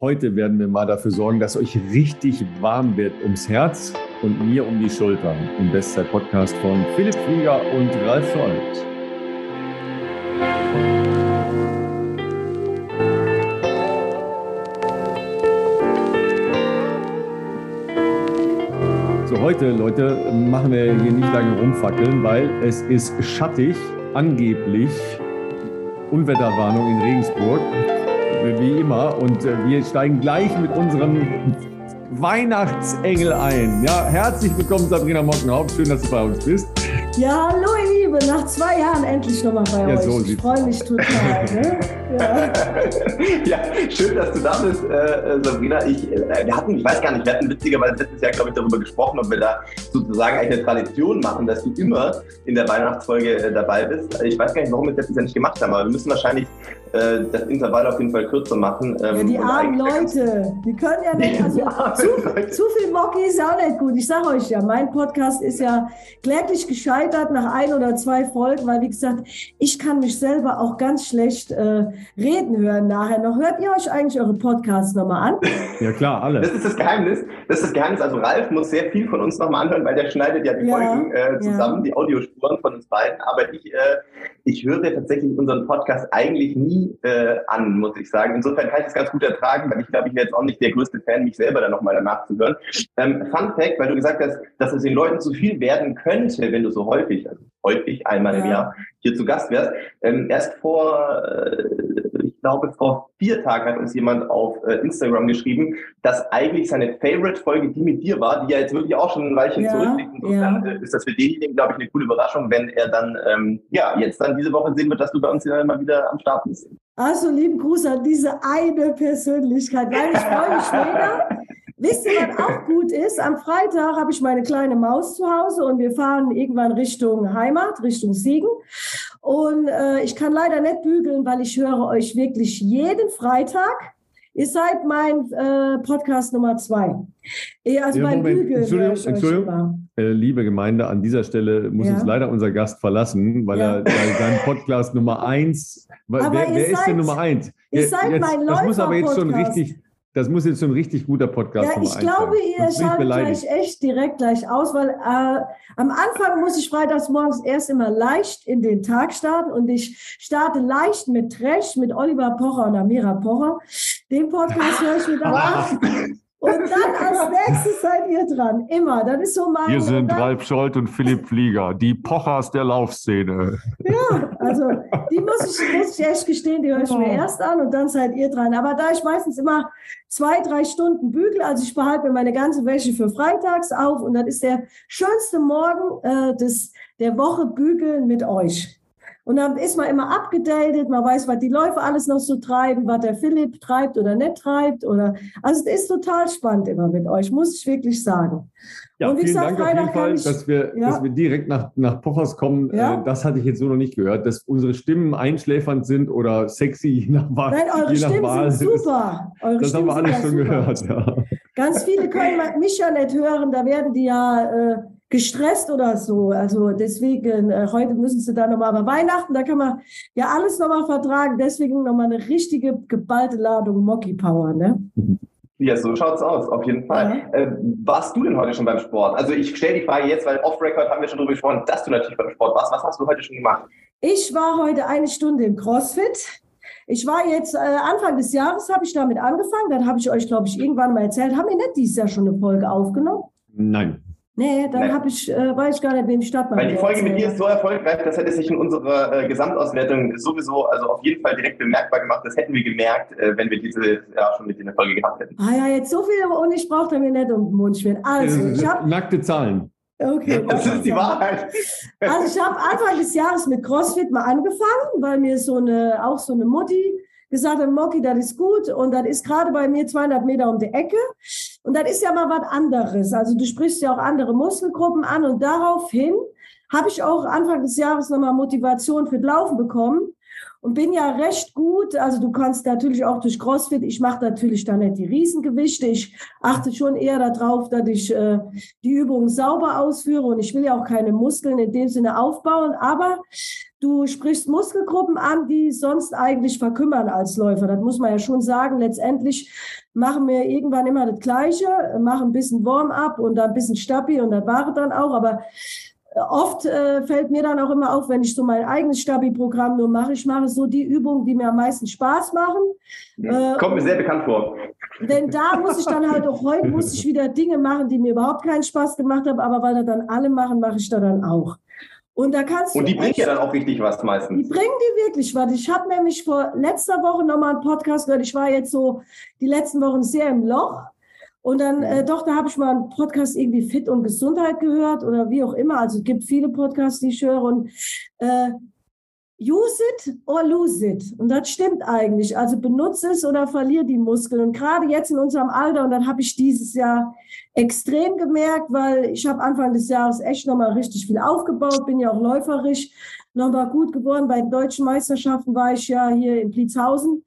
Heute werden wir mal dafür sorgen, dass euch richtig warm wird ums Herz und mir um die Schultern. Im Bestzeit-Podcast von Philipp Flieger und Ralf Scholz. So, heute, Leute, machen wir hier nicht lange rumfackeln, weil es ist schattig, angeblich Unwetterwarnung in Regensburg wie immer. Und äh, wir steigen gleich mit unserem Weihnachtsengel ein. Ja, herzlich willkommen, Sabrina Mockenhaupt. Schön, dass du bei uns bist. Ja, hallo ihr Liebe, nach zwei Jahren endlich nochmal bei ja, euch. So ich freue mich total. ne? ja. ja. schön, dass du da bist, äh, Sabrina. Ich, äh, wir hatten, ich weiß gar nicht, wir hatten witzigerweise letztes Jahr, glaube ich, darüber gesprochen, ob wir da sozusagen eigentlich eine Tradition machen, dass du immer in der Weihnachtsfolge äh, dabei bist. Ich weiß gar nicht, warum wir das letztes Jahr nicht gemacht haben, aber wir müssen wahrscheinlich äh, das Intervall auf jeden Fall kürzer machen. Ähm, ja, die armen Leute, die können ja nicht, also zu, zu, viel Mocki ist auch nicht gut. Ich sage euch ja, mein Podcast ist ja kläglich gescheitert nach ein oder zwei Folgen, weil wie gesagt, ich kann mich selber auch ganz schlecht äh, reden hören nachher noch. Hört ihr euch eigentlich eure Podcasts nochmal an? Ja klar, alle. Das ist das Geheimnis. Das ist das Geheimnis. Also Ralf muss sehr viel von uns nochmal anhören, weil der schneidet ja die ja, Folgen äh, zusammen, ja. die Audiospuren von uns beiden. Aber ich, äh, ich höre tatsächlich unseren Podcast eigentlich nie äh, an, muss ich sagen. Insofern kann ich das ganz gut ertragen, weil ich glaube, ich wäre jetzt auch nicht der größte Fan, mich selber dann nochmal danach zu hören. Ähm, Fun Fact, weil du gesagt hast, dass es den Leuten zu viel werden könnte, wenn du so häufig, also häufig einmal ja. im Jahr hier zu Gast wärst. Ähm, erst vor äh, ich glaube, vor vier Tagen hat uns jemand auf äh, Instagram geschrieben, dass eigentlich seine Favorite-Folge die mit dir war, die ja jetzt wirklich auch schon ein Weilchen ja, zurückliegt. Insofern ja. Äh, ist das für denjenigen, glaube ich, eine coole Überraschung, wenn er dann, ähm, ja, jetzt dann diese Woche sehen wird, dass du bei uns ja immer wieder am Start bist. Also, lieben Gruß an diese eine Persönlichkeit. Nein, ich freue mich mega. Wisst ihr, was auch gut ist? Am Freitag habe ich meine kleine Maus zu Hause und wir fahren irgendwann Richtung Heimat, Richtung Siegen. Und äh, ich kann leider nicht bügeln, weil ich höre euch wirklich jeden Freitag. Ihr seid mein äh, Podcast Nummer zwei. Also ja, mein Moment. Bügeln. Entschuldigung, Entschuldigung. Äh, liebe Gemeinde, an dieser Stelle muss ja. uns leider unser Gast verlassen, weil ja. er weil sein Podcast Nummer eins. Aber wer, wer seid, ist denn Nummer eins? Ihr seid jetzt, mein Läufer Das muss aber jetzt schon richtig das muss jetzt so ein richtig guter Podcast sein. Ja, ich glaube, ihr schaltet gleich echt direkt gleich aus, weil äh, am Anfang muss ich freitags morgens erst immer leicht in den Tag starten und ich starte leicht mit Trash, mit Oliver Pocher und Amira Pocher. Den Podcast höre ich mir dann an. Und dann als nächstes seid ihr dran. Immer. Das ist so mein. Wir sind Ralf Scholz und Philipp Flieger, die Pochers der Laufszene. Ja, also die muss ich, muss ich echt gestehen, die höre ich mir erst an und dann seid ihr dran. Aber da ich meistens immer zwei, drei Stunden bügel, also ich behalte mir meine ganze Wäsche für freitags auf und das ist der schönste Morgen äh, des, der Woche bügeln mit euch. Und dann ist man immer abgedatet, man weiß, was die Läufer alles noch so treiben, was der Philipp treibt oder nicht treibt. Oder, also es ist total spannend immer mit euch, muss ich wirklich sagen. Ja, und vielen gesagt, Dank auf jeden Fall, ich, dass, wir, ja. dass wir direkt nach, nach Pochers kommen. Ja. Äh, das hatte ich jetzt so noch nicht gehört, dass unsere Stimmen einschläfernd sind oder sexy, je nach Wahl. Nein, eure Stimmen Wahl sind super. Eure das Stimmen haben wir alles schon super. gehört. Ja. Ganz viele können mich ja nicht hören, da werden die ja... Äh, gestresst oder so. Also deswegen, äh, heute müssen sie da nochmal, aber Weihnachten, da kann man ja alles nochmal vertragen. Deswegen nochmal eine richtige geballte Ladung Mocky Power, ne? Ja, so schaut's aus, auf jeden Fall. Ja. Äh, warst du denn heute schon beim Sport? Also ich stelle die Frage jetzt, weil off-Record haben wir schon darüber gesprochen, dass du natürlich beim Sport warst. Was hast du heute schon gemacht? Ich war heute eine Stunde im CrossFit. Ich war jetzt, äh, Anfang des Jahres habe ich damit angefangen. Dann habe ich euch, glaube ich, irgendwann mal erzählt. Haben wir nicht dieses Jahr schon eine Folge aufgenommen? Nein. Nee, dann habe ich, äh, weiß ich gar nicht, wem Stadtmann. Weil die Folge mit dir ist so erfolgreich, das hätte sich in unserer äh, Gesamtauswertung sowieso, also auf jeden Fall direkt bemerkbar gemacht. Das hätten wir gemerkt, äh, wenn wir diese ja schon mit in der Folge gehabt hätten. Ah ja, jetzt so viel und ich brauche mir nicht um den Mund schweren. Also, ich habe nackte Zahlen. Okay. Das ist die Wahrheit. Also ich habe Anfang des Jahres mit CrossFit mal angefangen, weil mir so eine, auch so eine Mutti gesagt hat, Moki, das ist gut und das ist gerade bei mir 200 Meter um die Ecke. Und das ist ja mal was anderes. Also du sprichst ja auch andere Muskelgruppen an und daraufhin habe ich auch Anfang des Jahres nochmal Motivation für Laufen bekommen. und bin ja recht gut. Also du kannst natürlich auch durch CrossFit, ich mache natürlich da nicht die Riesengewichte. Ich achte schon eher darauf, dass ich äh, die Übungen sauber ausführe und ich will ja auch keine Muskeln in dem Sinne aufbauen. Aber du sprichst Muskelgruppen an, die sonst eigentlich verkümmern als Läufer. Das muss man ja schon sagen. Letztendlich machen wir irgendwann immer das Gleiche, machen ein bisschen Warm-up und dann ein bisschen Stabi und das war es dann auch. Aber oft äh, fällt mir dann auch immer auf, wenn ich so mein eigenes Stabi-Programm nur mache, ich mache so die Übungen, die mir am meisten Spaß machen. Äh, Kommt mir sehr bekannt vor. Denn da muss ich dann halt auch heute muss ich wieder Dinge machen, die mir überhaupt keinen Spaß gemacht haben, aber weil da dann alle machen, mache ich da dann auch. Und da kannst Und die bringen ja dann auch richtig was meistens. Die bringen die wirklich was. Ich habe nämlich vor letzter Woche nochmal einen Podcast gehört. Ich war jetzt so die letzten Wochen sehr im Loch. Und dann, äh, doch, da habe ich mal einen Podcast irgendwie Fit und Gesundheit gehört oder wie auch immer. Also es gibt viele Podcasts, die ich höre. Und äh, use it or lose it. Und das stimmt eigentlich. Also benutze es oder verliere die Muskeln. Und gerade jetzt in unserem Alter, und dann habe ich dieses Jahr extrem gemerkt, weil ich habe Anfang des Jahres echt nochmal richtig viel aufgebaut, bin ja auch läuferisch, nochmal gut geworden. Bei den deutschen Meisterschaften war ich ja hier in Blitzhausen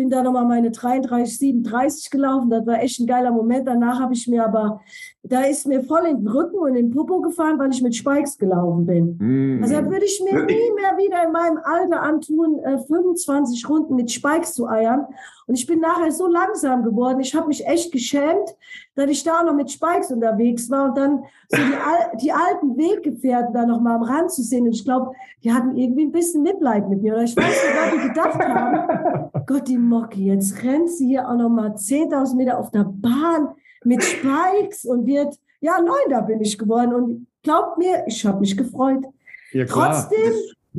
bin da nochmal meine 33, 37 gelaufen. Das war echt ein geiler Moment. Danach habe ich mir aber, da ist mir voll in den Rücken und in den Popo gefahren, weil ich mit Spikes gelaufen bin. Mm. Also da würde ich mir nie mehr wieder in meinem Alter antun, 25 äh, Runden mit Spikes zu eiern. Und ich bin nachher so langsam geworden. Ich habe mich echt geschämt, dass ich da noch mit Spikes unterwegs war und dann so die, Al die alten Weggefährten da noch mal am Rand zu sehen. Und ich glaube, die hatten irgendwie ein bisschen Mitleid mit mir. Oder ich weiß nicht, was die gedacht haben. Gott, die Mocki, jetzt rennt sie hier auch noch mal 10.000 Meter auf der Bahn mit Spikes und wird, ja, Neunter bin ich geworden. Und glaubt mir, ich habe mich gefreut. Ja, Trotzdem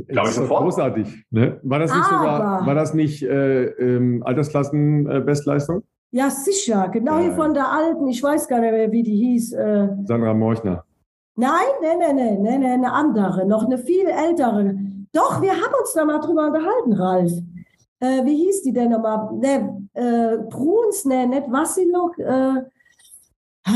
Glaube ich sofort. Großartig. Ne? War das nicht sogar, war das nicht äh, ähm, Altersklassen-Bestleistung? Äh, ja, sicher. Genau ja. hier von der alten, ich weiß gar nicht mehr, wie die hieß. Äh, Sandra Morchner. Nein, nein, nein, nein, nein, nein, eine andere, noch eine viel ältere. Doch, wir haben uns da mal drüber unterhalten, Ralf. Äh, wie hieß die denn nochmal? Ne, äh, Bruns, ne, nicht Vassiluk, äh,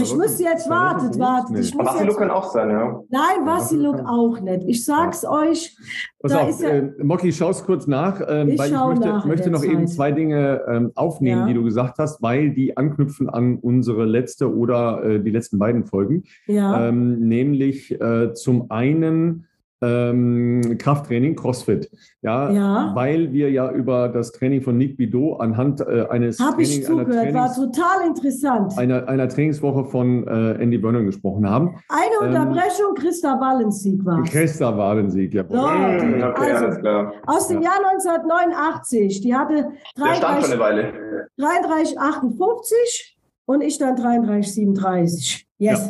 ich muss jetzt warten, warten. Ich muss Vassiluk kann auch sein, ja. Nein, Vassiluk auch nicht. Ich sag's ja. euch. Pass da auf, ist ja, äh, Moki, schaust kurz nach, ähm, ich weil ich möchte, möchte noch Zeit. eben zwei Dinge ähm, aufnehmen, ja. die du gesagt hast, weil die anknüpfen an unsere letzte oder äh, die letzten beiden Folgen. Ja. Ähm, nämlich äh, zum einen ähm, Krafttraining, CrossFit. Ja, ja, weil wir ja über das Training von Nick Bidot anhand äh, eines Hab Training, ich zugehört, Trainings, war total interessant. Einer, einer Trainingswoche von äh, Andy Vernon gesprochen haben. Eine ähm, Unterbrechung, ähm, Christa Wallensieg war Christa Wallensieg, ja. So, die, also, aus dem ja. Jahr 1989, die hatte 33, 33, 58 und ich dann 33, 37. Yes.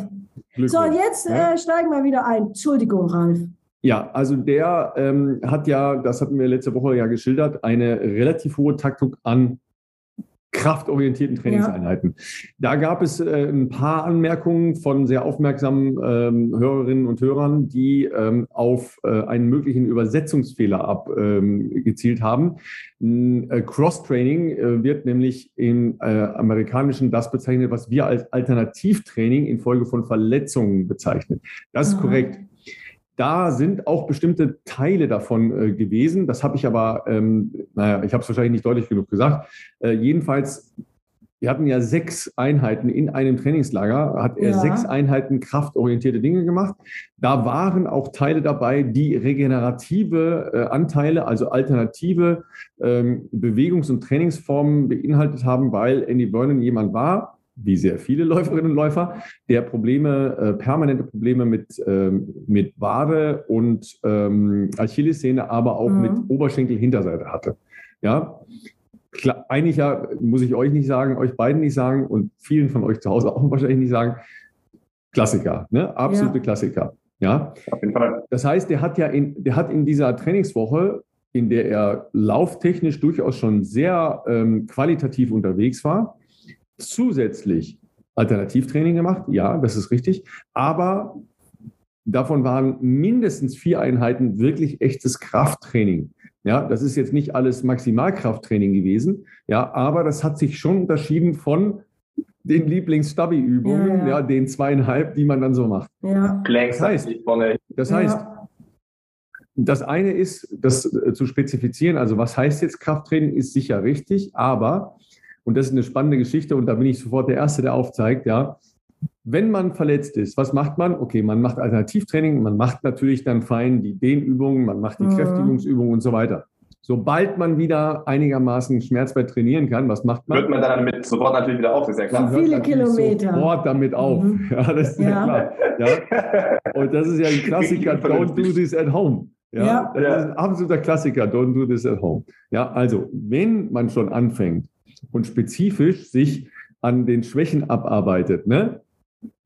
Ja. So, jetzt äh, steigen wir wieder ein. Entschuldigung, Ralf. Ja, also der ähm, hat ja, das hatten wir letzte Woche ja geschildert, eine relativ hohe Taktung an kraftorientierten Trainingseinheiten. Ja. Da gab es äh, ein paar Anmerkungen von sehr aufmerksamen ähm, Hörerinnen und Hörern, die ähm, auf äh, einen möglichen Übersetzungsfehler abgezielt ähm, haben. Äh, Cross-Training äh, wird nämlich im äh, amerikanischen das bezeichnet, was wir als Alternativtraining infolge von Verletzungen bezeichnen. Das ist Aha. korrekt. Da sind auch bestimmte Teile davon äh, gewesen. Das habe ich aber, ähm, naja, ich habe es wahrscheinlich nicht deutlich genug gesagt. Äh, jedenfalls, wir hatten ja sechs Einheiten in einem Trainingslager, hat er ja. sechs Einheiten kraftorientierte Dinge gemacht. Da waren auch Teile dabei, die regenerative äh, Anteile, also alternative ähm, Bewegungs- und Trainingsformen beinhaltet haben, weil Andy Vernon jemand war, wie sehr viele Läuferinnen und Läufer, der Probleme, äh, permanente Probleme mit, ähm, mit Wade und ähm, Achillessehne, aber auch mhm. mit Oberschenkel-Hinterseite hatte. Ja, Klar, eigentlich ja, muss ich euch nicht sagen, euch beiden nicht sagen und vielen von euch zu Hause auch wahrscheinlich nicht sagen. Klassiker, ne? absolute ja. Klassiker. Ja, auf jeden Fall. Das heißt, der hat ja in, der hat in dieser Trainingswoche, in der er lauftechnisch durchaus schon sehr ähm, qualitativ unterwegs war, zusätzlich Alternativtraining gemacht. Ja, das ist richtig. Aber davon waren mindestens vier Einheiten wirklich echtes Krafttraining. Ja, das ist jetzt nicht alles Maximalkrafttraining gewesen. Ja, aber das hat sich schon unterschieden von den Lieblings-Stubby-Übungen, ja, ja. ja, den zweieinhalb, die man dann so macht. Ja. Das heißt, das heißt das eine ist, das äh, zu spezifizieren, also was heißt jetzt Krafttraining, ist sicher richtig, aber, und das ist eine spannende Geschichte und da bin ich sofort der Erste, der aufzeigt, ja, wenn man verletzt ist, was macht man? Okay, man macht Alternativtraining, man macht natürlich dann fein die Dehnübungen, man macht die mhm. Kräftigungsübungen und so weiter. Sobald man wieder einigermaßen schmerzfrei trainieren kann, was macht man? Hört man dann damit sofort natürlich wieder auf, ist ja klar. Man viele Kilometer. Sofort damit auf. Mhm. Ja, das ist ja. ja klar. Ja. Und das ist ja ein Klassiker, don't do this at home. Ja, ja. Das ist ein absoluter Klassiker, don't do this at home. Ja, also, wenn man schon anfängt und spezifisch sich an den Schwächen abarbeitet, ne?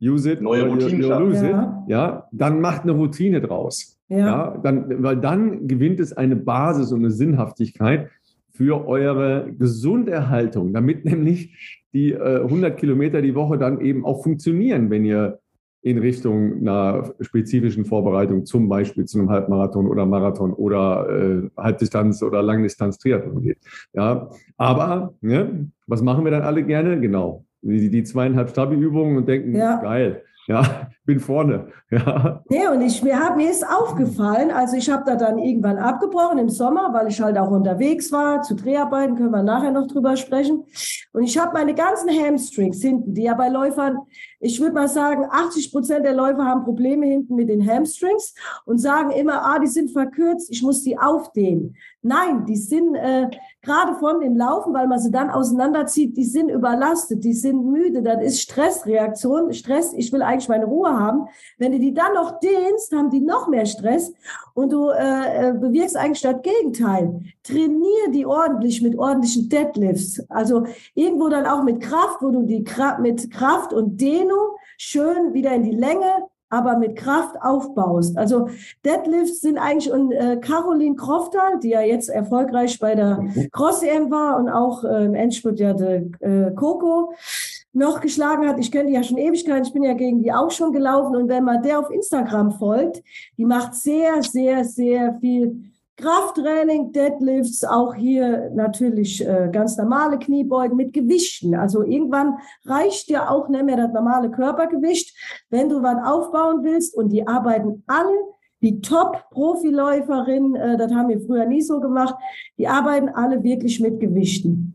Use it, neue Routine, lose it, ja, dann macht eine Routine draus. Ja. ja. dann, weil dann gewinnt es eine Basis und eine Sinnhaftigkeit für eure Gesunderhaltung, damit nämlich die äh, 100 Kilometer die Woche dann eben auch funktionieren, wenn ihr in Richtung einer spezifischen Vorbereitung, zum Beispiel zu einem Halbmarathon oder Marathon oder äh, Halbdistanz oder Langdistanz Triathlon geht. Ja, aber ne, was machen wir dann alle gerne? Genau, die, die zweieinhalb Stabi-Übungen und denken, ja. geil, ja, bin vorne. Ja. Nee, und ich, mir, hab, mir ist aufgefallen, also ich habe da dann irgendwann abgebrochen im Sommer, weil ich halt auch unterwegs war, zu Dreharbeiten, können wir nachher noch drüber sprechen. Und ich habe meine ganzen Hamstrings hinten, die ja bei Läufern, ich würde mal sagen, 80 Prozent der Läufer haben Probleme hinten mit den Hamstrings und sagen immer, ah, die sind verkürzt, ich muss die aufdehnen. Nein, die sind äh, gerade von dem Laufen, weil man sie dann auseinanderzieht, die sind überlastet, die sind müde, das ist Stressreaktion, Stress, ich will eigentlich meine Ruhe haben. Wenn du die dann noch dehnst, haben die noch mehr Stress und du äh, äh bewirkst eigentlich das Gegenteil. Trainier die ordentlich mit ordentlichen Deadlifts, also irgendwo dann auch mit Kraft, wo du die Kraft, mit Kraft und Dehnung schön wieder in die Länge aber mit Kraft aufbaust. Also Deadlifts sind eigentlich, und äh, Caroline Kroftal, die ja jetzt erfolgreich bei der Cross-EM war und auch äh, im Endspurt ja der äh, Coco noch geschlagen hat. Ich kenne die ja schon Ewigkeit, ich bin ja gegen die auch schon gelaufen. Und wenn man der auf Instagram folgt, die macht sehr, sehr, sehr viel Krafttraining, Deadlifts, auch hier natürlich äh, ganz normale Kniebeugen mit Gewichten. Also irgendwann reicht dir auch nicht mehr das normale Körpergewicht, wenn du was aufbauen willst. Und die arbeiten alle, die Top-Profiläuferinnen, äh, das haben wir früher nie so gemacht, die arbeiten alle wirklich mit Gewichten.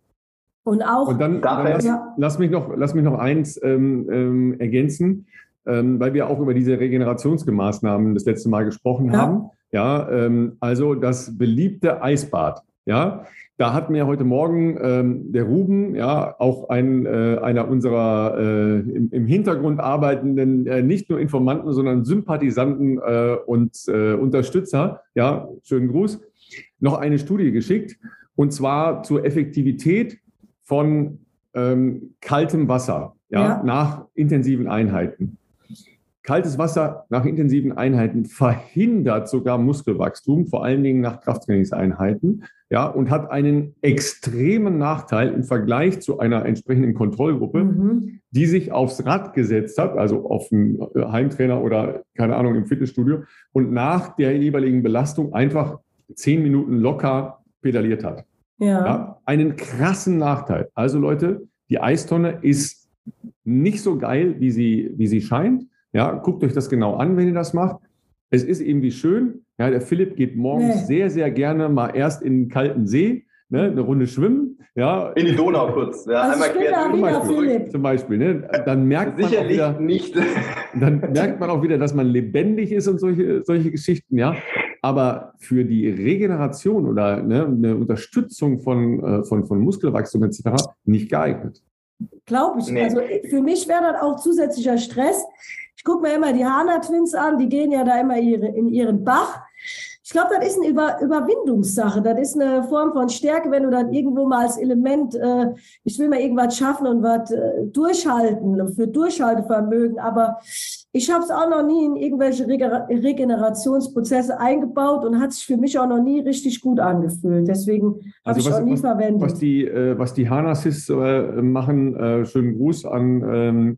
Und auch. Und dann, dann lass, ja. lass, mich noch, lass mich noch eins ähm, ähm, ergänzen, ähm, weil wir auch über diese Regenerationsmaßnahmen das letzte Mal gesprochen ja. haben. Ja, ähm, also das beliebte Eisbad. Ja, da hat mir heute Morgen ähm, der Ruben, ja, auch ein, äh, einer unserer äh, im, im, Hintergrund arbeitenden, äh, nicht nur Informanten, sondern Sympathisanten äh, und äh, Unterstützer, ja, schönen Gruß, noch eine Studie geschickt und zwar zur Effektivität von ähm, kaltem Wasser, ja, ja, nach intensiven Einheiten. Kaltes Wasser nach intensiven Einheiten verhindert sogar Muskelwachstum, vor allen Dingen nach Krafttrainingseinheiten, ja, und hat einen extremen Nachteil im Vergleich zu einer entsprechenden Kontrollgruppe, mhm. die sich aufs Rad gesetzt hat, also auf einen äh, Heimtrainer oder keine Ahnung im Fitnessstudio und nach der jeweiligen Belastung einfach zehn Minuten locker pedaliert hat. Ja. ja. Einen krassen Nachteil. Also Leute, die Eistonne ist nicht so geil, wie sie, wie sie scheint. Ja, guckt euch das genau an, wenn ihr das macht. Es ist irgendwie schön. Ja, der Philipp geht morgens nee. sehr, sehr gerne mal erst in den kalten See, ne, eine Runde schwimmen. Ja. In die Donau kurz. Ja, also einmal quer zum Beispiel. Zum Beispiel ne? Dann merkt man auch wieder, nicht. Dann merkt man auch wieder, dass man lebendig ist und solche, solche Geschichten, ja. Aber für die Regeneration oder ne, eine Unterstützung von, äh, von, von Muskelwachstum etc. nicht geeignet. Glaube ich. Nee. Also für mich wäre das auch zusätzlicher Stress gucke mir immer die Hana Twins an, die gehen ja da immer ihre, in ihren Bach. Ich glaube, das ist eine Über Überwindungssache. Das ist eine Form von Stärke, wenn du dann irgendwo mal als Element, äh, ich will mal irgendwas schaffen und was äh, durchhalten, für Durchhaltevermögen. Aber ich habe es auch noch nie in irgendwelche Rege Regenerationsprozesse eingebaut und hat sich für mich auch noch nie richtig gut angefühlt. Deswegen habe also ich was, auch nie was, verwendet. Was die, äh, was die Hanasis äh, machen, äh, schönen Gruß an ähm,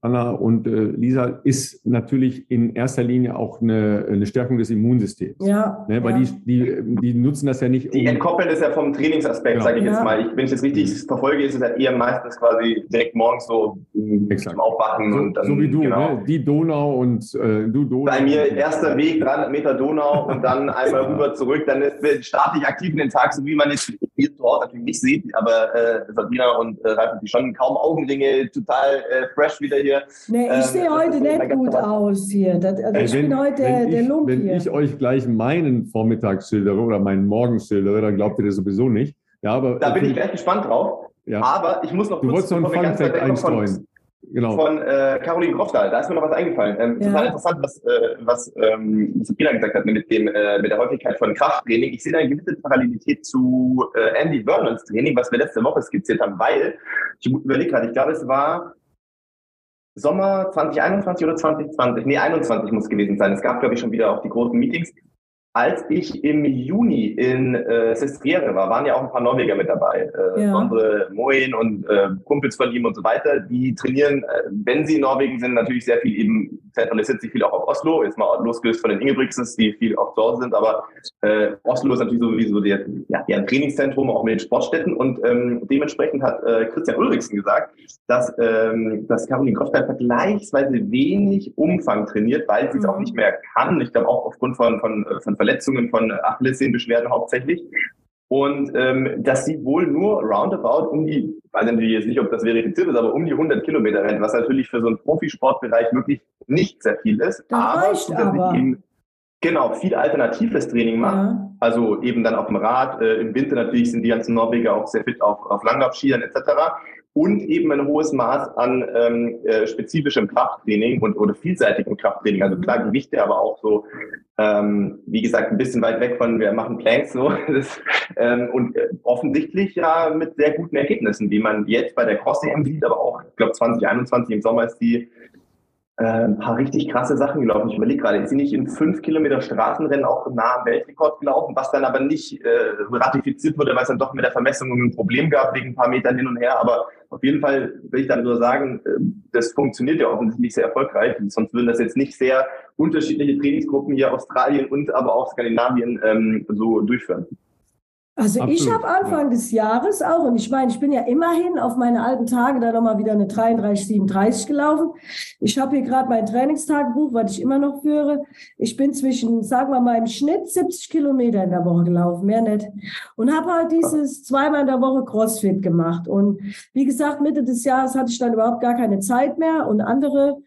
Anna und äh, Lisa, ist natürlich in erster Linie auch eine, eine Stärkung des Immunsystems. Ja. Ne, weil ja. Die, die, die nutzen das ja nicht. Die entkoppeln das ja vom Trainingsaspekt, Ja. sage ich jetzt Ja. mal. Ich, wenn ich das richtig verfolge, ist es halt eher meistens quasi direkt morgens so mm, Exakt. zum Aufwachen so, und dann. so wie du, genau. ne? die Donau und äh, du Donau. Bei mir erster Weg, 300 Meter Donau und dann einmal Ja. rüber zurück. Dann ist, starte ich aktiv in den Tag, so wie man jetzt hier zu Hause natürlich nicht sieht. Aber äh, Sabrina und äh, Ralf, die schon kaum Augenringe, total äh, fresh wieder hier. Nee, ich Ähm, sehe heute nicht gut aus hier. Das, also ich bin heute der, wenn der ich, Lump Wenn hier. ich euch gleich meinen Vormittag schildere oder meinen Morgen schildere, dann glaubt ihr das sowieso nicht. Ja, aber Da bin ich gleich gespannt drauf. ja. Aber ich muss noch Du wolltest noch einen Fun-Fact einstreuen. Genau. von äh, Caroline Grofdahl. Da ist mir noch was eingefallen. Ähm, Ja. Total interessant, was, äh, was ähm, Sabrina gesagt hat mit, dem, äh, mit der Häufigkeit von Krafttraining. Ich sehe da eine gewisse Parallelität zu äh, Andy Vernons Training, was wir letzte Woche skizziert haben, weil ich überlege gerade, ich glaube, es war Sommer 2021 oder 2020? Nee, 21 muss gewesen sein. Es gab, glaube ich, schon wieder auch die großen Meetings. Als ich im Juni in äh, Sestriere war, waren ja auch ein paar Norweger mit dabei. Äh, Ja. Unsere Moin und äh, Kumpels von ihm und so weiter. Die trainieren, äh, wenn sie in Norwegen sind, natürlich sehr viel eben, zentralisiert sich viel auch auf Oslo. Jetzt mal losgelöst von den Ingebrigtsens, die viel auch zu Hause sind. Aber äh, Oslo ist natürlich sowieso der, ja, deren Trainingszentrum, auch mit den Sportstätten. Und ähm, dementsprechend hat äh, Christian Ulrichsen gesagt, dass, ähm, dass Caroline Gottschalk vergleichsweise wenig Umfang trainiert, weil sie es Mhm. auch nicht mehr kann. Ich glaube auch aufgrund von, von, äh, von Verletzungen, von Achillessehnenbeschwerden hauptsächlich. Und ähm, dass sie wohl nur roundabout um die, weiß natürlich jetzt nicht, ob das verifiziert ist, aber um die 100 Kilometer rennt, was natürlich für so einen Profisportbereich wirklich nicht sehr viel ist. Das reicht zusätzlich aber. Eben, genau, viel alternatives Training macht. Ja. Also eben dann auf dem Rad. Äh, Im Winter natürlich sind die ganzen Norweger auch sehr fit auf, auf Langlaufskiern etc. Und eben ein hohes Maß an ähm, äh, spezifischem Krafttraining und oder vielseitigem Krafttraining. Also klar Gewichte, aber auch so, ähm, wie gesagt, ein bisschen weit weg von wir machen Planks so. Das, ähm, und äh, offensichtlich ja mit sehr guten Ergebnissen, wie man jetzt bei der Cross EM sieht, aber auch, ich glaube 2021 im Sommer ist die äh, ein paar richtig krasse Sachen gelaufen. Ich überlege gerade, ist sie nicht in fünf Kilometer Straßenrennen auch nah am Weltrekord gelaufen, was dann aber nicht äh, ratifiziert wurde, weil es dann doch mit der Vermessung ein Problem gab, wegen ein paar Metern hin und her. Aber auf jeden Fall will ich dann nur sagen, äh, das funktioniert ja offensichtlich sehr erfolgreich. Sonst würden das jetzt nicht sehr unterschiedliche Trainingsgruppen hier Australien und aber auch Skandinavien ähm, so durchführen. Also ich Absolut, habe Anfang des Jahres auch, und ich meine, ich bin ja immerhin auf meine alten Tage da nochmal wieder eine 33, 37 gelaufen. Ich habe hier gerade mein Trainingstagebuch, was ich immer noch führe. Ich bin zwischen, sagen wir mal, im Schnitt 70 Kilometer in der Woche gelaufen, mehr nicht. Und habe halt dieses zweimal in der Woche Crossfit gemacht. Und wie gesagt, Mitte des Jahres hatte ich dann überhaupt gar keine Zeit mehr und andere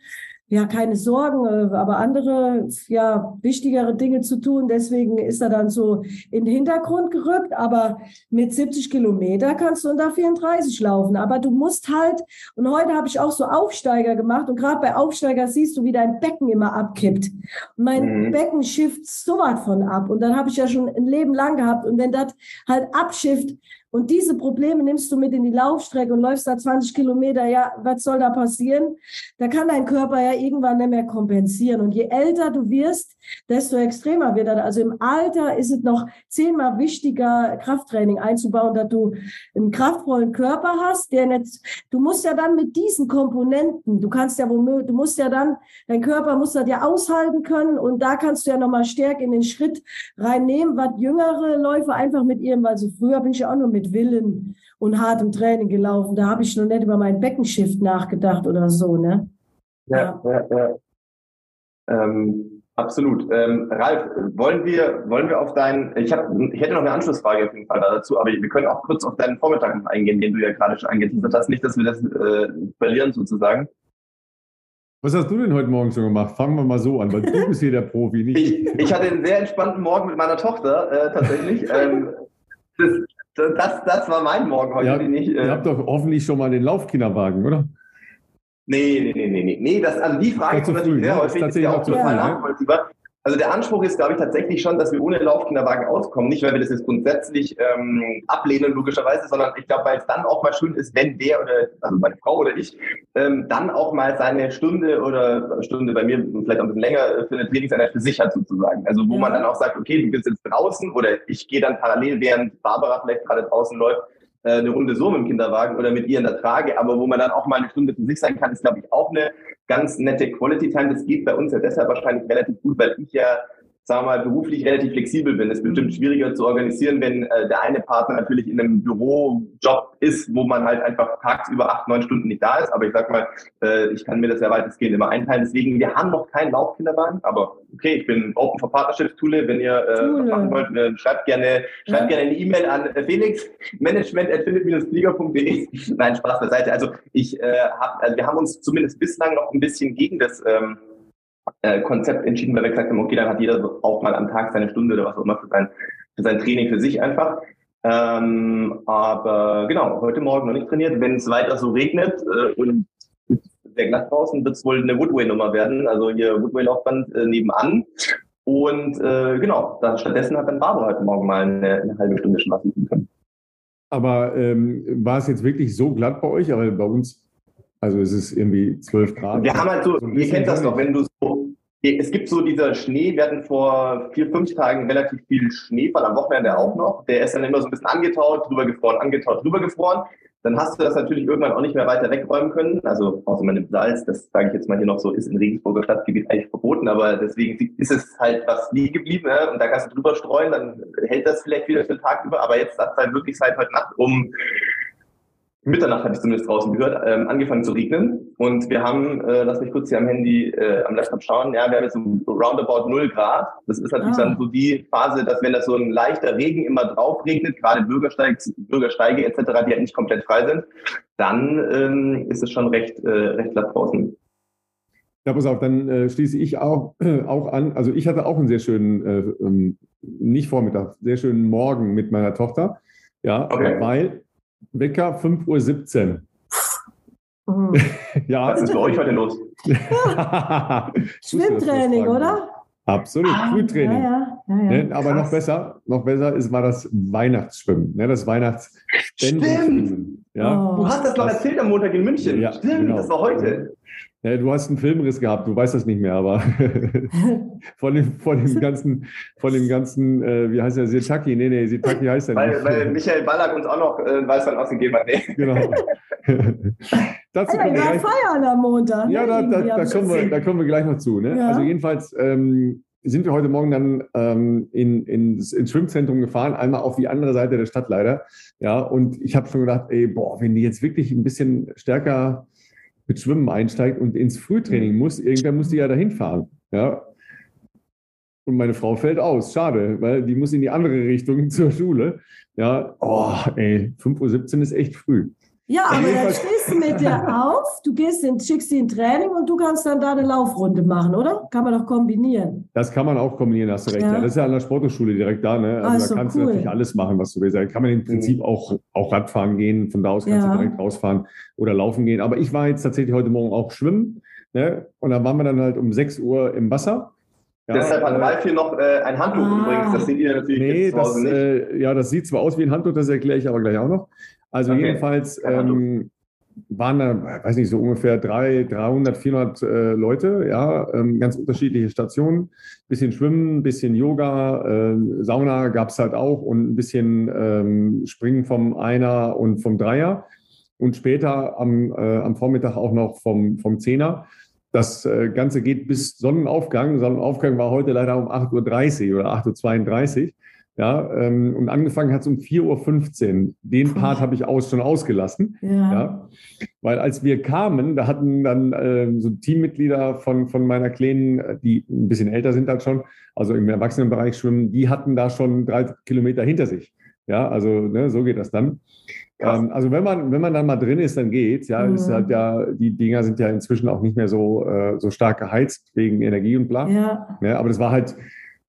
ja, keine Sorgen, äh, aber andere, ja, wichtigere Dinge zu tun. Deswegen ist er dann so in den Hintergrund gerückt. Aber mit 70 Kilometer kannst du unter 34 laufen. Aber du musst halt, und heute habe ich auch so Aufsteiger gemacht. Und gerade bei Aufsteiger siehst du, wie dein Becken immer abkippt. Und mein Mhm. Becken schifft so was von ab. Und dann habe ich ja schon ein Leben lang gehabt. Und wenn das halt abschifft, und diese Probleme nimmst du mit in die Laufstrecke und läufst da 20 Kilometer, ja, was soll da passieren? Da kann dein Körper ja irgendwann nicht mehr kompensieren. Und je älter du wirst, desto extremer wird das. Also im Alter ist es noch zehnmal wichtiger, Krafttraining einzubauen, dass du einen kraftvollen Körper hast, der nicht, du musst ja dann mit diesen Komponenten, du kannst ja womöglich, du musst ja dann, dein Körper muss das ja aushalten können und da kannst du ja nochmal stärker in den Schritt reinnehmen, was jüngere Läufer einfach mit ihrem, also früher bin ich ja auch nur mit Willen und hartem Training gelaufen, da habe ich noch nicht über meinen Beckenshift nachgedacht oder so, ne? Ja, ja, ja. Ähm, absolut. Ähm, Ralf, wollen wir, wollen wir auf deinen, ich, hab, ich hätte noch eine Anschlussfrage auf jeden Fall dazu, aber wir können auch kurz auf deinen Vormittag noch eingehen, den du ja gerade schon angeteasert hast. Nicht, dass wir das äh, verlieren sozusagen. Was hast du denn heute Morgen schon gemacht? Fangen wir mal so an, weil du bist hier der Profi, nicht Ich, ich hatte einen sehr entspannten Morgen mit meiner Tochter, äh, tatsächlich. ähm, das, das, das war mein Morgen heute, Ja, den ich. Ihr Äh, habt doch hoffentlich schon mal den Laufkinderwagen, oder? Nee, nee, nee, nee, nee. nee das, also die Frage Ist zu früh, natürlich sehr ne? häufig, Ist ist ja auch total ne? nachvollziehbar. Also der Anspruch ist, glaube ich, tatsächlich schon, dass wir ohne Laufkinderwagen auskommen. Nicht, weil wir das jetzt grundsätzlich ähm, ablehnen, logischerweise, sondern ich glaube, weil es dann auch mal schön ist, wenn der oder, also meine Frau oder ich, ähm, dann auch mal seine Stunde oder Stunde bei mir vielleicht auch ein bisschen länger äh, für eine Trainingseinheit für sich hat sozusagen. Also wo Ja. man dann auch sagt, okay, du bist jetzt draußen oder ich gehe dann parallel, während Barbara vielleicht gerade draußen läuft, äh, eine Runde so mit dem Kinderwagen oder mit ihr in der Trage, aber wo man dann auch mal eine Stunde für sich sein kann, ist, glaube ich, auch eine ganz nette Quality Time. Das geht bei uns ja deshalb wahrscheinlich relativ gut, weil ich ja sagen wir mal, beruflich relativ flexibel bin. Es ist bestimmt schwieriger zu organisieren, wenn äh, der eine Partner natürlich in einem Bürojob ist, wo man halt einfach tagsüber acht, neun Stunden nicht da ist. Aber ich sag mal, äh, ich kann mir das ja weitestgehend immer einteilen. Deswegen, wir haben noch keinen Laufkinderwagen, aber okay, ich bin open for Partnerships, Tule. Wenn ihr äh, was machen wollt, äh, schreibt gerne, schreibt gerne eine E-Mail an äh, Felix, management at fliegerde Nein, Spaß beiseite. Also ich äh, hab, also wir haben uns zumindest bislang noch ein bisschen gegen das ähm, äh, Konzept entschieden, weil wir gesagt haben, okay, dann hat jeder auch mal am Tag seine Stunde oder was auch immer für sein, für sein Training für sich einfach. Ähm, aber genau, heute Morgen noch nicht trainiert. Wenn es weiter so regnet äh, und sehr glatt draußen, wird es wohl eine Woodway-Nummer werden, also hier Woodway-Laufband äh, nebenan. Und äh, genau, dann stattdessen hat dann Barbara heute Morgen mal eine, eine halbe Stunde schlafen können. Aber ähm, war es jetzt wirklich so glatt bei euch? Aber bei uns also es ist irgendwie 12 Grad. Wir haben halt so, so ihr kennt das doch, wenn du so, es gibt so dieser Schnee, wir hatten vor vier, fünf Tagen relativ viel Schneefall, am Wochenende auch noch. Der ist dann immer so ein bisschen angetaut, drüber gefroren, angetaut, drüber gefroren. Dann hast du das natürlich irgendwann auch nicht mehr weiter wegräumen können. Also außer man nimmt Salz, das sage ich jetzt mal hier noch so, ist in Regensburger Stadtgebiet eigentlich verboten, aber deswegen ist es halt was liegen geblieben ne? und da kannst du drüber streuen, dann hält das vielleicht wieder für den Tag über, aber jetzt hat es halt wirklich seit heute Nacht um Mitternacht habe ich zumindest draußen gehört, ähm, angefangen zu regnen. Und wir haben, äh, lass mich kurz hier am Handy, äh, am Laptop schauen, ja, wir haben jetzt so roundabout 0 Grad. Das ist natürlich ah. dann so die Phase, dass wenn das so ein leichter Regen immer drauf regnet, gerade Bürgersteig, Bürgersteige etc., die halt nicht komplett frei sind, dann ähm, ist es schon recht, äh, recht glatt draußen. Ja, pass auf, dann äh, schließe ich auch, äh, auch an. Also ich hatte auch einen sehr schönen, äh, ähm, nicht Vormittag, sehr schönen Morgen mit meiner Tochter. Ja, okay. weil Wecker 5.17 Uhr. Mhm. ja. Was ist bei euch heute los? Schwimmtraining, oder? Absolut, ah, Frühtraining. Ja, ja, ja, ne? Aber noch besser, noch besser ist war das Weihnachtsschwimmen, ne? das Weihnachtsspenden. Ja. Oh. Du hast das noch erzählt am Montag in München. Ja, Stimmt, genau. das war heute. Ja, du hast einen Filmriss gehabt, du weißt das nicht mehr, aber von, dem, von dem ganzen, von dem ganzen, äh, wie heißt der, Sitaki? Nee, nee, Sitaki heißt er nicht. Weil Michael Ballack uns auch noch äh, Weißwein ausgegeben hat. Nee. Genau. Dazu hey, wir feiern am Montag. Ja, da, da, da, kommen wir, da kommen wir gleich noch zu. Ne? Ja. Also jedenfalls ähm, sind wir heute Morgen dann ähm, in, in, ins Schwimmzentrum gefahren, einmal auf die andere Seite der Stadt leider. Ja, und ich habe schon gedacht, ey, boah, wenn die jetzt wirklich ein bisschen stärker mit Schwimmen einsteigt und ins Frühtraining muss, irgendwer muss die ja dahin fahren. Ja. Und meine Frau fällt aus. Schade, weil die muss in die andere Richtung zur Schule. Ja, oh, ey, 5.17 Uhr ist echt früh. Ja, aber dann stehst du mit dir auf, du gehst in, schickst sie in Training und du kannst dann da eine Laufrunde machen, oder? Kann man doch kombinieren. Das kann man auch kombinieren, hast du recht. Ja. ja das ist ja an der Sporthochschule direkt da. Ne? Also, also da kannst cool. du natürlich alles machen, was du willst. Da kann man im Prinzip mhm. auch, auch Radfahren gehen, von da aus kannst ja. du direkt rausfahren oder laufen gehen. Aber ich war jetzt tatsächlich heute Morgen auch schwimmen. Ne? Und da waren wir dann halt um 6 Uhr im Wasser. Ja, Deshalb hat Ralf hier noch äh, ein Handtuch ah. übrigens. Das seht ihr natürlich nee, jetzt zu Hause das, nicht. Äh, ja, das sieht zwar aus wie ein Handtuch, das erkläre ich aber gleich auch noch. Also okay. jedenfalls ähm, waren da, weiß nicht, so ungefähr drei, 300, 400 äh, Leute, ja, ähm, ganz unterschiedliche Stationen. Bisschen Schwimmen, bisschen Yoga, äh, Sauna gab es halt auch und ein bisschen ähm, Springen vom Einer und vom Dreier. Und später am, äh, am Vormittag auch noch vom, vom Zehner. Das äh, Ganze geht bis Sonnenaufgang. Sonnenaufgang war heute leider um 8.30 Uhr oder 8.32 Uhr. Ja, ähm, und angefangen hat es um 4.15 Uhr. Den Part habe ich aus, schon ausgelassen. Ja. ja. Weil als wir kamen, da hatten dann ähm, so Teammitglieder von, von meiner Kleinen, die ein bisschen älter sind halt schon, also im Erwachsenenbereich schwimmen, die hatten da schon drei Kilometer hinter sich. Ja, also ne, so geht das dann. Ähm, also wenn man, wenn man dann mal drin ist, dann geht's. Ja, mhm. ist halt ja, die Dinger sind ja inzwischen auch nicht mehr so, äh, so stark geheizt wegen Energie und bla. Ja. ja. aber das war halt,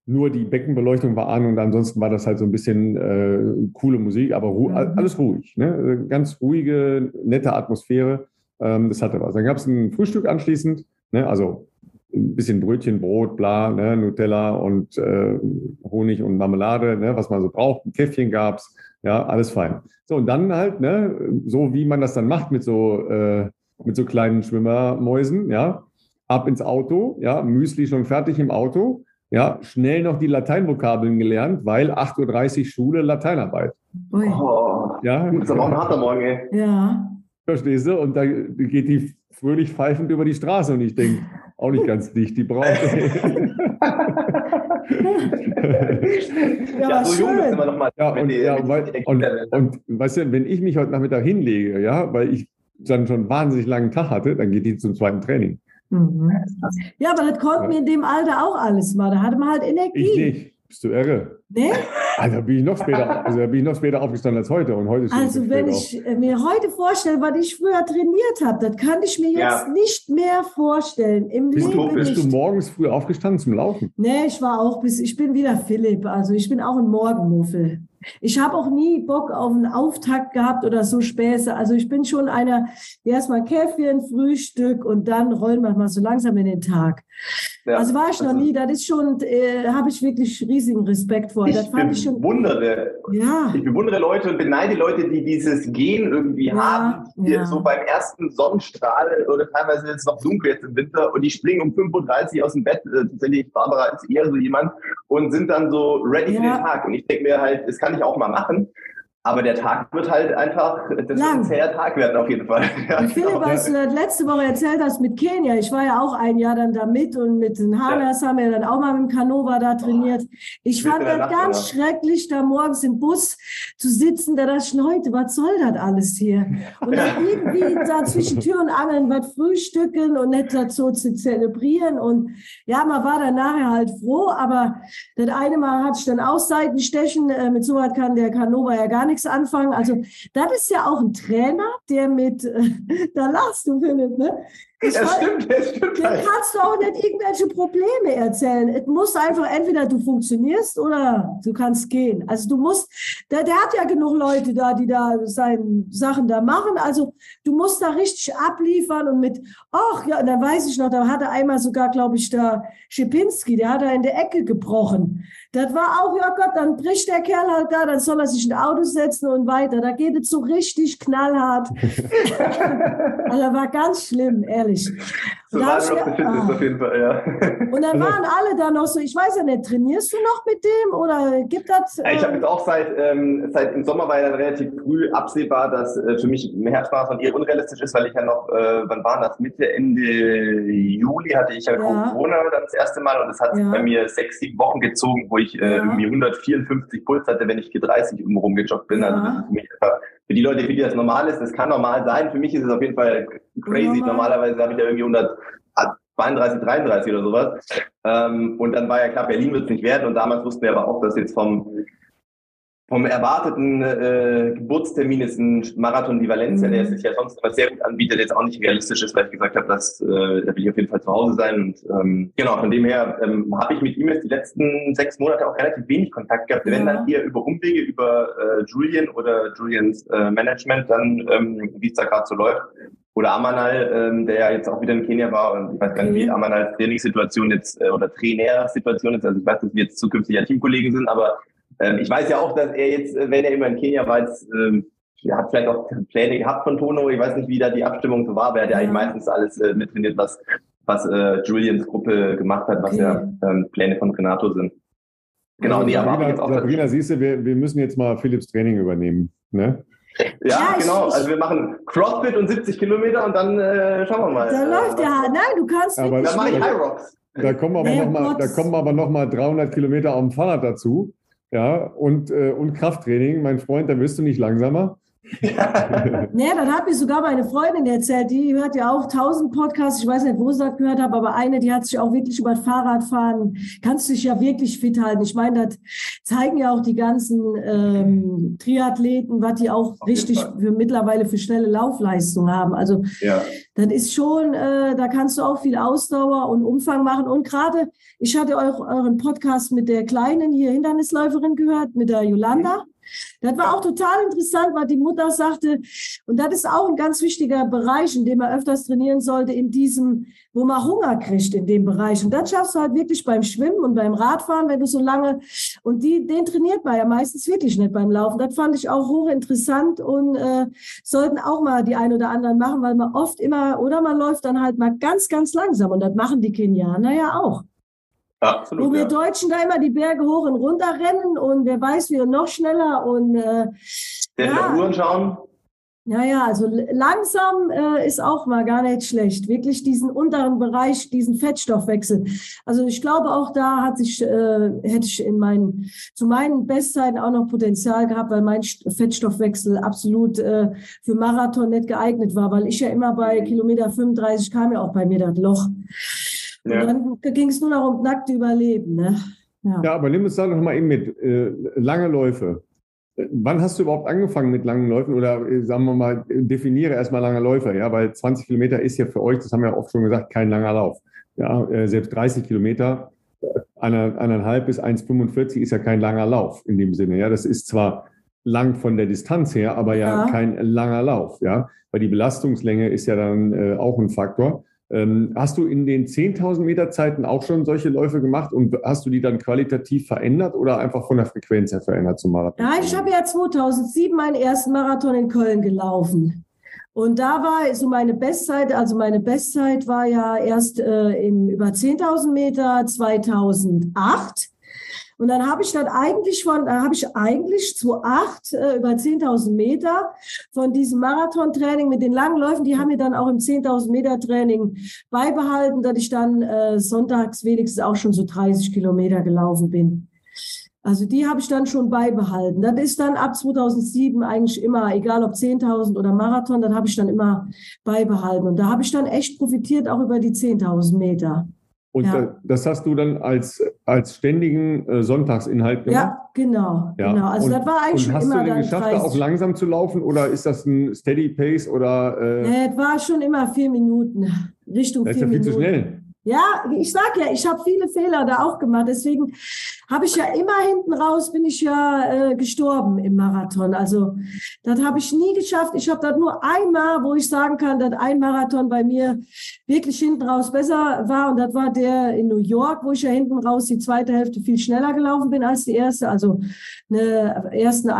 nur die Beckenbeleuchtung war an und ansonsten war das halt so ein bisschen äh, coole Musik, aber ru mhm. alles ruhig. Ne? Ganz ruhige, nette Atmosphäre. Ähm, das hatte was. Dann gab es ein Frühstück anschließend, ne? also ein bisschen Brötchen, Brot, bla, ne? Nutella und äh, Honig und Marmelade, ne? was man so braucht. Ein Käffchen gab es, ja, alles fein. So, und dann halt, ne, so wie man das dann macht mit so, äh, mit so kleinen Schwimmermäusen, ja, ab ins Auto, ja, Müsli schon fertig im Auto ja, schnell noch die Lateinvokabeln gelernt, weil 8.30 Uhr Schule, Lateinarbeit. Oh. Ja. Das ist aber auch ein harter Morgen, ey. Ja. Verstehst du? Und da geht die fröhlich pfeifend über die Straße und ich denke, auch nicht ganz dicht, die braucht. ja, ja so jung ist immer noch mal. Ja, und, ja, weil, und, und, weißt du, wenn ich mich heute Nachmittag hinlege, ja, weil ich dann schon einen wahnsinnig langen Tag hatte, dann geht die zum zweiten Training. Mhm. Ja, aber das konnten wir in dem Alter auch alles mal. Da hatte man halt Energie. Ich nicht. Bist du irre? Nee? Also, da bin ich noch später, also da bin ich noch später aufgestanden als heute. Und heute also wenn ich auf. mir heute vorstelle, was ich früher trainiert habe, das kann ich mir jetzt ja. nicht mehr vorstellen. Im bist Leben du, bist nicht. du morgens früh aufgestanden zum Laufen? Nee, ich war auch bis, ich bin wieder Philipp. Also ich bin auch ein Morgenmuffel. Ich habe auch nie Bock auf einen Auftakt gehabt oder so Späße. Also ich bin schon einer, erstmal Käffchen, Frühstück und dann rollen wir mal so langsam in den Tag. Ja, also war ich noch nie. Das ist schon, äh, habe ich wirklich riesigen Respekt vor. Ich das fand ich schon. Bewundere, ja. Ich bewundere Leute und beneide Leute, die dieses Gen irgendwie ja, haben, die ja. so beim ersten Sonnenstrahl oder teilweise jetzt noch dunkel jetzt im Winter und die springen um 5.30 Uhr aus dem Bett. Äh, tatsächlich, Barbara ist eher so jemand und sind dann so ready für den Tag. Und ich denke mir halt, kann kann ich auch mal machen. Aber der Tag wird halt einfach, das Lang. wird ein zäher Tag werden auf jeden Fall. Ja, und Philipp, genau. was du letzte Woche erzählt hast mit Kenia, ich war ja auch ein Jahr dann da mit und mit den Hanas ja. haben wir dann auch mal mit dem Canova da trainiert. Ich fand das ganz schrecklich, da morgens im Bus zu sitzen, da dachte ich, Leute, was soll das alles hier? Und dann irgendwie da zwischen Tür und Angeln was frühstücken und nicht dazu zu zelebrieren und ja, man war dann nachher halt froh, aber das eine Mal hatte ich dann auch Seitenstechen, äh, mit so was kann der Canova ja gar nicht nichts anfangen. Also, das ist ja auch ein Trainer, der mit, äh, da lachst du, Philipp, ne? Das ja, stimmt, das stimmt. Dem halt. kannst du auch nicht irgendwelche Probleme erzählen. Es muss einfach entweder du funktionierst oder du kannst gehen. Also du musst, der, der hat ja genug Leute da, die da seine Sachen da machen. Also du musst da richtig abliefern und mit, ach ja, und dann weiß ich noch, da hat er einmal sogar, glaube ich, da Schipinski, der hat er in der Ecke gebrochen. Das war auch, ja Gott, dann bricht der Kerl halt da, dann soll er sich in ein Auto setzen und weiter. Da geht es so richtig knallhart. also war ganz schlimm, ehrlich So da ich, ah. auf jeden Fall, ja. Und dann also waren alle da noch so, ich weiß ja nicht, trainierst du noch mit dem oder gibt das? Äh ich habe jetzt auch seit, ähm, seit im Sommer war ja dann relativ früh absehbar, dass äh, für mich mehr Herzmaß eher unrealistisch ist, weil ich ja noch, äh, wann war das? Mitte, Ende Juli hatte ich ja, ja. Corona dann das erste Mal und das hat ja. bei mir sechs, sieben Wochen gezogen, wo ich äh, ja. irgendwie 154 Puls hatte, wenn ich G30 irgendwo rumgejoggt bin. Also das ist für mich einfach für die Leute, für die das normal ist, das kann normal sein. Für mich ist es auf jeden Fall crazy. Normal. Normalerweise habe ich ja irgendwie 132, 33 oder sowas. Ähm, und dann war ja klar, Berlin wird es nicht werden. Und damals wussten wir aber auch, dass jetzt vom vom erwarteten äh, Geburtstermin ist ein Marathon die Valencia, mhm. der sich ja sonst immer sehr gut anbietet, jetzt auch nicht realistisch ist, weil ich gesagt habe, dass äh, da will ich auf jeden Fall zu Hause sein. Und ähm, genau, von dem her ähm, habe ich mit ihm jetzt die letzten sechs Monate auch relativ wenig Kontakt gehabt. Ja. Wenn dann eher über Umwege, über äh, Julian oder Julians äh, Management, dann ähm, wie es da gerade so läuft. Oder Amanal, ähm, der ja jetzt auch wieder in Kenia war und ich weiß gar nicht, wie Amanals Trainingssituation jetzt äh, oder Trainersituation ist. Also ich weiß, dass wir jetzt zukünftig ja Teamkollegen sind, aber ähm, ich weiß ja auch, dass er jetzt, äh, wenn er immer in Kenia war, jetzt, ähm, er hat vielleicht auch Pläne gehabt von Tono. Ich weiß nicht, wie da die Abstimmung so war, aber er hat ja eigentlich meistens alles äh, mittrainiert, was, was äh, Julians Gruppe gemacht hat, was okay. ja ähm, Pläne von Renato sind. Genau, also, die Sabrina, jetzt auch Sabrina, siehst du, wir, wir müssen jetzt mal Philips Training übernehmen. Ne? Ja, ja genau. Also wir machen Crossfit und 70 Kilometer und dann äh, schauen wir mal. Da äh, läuft ja. Nein, du kannst aber Dann mache ich High Rocks. Da kommen aber noch mal, da kommen aber noch mal 300 Kilometer auf dem Fahrrad dazu ja, und, äh, und Krafttraining, mein Freund, da wirst du nicht langsamer. Ja. naja, dann hat mir sogar meine Freundin erzählt, die hört ja auch tausend Podcasts, ich weiß nicht, wo sie das gehört hat, aber eine, die hat sich auch wirklich über das Fahrradfahren, kannst dich ja wirklich fit halten. Ich meine, das zeigen ja auch die ganzen ähm, Triathleten, was die auch richtig für mittlerweile für schnelle Laufleistung haben. Also ja. das ist schon, äh, da kannst du auch viel Ausdauer und Umfang machen. Und gerade, ich hatte euren Podcast mit der kleinen hier Hindernisläuferin gehört, mit der Yolanda. Das war auch total interessant, weil die Mutter sagte, und das ist auch ein ganz wichtiger Bereich, in dem man öfters trainieren sollte, in diesem, wo man Hunger kriegt in dem Bereich. Und das schaffst du halt wirklich beim Schwimmen und beim Radfahren, wenn du so lange, und die, den trainiert man ja meistens wirklich nicht beim Laufen. Das fand ich auch hochinteressant und äh, sollten auch mal die ein oder anderen machen, weil man oft immer, oder man läuft dann halt mal ganz, ganz langsam und das machen die Kenianer ja auch. Absolut, Wo wir ja. Deutschen da immer die Berge hoch und runter rennen und wer weiß, wir noch schneller und äh, der ja. Uhren schauen. Naja, also langsam äh, ist auch mal gar nicht schlecht. Wirklich diesen unteren Bereich, diesen Fettstoffwechsel. Also ich glaube auch da hat sich, äh, hätte ich in meinen, zu meinen Bestzeiten auch noch Potenzial gehabt, weil mein Fettstoffwechsel absolut äh, für Marathon nicht geeignet war, weil ich ja immer bei Kilometer 35 kam ja auch bei mir das Loch. Ja. Und dann ging es nur noch um nackte Überleben. Ne? Ja. ja, aber nimm es da noch mal eben mit. Äh, lange Läufe. Wann hast du überhaupt angefangen mit langen Läufen oder äh, sagen wir mal, definiere erstmal lange Läufer, ja, weil 20 Kilometer ist ja für euch, das haben wir ja oft schon gesagt, kein langer Lauf. Ja, äh, selbst 30 Kilometer, eineinhalb bis 1,45 ist ja kein langer Lauf in dem Sinne. Ja, das ist zwar lang von der Distanz her, aber ja, ja. kein langer Lauf, ja, weil die Belastungslänge ist ja dann äh, auch ein Faktor. Ähm, hast du in den 10.000 Meter Zeiten auch schon solche Läufe gemacht und hast du die dann qualitativ verändert oder einfach von der Frequenz her verändert zum Marathon? Ja, ich habe ja 2007 meinen ersten Marathon in Köln gelaufen. Und da war so meine Bestzeit, also meine Bestzeit war ja erst äh, im über 10.000 Meter 2008. Und dann habe ich dann eigentlich von, da habe ich eigentlich zu acht äh, über 10.000 Meter von diesem Marathontraining mit den langen Läufen, die haben mir dann auch im 10.000 Meter Training beibehalten, dass ich dann äh, sonntags wenigstens auch schon so 30 Kilometer gelaufen bin. Also die habe ich dann schon beibehalten. Das ist dann ab 2007 eigentlich immer, egal ob 10.000 oder Marathon, das habe ich dann immer beibehalten. Und da habe ich dann echt profitiert, auch über die 10.000 Meter. Und ja. das hast du dann als, als ständigen äh, Sonntagsinhalt gemacht? Ja, genau. Ja. genau. Also und, das war eigentlich schon immer Hast du denn geschafft, da auch langsam zu laufen oder ist das ein Steady Pace oder? Äh ja, es war schon immer vier Minuten, Richtung das vier Minuten. Ist ja viel Minuten. zu schnell. Ja, ich sag ja, ich habe viele Fehler da auch gemacht. Deswegen habe ich ja immer hinten raus, bin ich ja äh, gestorben im Marathon. Also das habe ich nie geschafft. Ich habe das nur einmal, wo ich sagen kann, dass ein Marathon bei mir wirklich hinten raus besser war. Und das war der in New York, wo ich ja hinten raus die zweite Hälfte viel schneller gelaufen bin als die erste. Also eine erste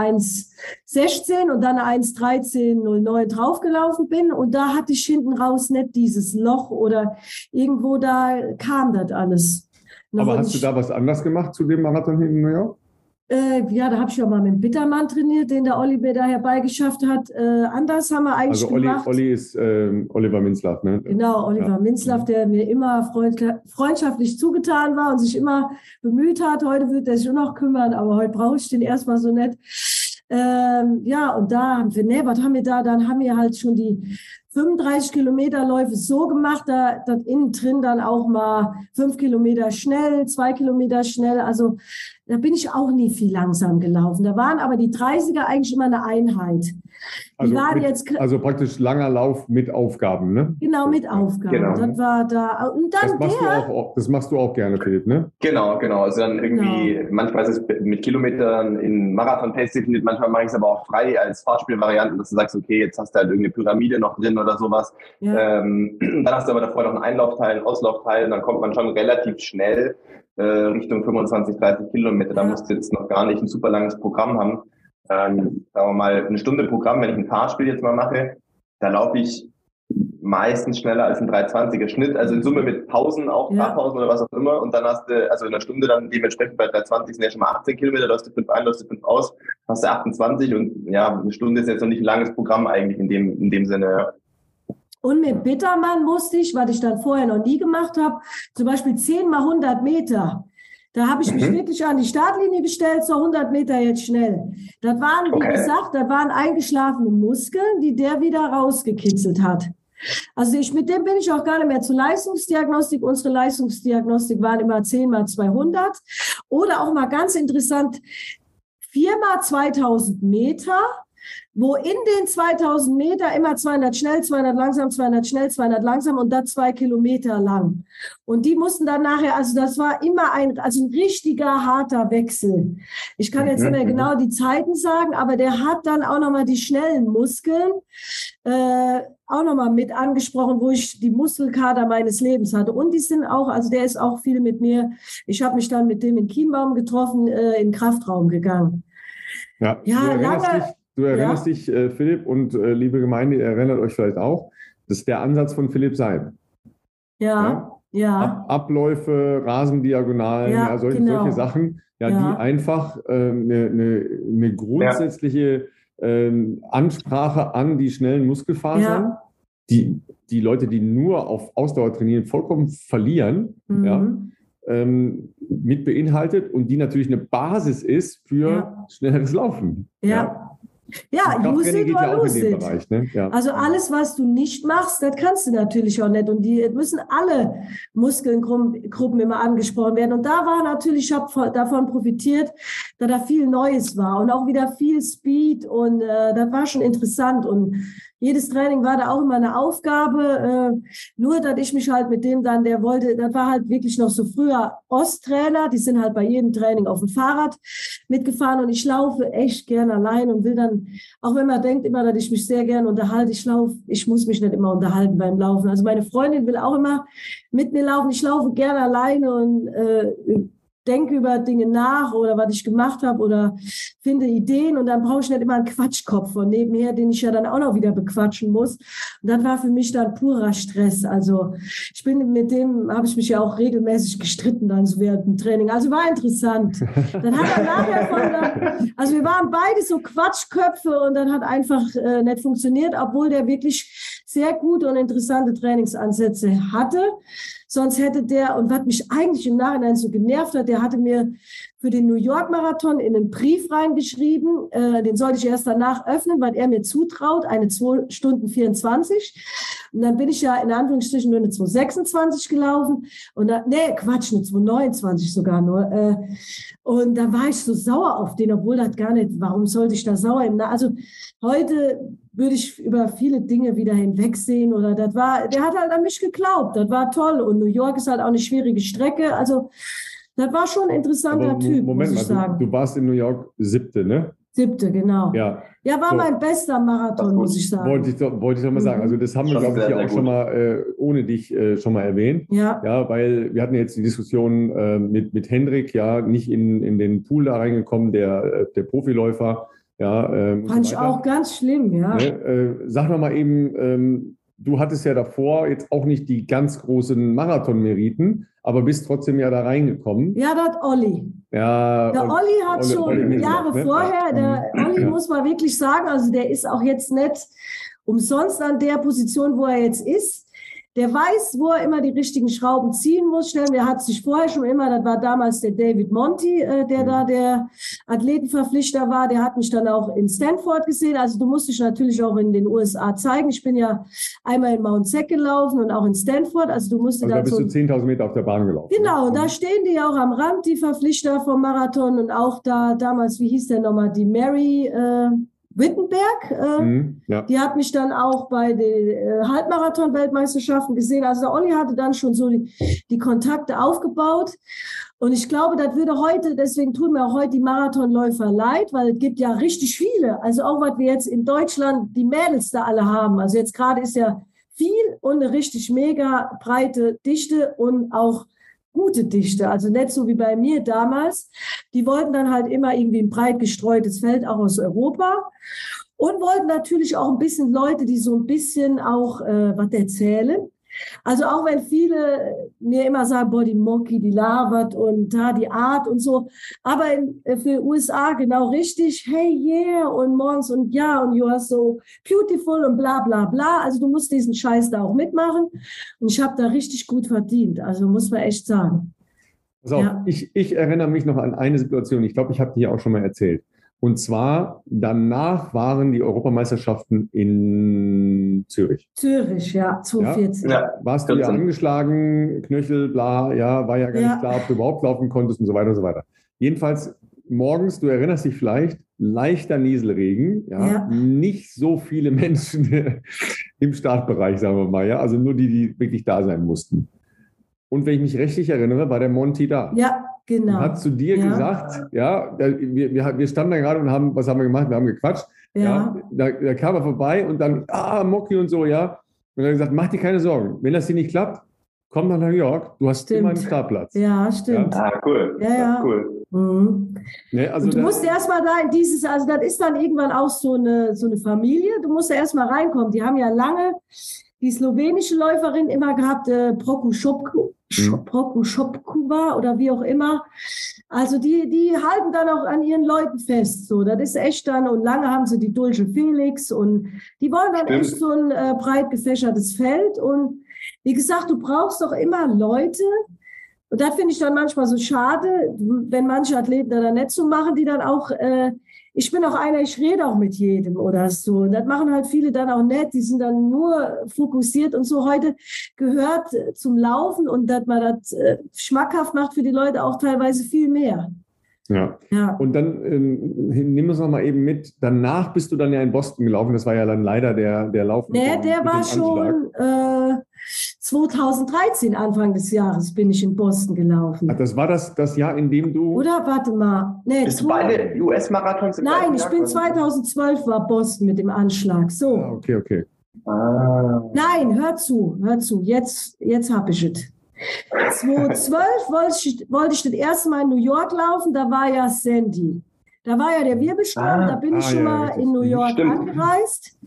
1,16 und dann eine 1,13,09 draufgelaufen bin. Und da hatte ich hinten raus nicht dieses Loch oder irgendwo da kam das alles. Noch Aber hast du da was anders gemacht zu dem Marathon in New York? Äh, ja, da habe ich ja mal mit dem Bittermann trainiert, den der Oliver da herbeigeschafft hat. Äh, anders haben wir eigentlich also Olli, gemacht. Olli ist äh, Oliver Minzlaff, ne? Genau, Oliver ja. Minzlaff, der mir immer freundschaftlich zugetan war und sich immer bemüht hat. Heute wird er sich auch noch kümmern, aber heute brauche ich den erstmal so nett. Ähm, ja, und da haben wir, ne, was haben wir da? Dann haben wir halt schon die 35 Kilometer Läufe so gemacht, da, da innen drin dann auch mal fünf Kilometer schnell, zwei Kilometer schnell. Also da bin ich auch nie viel langsam gelaufen. Da waren aber die 30er eigentlich immer eine Einheit. Also, mit, jetzt, also praktisch langer Lauf mit Aufgaben, ne? Genau, mit Aufgaben. Genau. Das war da. Und dann das, machst der, du auch, das machst du auch gerne, Philipp, ne? Genau, genau. Also dann irgendwie, genau. manchmal ist es mit Kilometern in Marathon-Pace definiert, manchmal mache ich es aber auch frei als Fahrspielvariante, dass du sagst, okay, jetzt hast du halt irgendeine Pyramide noch drin oder sowas. Ja. Ähm, dann hast du aber davor noch einen Einlaufteil, einen Laufteil und dann kommt man schon relativ schnell äh, Richtung 25, 30 Kilometer. Da musst du jetzt noch gar nicht ein super langes Programm haben. Ähm, sagen wir mal, eine Stunde Programm, wenn ich ein Fahrspiel jetzt mal mache, da laufe ich meistens schneller als ein 320er Schnitt, also in Summe mit Pausen, auch ja. Fahrpausen oder was auch immer. Und dann hast du, also in einer Stunde dann dementsprechend bei 320 sind ja schon mal 18 Kilometer, läufst du 5 ein, läufst du 5 aus, hast du 28 und ja, eine Stunde ist jetzt noch nicht ein langes Programm eigentlich in dem, in dem Sinne. Und mit Bittermann musste ich, was ich dann vorher noch nie gemacht habe, zum Beispiel 10 mal 100 Meter. Da habe ich mich mhm. wirklich an die Startlinie gestellt, so 100 Meter jetzt schnell. Das waren, wie okay. gesagt, da waren eingeschlafene Muskeln, die der wieder rausgekitzelt hat. Also ich, mit dem bin ich auch gar nicht mehr zur Leistungsdiagnostik. Unsere Leistungsdiagnostik waren immer 10 mal 200. Oder auch mal ganz interessant, 4 mal 2000 Meter wo in den 2000 Meter immer 200 schnell, 200 langsam, 200 schnell, 200 langsam und da zwei Kilometer lang. Und die mussten dann nachher, also das war immer ein, also ein richtiger harter Wechsel. Ich kann jetzt nicht mehr mhm. genau die Zeiten sagen, aber der hat dann auch nochmal die schnellen Muskeln äh, auch nochmal mit angesprochen, wo ich die Muskelkader meines Lebens hatte. Und die sind auch, also der ist auch viel mit mir. Ich habe mich dann mit dem in Chiembaum getroffen, äh, in Kraftraum gegangen. Ja, ja lange, Du erinnerst ja. dich, äh, Philipp, und äh, liebe Gemeinde, ihr erinnert euch vielleicht auch, das ist der Ansatz von Philipp Seib. Ja. ja. ja. Ab, Abläufe, Rasendiagonalen, ja, solche, genau. solche Sachen, ja, die einfach eine äh, ne, ne, ne grundsätzliche ähm, Ansprache an die schnellen Muskelfasern, die die Leute, die nur auf Ausdauer trainieren, vollkommen verlieren, mhm. ja, ähm, mit beinhaltet und die natürlich eine Basis ist für ja. schnelleres Laufen. Ja. ja. Ja, use it or lose it. Bereich, ne? ja. Also alles, was du nicht machst, das kannst du natürlich auch nicht. Und die müssen alle Muskelgruppen immer angesprochen werden. Und da war natürlich, ich habe davon profitiert, da da viel Neues war und auch wieder viel Speed. Und äh, das war schon interessant. Und jedes Training war da auch immer eine Aufgabe. Äh, nur, dass ich mich halt mit dem dann, der wollte, das war halt wirklich noch so früher Osttrainer, die sind halt bei jedem Training auf dem Fahrrad mitgefahren und ich laufe echt gern allein und will dann, auch wenn man denkt immer, dass ich mich sehr gern unterhalte, ich laufe, ich muss mich nicht immer unterhalten beim Laufen. Also meine Freundin will auch immer mit mir laufen. Ich laufe gern alleine und äh, denke über Dinge nach oder was ich gemacht habe oder finde Ideen und dann brauche ich nicht immer einen Quatschkopf von nebenher, den ich ja dann auch noch wieder bequatschen muss. Und das war für mich dann purer Stress. Also ich bin mit dem, habe ich mich ja auch regelmäßig gestritten dann so während dem Training. Also war interessant. Dann hat er nachher von, also wir waren beide so Quatschköpfe und dann hat einfach äh, nicht funktioniert, obwohl der wirklich sehr gute und interessante Trainingsansätze hatte. Sonst hätte der, und was mich eigentlich im Nachhinein so genervt hat, der hatte mir für den New York Marathon in einen Brief reingeschrieben, äh, den sollte ich erst danach öffnen, weil er mir zutraut, eine 2 Stunden 24. Und dann bin ich ja in Anführungsstrichen nur eine 226 gelaufen und da, nee, Quatsch, eine 229 sogar nur. Äh, und da war ich so sauer auf den, obwohl das gar nicht, warum sollte ich da sauer im, also heute würde ich über viele Dinge wieder hinwegsehen oder das war, der hat halt an mich geglaubt, das war toll und New York ist halt auch eine schwierige Strecke, also das war schon ein interessanter Aber, Typ, Moment muss ich mal, sagen. Du, du, warst in New York siebte, ne? Siebte, genau. Ja, ja war so. mein bester Marathon, muss ich sagen. Wollte ich doch, wollte ich doch mal sagen. Mhm. Also das haben wir, glaube ich, ja auch schon mal äh, ohne dich äh, schon mal erwähnt. Ja. Ja, weil wir hatten jetzt die Diskussion äh, mit, mit Hendrik, ja, nicht in, in den Pool da reingekommen, der, äh, der Profiläufer. Ja, ähm, Fand so ich auch ganz schlimm, ja. Ne? Äh, sag noch mal eben, ähm, du hattest ja davor jetzt auch nicht die ganz großen Marathon-Meriten, aber bist trotzdem ja da reingekommen. Ja, das Olli. Ja, der Olli hat Olli, schon Olli Jahre ne? vorher, der mhm. Olli ja. muss man wirklich sagen, also der ist auch jetzt nicht umsonst an der Position, wo er jetzt ist der weiß, wo er immer die richtigen Schrauben ziehen muss. Stellen wir hat sich vorher schon immer, das war damals der David Monty, äh, der da der Athletenverpflichter war, der hat mich dann auch in Stanford gesehen. Also du musst dich natürlich auch in den USA zeigen. Ich bin ja einmal in Mount Zack gelaufen und auch in Stanford. Also du musst also da bist du 10.000 Meter auf der Bahn gelaufen. Genau, und da stehen die auch am Rand, die Verpflichter vom Marathon und auch da damals, wie hieß der nochmal, die Mary, äh, Wittenberg. Äh, mhm, ja. Die hat mich dann auch bei den äh, Halbmarathon-Weltmeisterschaften gesehen. Also der Olli hatte dann schon so die, die Kontakte aufgebaut. Und ich glaube, das würde heute, deswegen tun mir auch heute die Marathonläufer leid, weil es gibt ja richtig viele. Also auch, was wir jetzt in Deutschland, die Mädels da alle haben. Also jetzt gerade ist ja viel und eine richtig mega breite Dichte und auch gute Dichte, also nicht so wie bei mir damals. Die wollten dann halt immer irgendwie ein breit gestreutes Feld auch aus Europa und wollten natürlich auch ein bisschen Leute, die so ein bisschen auch äh, was erzählen. Also auch wenn viele mir immer sagen, boah, die Moki, die labert und da die Art und so. Aber in, äh, für USA genau richtig, hey, yeah und morgens und ja und you are so beautiful und bla bla bla. Also du musst diesen Scheiß da auch mitmachen. Und ich habe da richtig gut verdient. Also muss man echt sagen. So, ja. ich, ich erinnere mich noch an eine Situation, ich glaube, ich habe die auch schon mal erzählt. Und zwar danach waren die Europameisterschaften in Zürich. Zürich, ja, 2014. Ja? Warst du ja angeschlagen, Knöchel, bla, ja, war ja gar ja. nicht klar, ob du überhaupt laufen konntest und so weiter und so weiter. Jedenfalls morgens, du erinnerst dich vielleicht, leichter Nieselregen, ja, ja. nicht so viele Menschen im Startbereich, sagen wir mal, ja, also nur die, die wirklich da sein mussten. Und wenn ich mich richtig erinnere, war der Monty da. Ja, genau. Hat zu dir ja. gesagt, ja, wir, wir, wir standen da gerade und haben, was haben wir gemacht? Wir haben gequatscht. Ja. ja da, da, kam er vorbei und dann, ah, Mocky und so, ja. Und er hat gesagt, mach dir keine Sorgen. Wenn das hier nicht klappt, komm nach New York, du hast stimmt. immer einen Startplatz. Ja, stimmt. Ja? Ah, cool. Ja, ja. cool. Mhm. Nee, also und du musst erstmal da in dieses, also das ist dann irgendwann auch so eine, so eine Familie, du musst ja erstmal reinkommen. Die haben ja lange die slowenische Läuferin immer gehabt, äh, Prokuschopku, mhm. Prokuschopkuva oder wie auch immer. Also die, die halten dann auch an ihren Leuten fest. So, das ist echt dann, und lange haben sie die Dulce Felix und die wollen dann Stimmt. echt so ein äh, breit gefächertes Feld. Und wie gesagt, du brauchst doch immer Leute, und das finde ich dann manchmal so schade, wenn manche Athleten da dann nicht so machen, die dann auch äh, ich bin auch einer, ich rede auch mit jedem oder so. Das machen halt viele dann auch nett, die sind dann nur fokussiert und so. Heute gehört zum Laufen und dass man das äh, schmackhaft macht für die Leute auch teilweise viel mehr. Ja. ja. Und dann ähm, nimm uns noch mal eben mit. Danach bist du dann ja in Boston gelaufen. Das war ja dann leider der, der Lauf. Nee, der war schon äh, 2013, Anfang des Jahres, bin ich in Boston gelaufen. Ach, das war das, das Jahr, in dem du. Oder warte mal. Nee, Bist du beide US-Marathons Nein, ich bin 2012 war Boston mit dem Anschlag. So. Ah, okay, okay. Ah. Nein, hör zu, hör zu. Jetzt, jetzt habe ich es. 2012 wollte ich, wollte ich das erste Mal in New York laufen, da war ja Sandy. Da war ja der Wirbelsturm, ah, da bin ich ah, schon ja, mal in New York stimmt. angereist.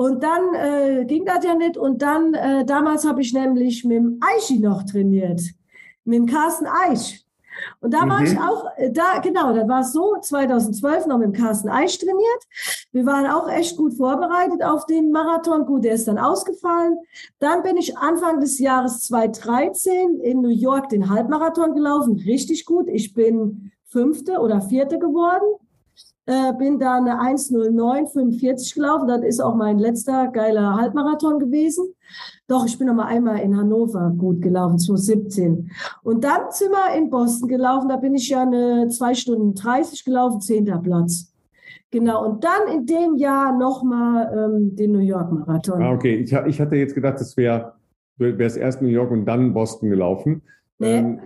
Und dann äh, ging das ja nicht. Und dann, äh, damals habe ich nämlich mit dem Eichi noch trainiert. Mit dem Carsten Eich. Und da mhm. war ich mhm. auch, äh, da, genau, da war es so, 2012 noch mit dem Carsten Eich trainiert. Wir waren auch echt gut vorbereitet auf den Marathon. Gut, der ist dann ausgefallen. Dann bin ich Anfang des Jahres 2013 in New York den Halbmarathon gelaufen. Richtig gut. Ich bin Fünfte oder Vierte geworden. Äh, bin da eine 1.09.45 gelaufen. Das ist auch mein letzter geiler Halbmarathon gewesen. Doch, ich bin noch mal einmal in Hannover gut gelaufen, 2017. Und dann sind wir in Boston gelaufen. Da bin ich ja eine 2 Stunden 30 gelaufen, zehnter Platz. Genau, und dann in dem Jahr nochmal ähm, den New York Marathon. Ah, okay. Ich, ich hatte jetzt gedacht, das wäre wär's erst New York und dann Boston gelaufen. Nee. Ähm,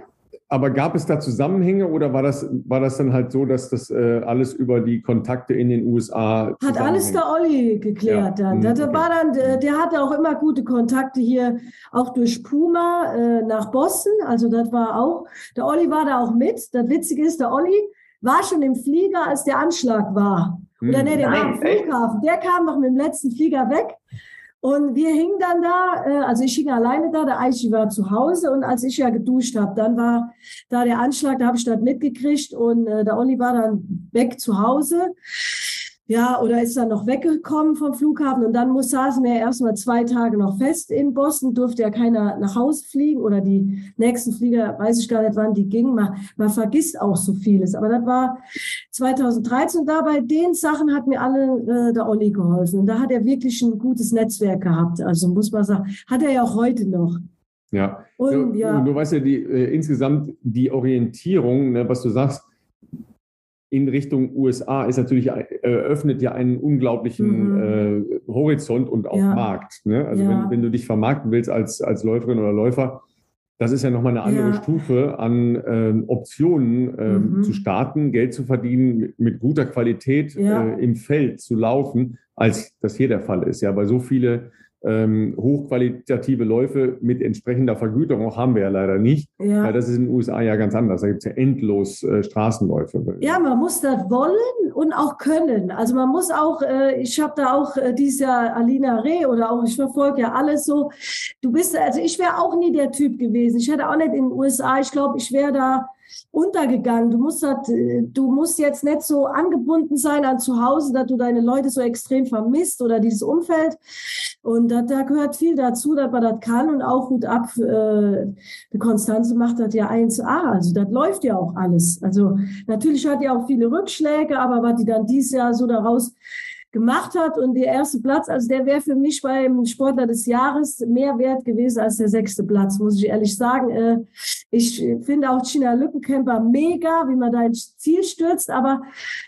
aber gab es da Zusammenhänge oder war das, war das dann halt so, dass das äh, alles über die Kontakte in den USA Hat alles der Olli geklärt ja. dann. Das hm, okay. war dann, der, der hatte auch immer gute Kontakte hier, auch durch Puma äh, nach Boston. Also das war auch, der Olli war da auch mit. Das Witzige ist, der Olli war schon im Flieger, als der Anschlag war. Oder hm, nee, der Nein, war am Flughafen. Der kam noch mit dem letzten Flieger weg. Und wir hingen dann da, äh, also ich hing alleine da, der Eichi war zu Hause und als ich ja geduscht habe, dann war da der Anschlag, da habe ich das mitgekriegt und äh, der Olli war dann weg zu Hause ja, oder ist dann noch weggekommen vom Flughafen und dann muss, saßen wir erst mal zwei Tage noch fest in Boston, durfte ja keiner nach Hause fliegen oder die nächsten Flieger, weiß ich gar nicht, wann die gingen. Man, man vergisst auch so vieles. Aber das war 2013 und da bei den Sachen hat mir alle äh, der Olli geholfen. Und da hat er wirklich ein gutes Netzwerk gehabt. Also muss man sagen, hat er ja auch heute noch. Ja, und, du, ja. du weißt ja, die, äh, insgesamt die Orientierung, ne, was du sagst, in Richtung USA ist natürlich eröffnet ja einen unglaublichen mhm. äh, Horizont und auch ja. Markt. Ne? Also ja. wenn, wenn du dich vermarkten willst als, als Läuferin oder Läufer, das ist ja nochmal eine andere ja. Stufe an ähm, Optionen ähm, mhm. zu starten, Geld zu verdienen, mit, mit guter Qualität äh, im Feld zu laufen, als das hier der Fall ist. Ja, weil so viele ähm, hochqualitative Läufe mit entsprechender Vergütung haben wir ja leider nicht. Ja. Weil das ist in den USA ja ganz anders. Da gibt es ja endlos äh, Straßenläufe. Ja, man muss das wollen und auch können. Also man muss auch, äh, ich habe da auch äh, dieses Jahr Alina Reh oder auch, ich verfolge ja alles so. Du bist, also ich wäre auch nie der Typ gewesen. Ich hätte auch nicht in den USA, ich glaube, ich wäre da untergegangen. Du musst, halt, du musst jetzt nicht so angebunden sein an zu Hause, dass du deine Leute so extrem vermisst oder dieses Umfeld. Und da, da gehört viel dazu, dass man das kann und auch gut ab. Äh, die Konstanze macht das ja 1A. Also das läuft ja auch alles. Also natürlich hat ja auch viele Rückschläge, aber was die dann dieses Jahr so daraus gemacht hat und der erste Platz, also der wäre für mich beim Sportler des Jahres mehr wert gewesen als der sechste Platz, muss ich ehrlich sagen. Äh, ich finde auch China Lückenkämper mega, wie man da ins Ziel stürzt, aber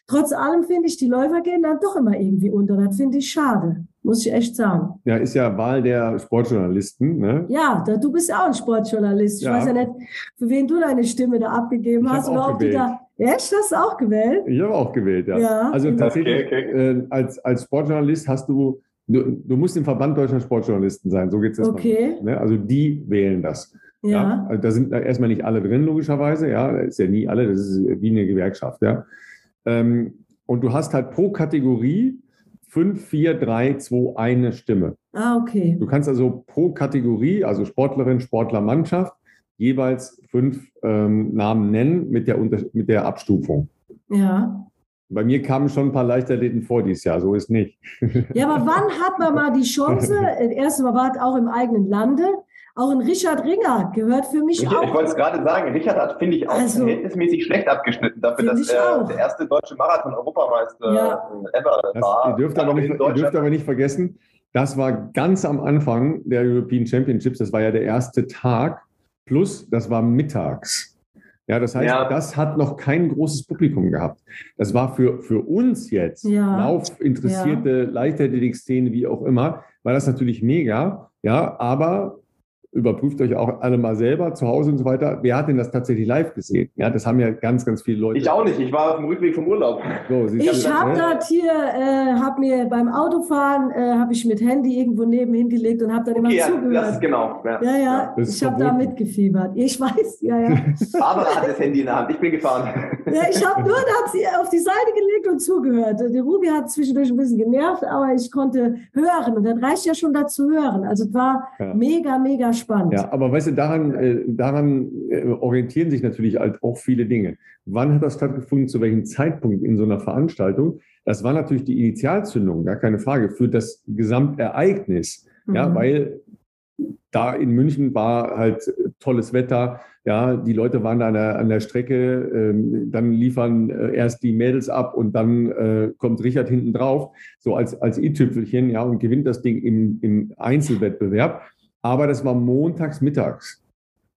trotz allem finde ich, die Läufer gehen dann doch immer irgendwie unter. Das finde ich schade muss ich echt sagen. Ja, ist ja Wahl der Sportjournalisten. Ne? Ja, da, du bist ja auch ein Sportjournalist. Ich ja. weiß ja nicht, für wen du deine Stimme da abgegeben ich hast oder ob gewählt. du da. Echt, hast du auch gewählt? Ich habe auch gewählt, ja. ja also tatsächlich, okay, okay. Äh, als, als Sportjournalist hast du, du, du musst im Verband deutscher Sportjournalisten sein, so geht es okay. ne? Also die wählen das. Ja. ja. Also da sind erstmal nicht alle drin, logischerweise, ja. Das ist ja nie alle, das ist wie eine Gewerkschaft, ja. Ähm, und du hast halt pro Kategorie 5, 4, 3, 2, eine Stimme. Ah, okay. Du kannst also pro Kategorie, also Sportlerin, Sportler, Mannschaft, jeweils fünf ähm, Namen nennen mit der, mit der Abstufung. Ja. Bei mir kamen schon ein paar Leichtathleten vor dieses Jahr, so ist nicht. Ja, aber wann hat man mal die Chance? Erstens mal war es auch im eigenen Lande. Auch ein Richard Ringer gehört für mich ich, auch. Ich wollte es gerade sagen, Richard hat, finde ich, auch also, verhältnismäßig schlecht abgeschnitten dafür, dass er der erste deutsche Marathon-Europameister ja. ever das, war. Ihr dürft, aber nicht, ihr dürft aber nicht vergessen, das war ganz am Anfang der European Championships, das war ja der erste Tag, plus das war mittags. Ja, das heißt, ja. das hat noch kein großes Publikum gehabt. Das war für, für uns jetzt, ja. Laufinteressierte, ja. Leichtathletik-Szene, wie auch immer, war das natürlich mega. Ja, aber überprüft euch auch alle mal selber zu Hause und so weiter. Wer hat denn das tatsächlich live gesehen? Ja, das haben ja ganz, ganz viele Leute. Ich auch nicht. Ich war auf dem Rückweg vom Urlaub. So, ich habe ne? dort hier, äh, habe mir beim Autofahren, äh, habe ich mit Handy irgendwo neben hingelegt und habe dann immer okay, zugehört. Ja, das ist genau. Ja, ja, ja ich habe da mitgefiebert. Ich weiß, ja, ja. Barbara hat das Handy in der Hand. Ich bin gefahren. Ja, ich habe nur da sie auf die Seite gelegt und zugehört. Die Ruby hat zwischendurch ein bisschen genervt, aber ich konnte hören und das reicht ja schon dazu hören. Also es war ja. mega, mega spannend spannend. Ja, aber weißt du, daran, äh, daran äh, orientieren sich natürlich halt auch viele Dinge. Wann hat das stattgefunden, zu welchem Zeitpunkt in so einer Veranstaltung? Das war natürlich die Initialzündung, gar keine Frage, für das Gesamtereignis. Mhm. Ja, weil da in München war halt tolles Wetter. Ja, die Leute waren da an der, an der Strecke, ähm, dann liefern äh, erst die Mädels ab und dann äh, kommt Richard hinten drauf, so als, als i-Tüpfelchen, ja, und gewinnt das Ding im, im Einzelwettbewerb aber das war montags mittags.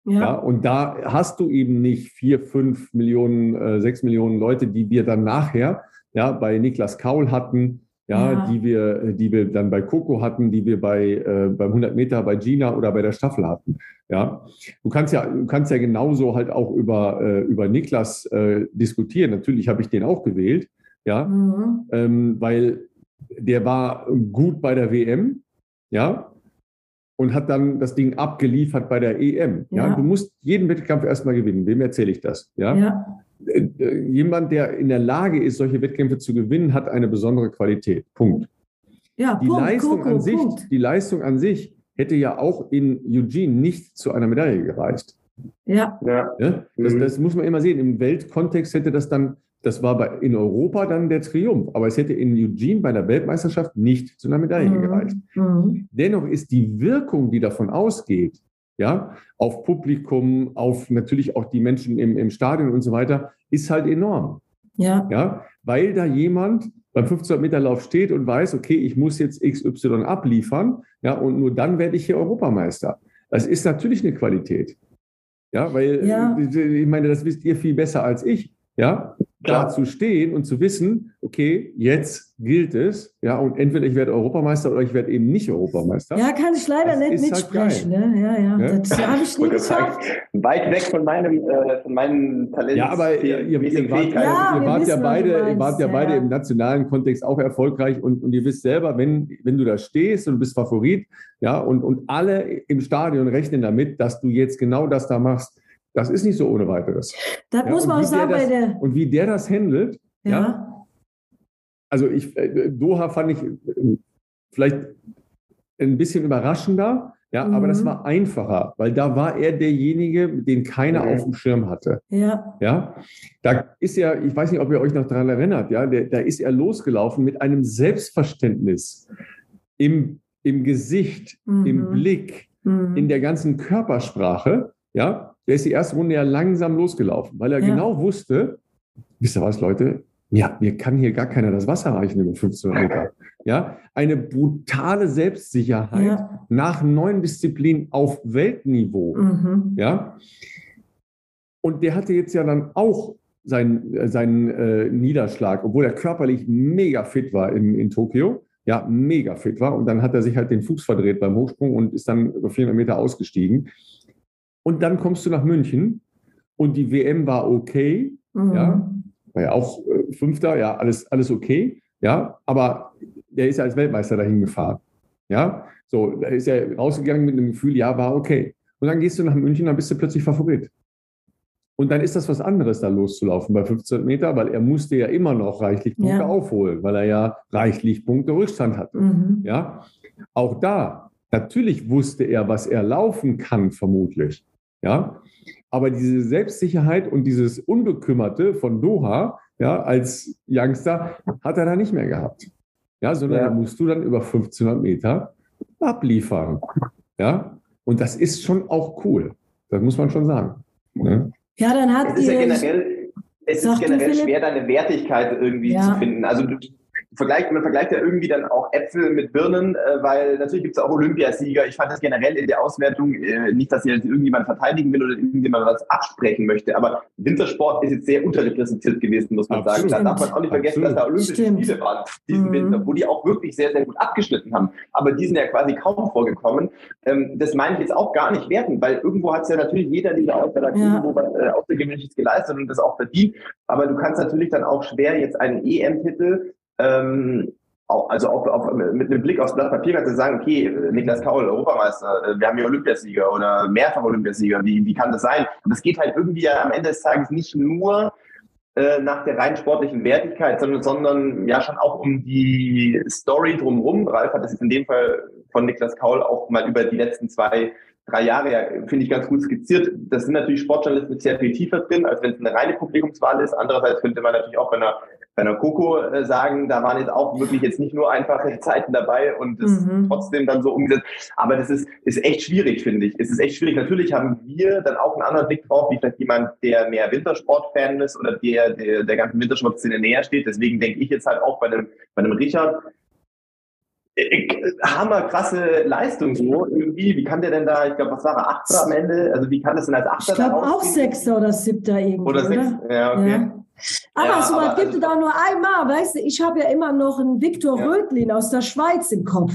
Ja. ja. und da hast du eben nicht vier, fünf Millionen, äh, sechs Millionen Leute, die wir dann nachher ja, bei Niklas Kaul hatten, ja, ja, die wir, die wir dann bei Coco hatten, die wir bei äh, beim 100 Meter bei Gina oder bei der Staffel hatten. Ja, du kannst ja, du kannst ja genauso halt auch über äh, über Niklas äh, diskutieren. Natürlich habe ich den auch gewählt, ja, mhm. ähm, weil der war gut bei der WM, ja, und hat dann das Ding abgeliefert bei der EM. Ja, ja? du musst jeden Wettkampf erstmal gewinnen. Wem erzähle ich das? Ja? ja. Äh, äh, jemand, der in der Lage ist, solche Wettkämpfe zu gewinnen, hat eine besondere Qualität. Punkt. Ja, die Punkt, Leistung Coco, an sich, Punkt. die Leistung an sich hätte ja auch in Eugene nicht zu einer Medaille gereicht. Ja. ja. Das, mhm. das muss man immer sehen. Im Weltkontext hätte das dann das war bei, in Europa dann der Triumph. Aber es hätte in Eugene bei der Weltmeisterschaft nicht zu einer Medaille mhm. gereicht. Mhm. Dennoch ist die Wirkung, die davon ausgeht, ja, auf Publikum, auf natürlich auch die Menschen im, im Stadion und so weiter, ist halt enorm. Ja. ja. Weil da jemand beim 1500 Meter Lauf steht und weiß, okay, ich muss jetzt XY abliefern, ja, und nur dann werde ich hier Europameister. Das ist natürlich eine Qualität. Ja, weil ja. ich meine, das wisst ihr viel besser als ich. Ja, da zu stehen und zu wissen, okay, jetzt gilt es, ja, und entweder ich werde Europameister oder ich werde eben nicht Europameister. Ja, kann ich leider das nicht halt mitsprechen. Halt ne? Ja, ja, ja, das habe ich nie geschafft. Weit weg von meinem, äh, von meinen Talenten. Ja, aber ihr, ihr, ihr, wart, ja, ihr wart, ja beide, ihr wart ja beide im nationalen Kontext auch erfolgreich und, und ihr wisst selber, wenn, wenn du da stehst und du bist Favorit, ja, und, und alle im Stadion rechnen damit, dass du jetzt genau das da machst, das ist nicht so ohne weiteres. Das ja, muss man auch sagen bei der. Und wie der das handelt, ja. ja also ich, äh, Doha fand ich äh, vielleicht ein bisschen überraschender, ja, mhm. aber das mhm. war einfacher, weil da war er derjenige, den keiner auf dem Schirm hatte. Ja. Ja. Da ist er, ich weiß nicht, ob ihr euch noch daran erinnert, ja, der, da ist er losgelaufen mit einem Selbstverständnis im, im Gesicht, mhm. im Blick, mhm. in der ganzen Körpersprache, ja, der ist die erste Runde ja langsam losgelaufen, weil er ja. genau wusste, wisst ihr was, Leute, ja, mir kann hier gar keiner das Wasser reichen über 15 Meter. Ja, eine brutale Selbstsicherheit ja. nach neuen Disziplinen auf Weltniveau. Mhm. Ja, und der hatte jetzt ja dann auch seinen, seinen äh, Niederschlag, obwohl er körperlich mega fit war in, in Tokio. Ja, mega fit war. Und dann hat er sich halt den Fuß verdreht beim Hochsprung und ist dann über 400 Meter ausgestiegen. Und dann kommst du nach München und die WM war okay, mhm. ja, war ja auch äh, Fünfter, ja, alles, alles okay, ja, aber der ist ja als Weltmeister dahin gefahren, ja, so, da ist er rausgegangen mit einem Gefühl, ja, war okay. Und dann gehst du nach München, dann bist du plötzlich Favorit. Und dann ist das was anderes, da loszulaufen bei 15 Meter, weil er musste ja immer noch reichlich Punkte ja. aufholen, weil er ja reichlich Punkte Rückstand hatte. Mhm. Ja, Auch da, natürlich wusste er, was er laufen kann, vermutlich. Ja, aber diese Selbstsicherheit und dieses Unbekümmerte von Doha, ja, als Youngster, hat er da nicht mehr gehabt. Ja, sondern ja. da musst du dann über 1500 Meter abliefern. Ja, und das ist schon auch cool. Das muss man schon sagen. Ne? Ja, dann hat es ist ja generell, es ist generell schwer, deine Wertigkeit irgendwie ja. zu finden. Also du, vergleicht, man vergleicht ja irgendwie dann auch Äpfel mit Birnen, äh, weil natürlich gibt es auch Olympiasieger. Ich fand das generell in der Auswertung, äh, nicht, dass jetzt irgendjemand verteidigen will oder irgendjemand was absprechen möchte, aber Wintersport ist jetzt sehr unterrepräsentiert gewesen, muss man Absolut. sagen. Da darf man auch nicht vergessen, Absolut. dass da Olympische Stimmt. Spiele waren diesen mhm. Winter, wo die auch wirklich sehr, sehr gut abgeschnitten haben. Aber die sind ja quasi kaum vorgekommen. Ähm, das meine ich jetzt auch gar nicht werten, weil irgendwo hat es ja natürlich jeder dieser Auswahl ja. irgendwo was äh, Außergewöhnliches geleistet und das auch verdient. Aber du kannst natürlich dann auch schwer jetzt einen EM-Titel ähm, also auch, auch mit einem Blick aufs Blatt Papier kannst du sagen, okay, Niklas Kaul, Europameister, äh, wir haben hier Olympiasieger oder mehrfach Olympiasieger, wie, wie kann das sein? Und es geht halt irgendwie am Ende des Tages nicht nur äh, nach der rein sportlichen Wertigkeit, sondern, sondern ja schon auch um die Story drumherum. Ralf hat das jetzt in dem Fall von Niklas Kaul auch mal über die letzten zwei drei Jahre ja, finde ich, ganz gut skizziert. Das sind natürlich Sportjournalisten mit sehr viel tiefer drin, als wenn es eine reine Publikumswahl ist. Andererseits könnte man natürlich auch bei einer, bei einer Coco äh, sagen, da waren jetzt auch wirklich jetzt nicht nur einfache Zeiten dabei und das mhm. trotzdem dann so umgesetzt. Aber das ist, ist echt schwierig, finde ich. Es ist echt schwierig. Natürlich haben wir dann auch einen anderen Blick drauf, wie vielleicht jemand, der mehr Wintersport-Fan ist oder der, der der ganzen Wintersportszene näher steht. Deswegen denke ich jetzt halt auch bei einem, bei einem Richard, hammerkrasse Leistung so irgendwie. Wie kann der denn da, ich glaube, was war er, Achter am Ende? Also wie kann das denn als Achter Ich glaube auch Sechster oder Siebter irgendwie, oder? Sechs, ja, okay. Ja. Aber ja, so was gibt also, es da nur einmal, weißt du, ich habe ja immer noch einen Viktor ja. Rödlin aus der Schweiz im Kopf.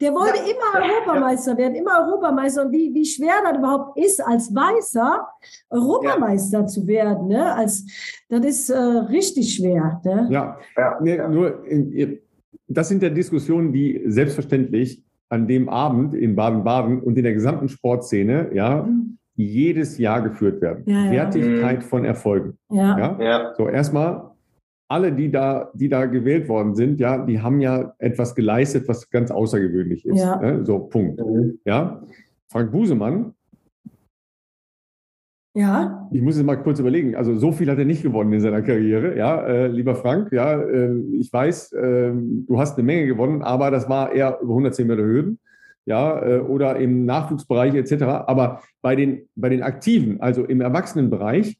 Der wollte ja. immer Europameister werden, immer Europameister. Und wie, wie schwer das überhaupt ist, als Weißer Europameister ja. zu werden, ne? als, das ist äh, richtig schwer. Ne? Ja, ja. Nee, nur in, das sind ja Diskussionen, die selbstverständlich an dem Abend in Baden-Baden und in der gesamten Sportszene, ja, mhm. jedes Jahr geführt werden. Ja, ja. Wertigkeit mhm. von Erfolgen. Ja. ja. So, erstmal, alle, die da, die da gewählt worden sind, ja, die haben ja etwas geleistet, was ganz außergewöhnlich ist. Ja. Ne? So, Punkt. Mhm. Ja. Frank Busemann ja. Ich muss jetzt mal kurz überlegen. Also so viel hat er nicht gewonnen in seiner Karriere. Ja, äh, lieber Frank, ja, äh, ich weiß, äh, du hast eine Menge gewonnen, aber das war eher über 110 Meter Höhen. Ja, äh, oder im Nachwuchsbereich etc. Aber bei den, bei den Aktiven, also im Erwachsenenbereich,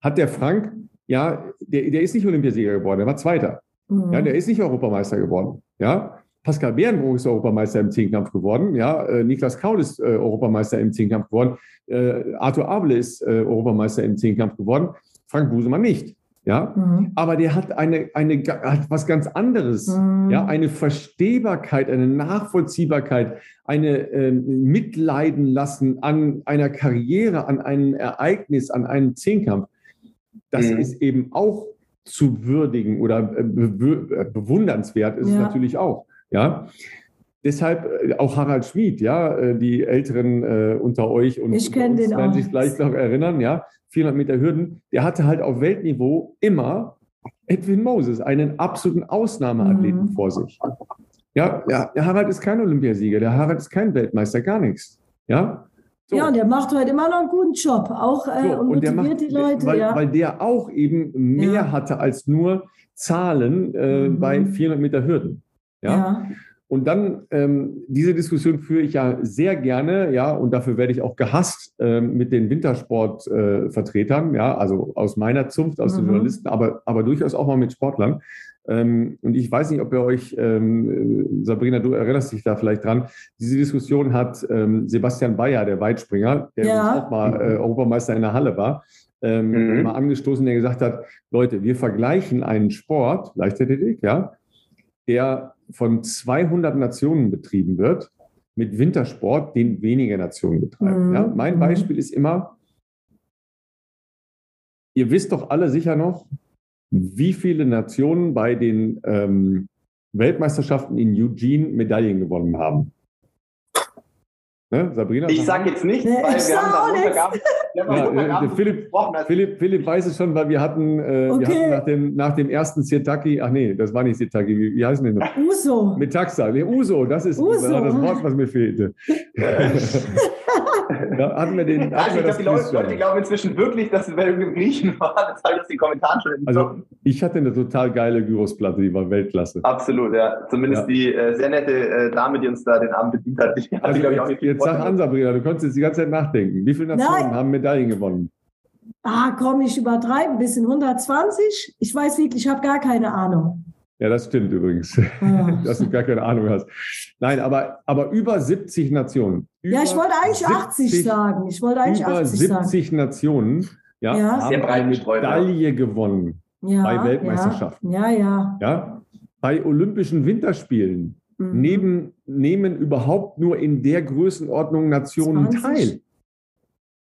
hat der Frank, ja, der, der ist nicht Olympiasieger geworden, der war Zweiter. Mhm. Ja, der ist nicht Europameister geworden. Ja, Pascal Bärenbruch ist Europameister im Zehnkampf geworden. Ja, äh, Niklas Kaul ist äh, Europameister im Zehnkampf geworden. Äh, Arthur Abel ist äh, Europameister im Zehnkampf geworden. Frank Busemann nicht. Ja, mhm. aber der hat eine, eine, hat was ganz anderes. Mhm. Ja, eine Verstehbarkeit, eine Nachvollziehbarkeit, eine äh, Mitleiden lassen an einer Karriere, an einem Ereignis, an einem Zehnkampf. Das mhm. ist eben auch zu würdigen oder äh, be bewundernswert ist ja. es natürlich auch. Ja, deshalb äh, auch Harald Schmid, ja, äh, die Älteren äh, unter euch und ich kenne den werden sich vielleicht noch erinnern, ja, 400 Meter Hürden, der hatte halt auf Weltniveau immer Edwin Moses, einen absoluten Ausnahmeathleten mhm. vor sich. Ja, ja, der Harald ist kein Olympiasieger, der Harald ist kein Weltmeister, gar nichts. Ja, so. Ja, und der macht heute immer noch einen guten Job, auch äh, so, und, und motiviert macht, die Leute. Weil, ja. weil der auch eben mehr ja. hatte als nur Zahlen äh, mhm. bei 400 Meter Hürden. Ja. ja. Und dann, ähm, diese Diskussion führe ich ja sehr gerne, ja, und dafür werde ich auch gehasst ähm, mit den Wintersportvertretern, äh, ja, also aus meiner Zunft, aus mhm. den Journalisten, aber, aber durchaus auch mal mit Sportlern. Ähm, und ich weiß nicht, ob ihr euch, ähm, Sabrina, du erinnerst dich da vielleicht dran, diese Diskussion hat ähm, Sebastian Bayer, der Weitspringer, der ja. auch mal äh, Europameister in der Halle war, ähm, mhm. mal angestoßen, der gesagt hat, Leute, wir vergleichen einen Sport, Leichtathletik, ja, der von 200 Nationen betrieben wird, mit Wintersport, den weniger Nationen betreiben. Mhm. Ja, mein mhm. Beispiel ist immer, ihr wisst doch alle sicher noch, wie viele Nationen bei den ähm, Weltmeisterschaften in Eugene Medaillen gewonnen haben. Ne, Sabrina? Ich sage jetzt nichts, Nee, weil ich wir sag haben auch da. Montagabend, Ja, äh, Philipp- gesprochen. Also Philipp, Philipp weiß es schon, weil wir hatten, äh, Okay. wir hatten nach, dem, nach dem ersten Sirtaki, ach nee, das war nicht Sirtaki, wie, wie heißen die noch? Uso. Mit Taxa, nee, Uso, das ist Uso. das Wort, was mir fehlte. da hatten wir den. Hatten Also wir ich glaube, die Leute, glauben inzwischen wirklich, dass wir bei irgendeinem Griechen waren. Das habe ich aus den Kommentaren schon Also, ich hatte eine total geile Gyrosplatte, die war Weltklasse. Absolut, ja. Zumindest Ja. die äh, sehr nette äh, Dame, die uns da den Abend bedient hat, die hat, Also glaube ich, auch jetzt, nicht viel jetzt sag an, Sabrina, du konntest jetzt die ganze Zeit nachdenken. Wie viele Nationen Nein. haben Medaillen gewonnen? Ah, komm, ich übertreibe ein bisschen. 120? Ich weiß wirklich, ich habe gar keine Ahnung. Ja, das stimmt übrigens, Ah. dass du gar keine Ahnung hast. Nein, aber, aber über 70 Nationen. Ja, ich Über wollte eigentlich 80 70 sagen. Ich wollte eigentlich Über 80 sagen. 70 Nationen ja, Ja. Haben eine. Medaille gewonnen. Ja, bei Weltmeisterschaften. Ja, ja. Ja? Bei Olympischen Winterspielen Mhm. neben, nehmen überhaupt nur in der Größenordnung Nationen 20? teil.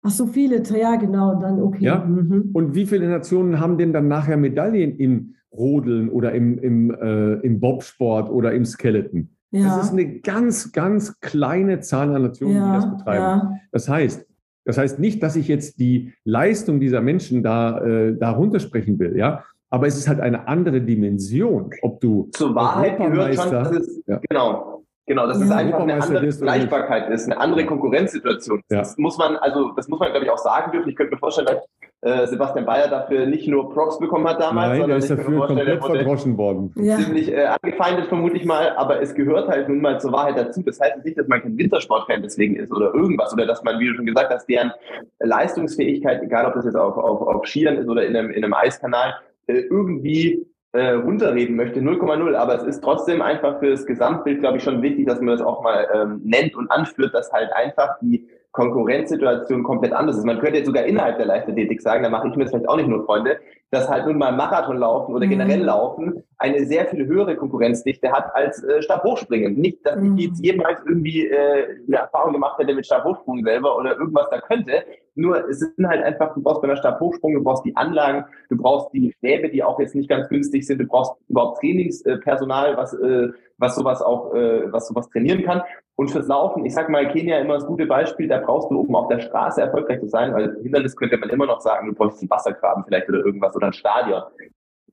Ach, so viele, ja, genau. Dann okay. Ja. Mhm. Und wie viele Nationen haben denn dann nachher Medaillen im Rodeln oder im, im, äh, im Bobsport oder im Skeleton? Ja. Das ist eine ganz, ganz kleine Zahl an Nationen, die das ja, betreiben. ja. Das heißt, das heißt nicht, dass ich jetzt die Leistung dieser Menschen da, äh, da runtersprechen will, ja. Aber es ist halt eine andere Dimension, ob du Zur Wahrheit gehört schon, dass es, Ja. genau, genau, dass Ja. es einfach eine andere nicht. Vergleichbarkeit ist, eine andere Konkurrenzsituation. Ja. Das muss man, also das muss man, glaube ich, auch sagen dürfen. Ich könnte mir vorstellen, dass äh, Sebastian Bayer dafür nicht nur Props bekommen hat damals, Nein, der sondern ist könnte mir dafür komplett er verdroschen worden. ja. ziemlich äh, angefeindet, vermute ich mal, aber es gehört halt nun mal zur Wahrheit dazu. Das heißt nicht, dass man kein Wintersportfan deswegen ist oder irgendwas oder dass man, wie du schon gesagt hast, deren Leistungsfähigkeit, egal ob das jetzt auf, auf, auf Skiern ist oder in einem, in einem Eiskanal, äh, irgendwie äh, runterreden möchte, 0,0. Aber es ist trotzdem einfach für das Gesamtbild, glaube ich, schon wichtig, dass man das auch mal ähm, nennt und anführt, dass halt einfach die Konkurrenzsituation komplett anders ist. Man könnte jetzt sogar innerhalb der Leichtathletik sagen, da mache ich mir jetzt vielleicht auch nicht nur Freunde, dass halt nun mal Marathon laufen oder Mhm. generell laufen eine sehr viel höhere Konkurrenzdichte hat als äh, Stabhochspringen. Nicht, dass Mhm. ich jetzt jemals irgendwie äh, eine Erfahrung gemacht hätte mit Stabhochsprung selber oder irgendwas da könnte. Nur es sind halt einfach, du brauchst bei einer Stabhochsprung, du brauchst die Anlagen, du brauchst die Stäbe, die auch jetzt nicht ganz günstig sind, du brauchst überhaupt Trainingspersonal, was, äh, was sowas auch, äh, was sowas trainieren kann. Und fürs Laufen, ich sag mal, Kenia immer das gute Beispiel, da brauchst du, um auf der Straße erfolgreich zu sein, weil Hindernis könnte man immer noch sagen, du brauchst einen Wassergraben vielleicht oder irgendwas oder ein Stadion.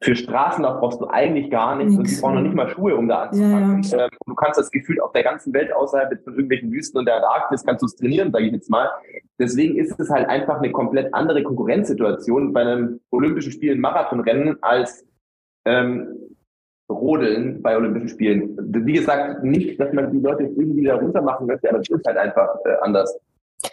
Für Straßenlauf brauchst du eigentlich gar nichts und Nix. die brauchen noch nicht mal Schuhe, um da anzufangen. Ja, Ähm, du kannst das Gefühl auf der ganzen Welt außerhalb von irgendwelchen Wüsten und der Arktis kannst du es trainieren, sage ich jetzt mal. Deswegen ist es halt einfach eine komplett andere Konkurrenzsituation bei einem Olympischen Spielen Marathonrennen als ähm, Rodeln bei Olympischen Spielen. Wie gesagt, nicht, dass man die Leute irgendwie da runter machen möchte, aber es ist halt einfach äh, anders.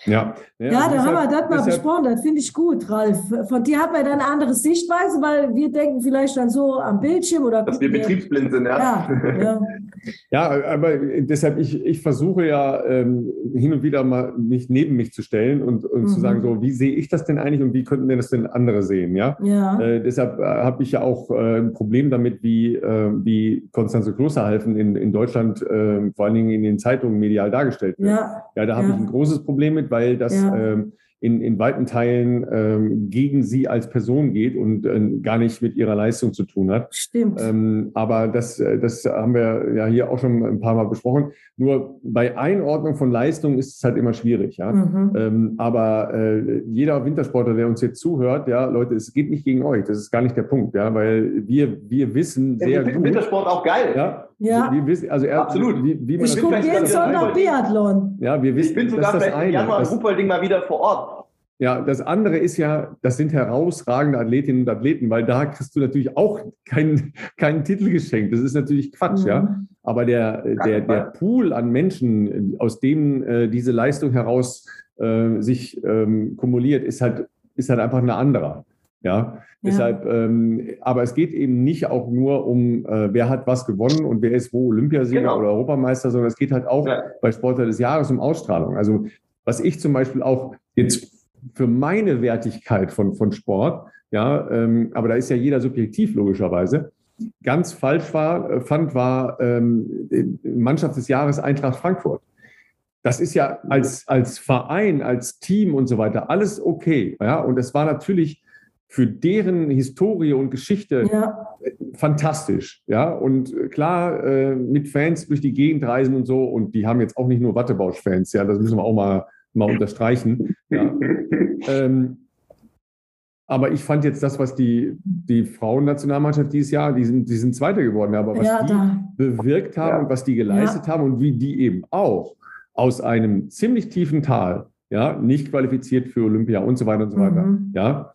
Ja, Ja, da haben wir das mal besprochen. Das finde ich gut, Ralf. Von dir hat man dann eine andere Sichtweise, weil wir denken vielleicht dann so am Bildschirm oder. Dass wir betriebsblind sind, ja. Ja, ja. Ja, aber deshalb, ich, ich versuche ja ähm, hin und wieder mal mich neben mich zu stellen und, und Mhm. zu sagen, so, wie sehe ich das denn eigentlich und wie könnten denn das denn andere sehen, ja? ja. Äh, deshalb äh, habe ich ja auch äh, ein Problem damit, wie, äh, wie Konstanze Klosterhalfen in, in Deutschland äh, vor allen Dingen in den Zeitungen medial dargestellt wird. ja. Ja, da habe Ja. ich ein großes Problem mit, weil das ähm, in, in weiten Teilen ähm, gegen sie als Person geht und äh, gar nicht mit ihrer Leistung zu tun hat. Stimmt. Ähm, aber das, äh, das haben wir ja hier auch schon ein paar Mal besprochen. Nur bei Einordnung von Leistung ist es halt immer schwierig. Ja? Mhm. Ähm, aber äh, jeder Wintersportler, der uns jetzt zuhört, ja, Leute, es geht nicht gegen euch. Das ist gar nicht der Punkt, ja, weil wir, wir wissen sehr ich finde gut. Wintersport auch geil. Ja, Ja. Wir wissen, also er, Absolut. Wie, wie man Ich das gucke Sonntag wieder- Biathlon. ja, wir wissen, Ich bin das sogar ist das vielleicht im eine. Januar Das, Ruhpolding mal wieder vor Ort. Ja, das andere ist ja, das sind herausragende Athletinnen und Athleten, weil da kriegst du natürlich auch keinen, keinen Titel geschenkt. Das ist natürlich Quatsch, ja. Mhm. Aber der, der, der Pool an Menschen, aus dem äh, diese Leistung heraus äh, sich ähm, kumuliert, ist halt, ist halt einfach ein anderer. Ja, deshalb, ähm, aber es geht eben nicht auch nur um, äh, wer hat was gewonnen und wer ist wo Olympiasieger Genau. oder Europameister, sondern es geht halt auch Ja. bei Sportler des Jahres um Ausstrahlung. Also, was ich zum Beispiel auch jetzt für meine Wertigkeit von, von Sport, ja, ähm, aber da ist ja jeder subjektiv logischerweise, ganz falsch war, äh, fand, war ähm, Mannschaft des Jahres Eintracht Frankfurt. Das ist ja als, als Verein, als Team und so weiter alles okay. Ja? Und es war natürlich für deren Historie und Geschichte ja. fantastisch. Ja, und klar, äh, mit Fans durch die Gegend reisen und so, und die haben jetzt auch nicht nur Wattebausch-Fans, ja, das müssen wir auch mal, mal unterstreichen. Ja. ähm, aber ich fand jetzt das, was die, die Frauennationalmannschaft dieses Jahr, die sind, die sind Zweiter geworden, aber was ja, die bewirkt haben ja. und was die geleistet ja. haben und wie die eben auch aus einem ziemlich tiefen Tal, ja, nicht qualifiziert für Olympia und so weiter und so weiter, mhm. ja,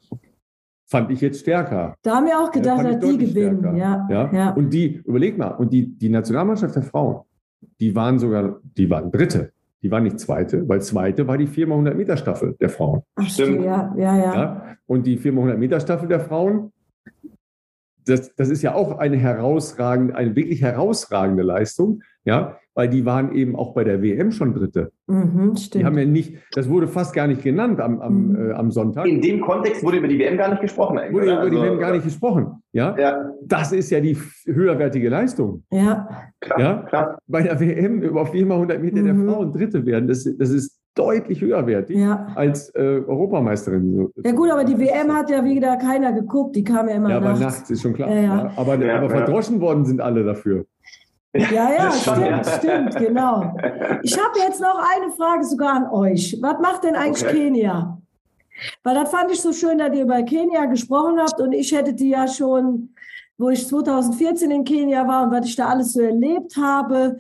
fand ich jetzt stärker. Da haben wir auch gedacht, dass die gewinnen. Ja, ja. ja. Und die, überleg mal, und die, die Nationalmannschaft der Frauen, die waren sogar, die waren Dritte. Die waren nicht Zweite, weil Zweite war die 4x100 Meter Staffel der Frauen. Ach, stimmt. Ja, ja, ja, ja. Und die 4x100 Meter Staffel der Frauen, das, das ist ja auch eine herausragende, eine wirklich herausragende Leistung. Ja, weil die waren eben auch bei der WM schon Dritte. Mhm, die haben ja nicht, das wurde fast gar nicht genannt am, am, mhm. äh, am Sonntag. In dem Kontext wurde über die WM gar nicht gesprochen. Eigentlich, wurde über also, die WM gar nicht gesprochen. Ja? ja? Das ist ja die höherwertige Leistung. Ja. Klar, ja? Klar. Bei der WM auf jeden 100 Meter mhm. der Frauen Dritte werden, das, das ist deutlich höherwertig ja. als äh, Europameisterin. Ja gut, aber die WM hat ja wieder keiner geguckt, die kam ja immer ja, nachts. Ja, aber nachts ist schon klar. Ja, aber, aber verdroschen worden sind alle dafür. Ja, ja, stimmt, stimmt, genau. Ich habe jetzt noch eine Frage sogar an euch. Was macht denn eigentlich okay. Kenia? Weil das fand ich so schön, dass ihr über Kenia gesprochen habt und ich hätte die ja schon, wo ich 2014 in Kenia war und was ich da alles so erlebt habe,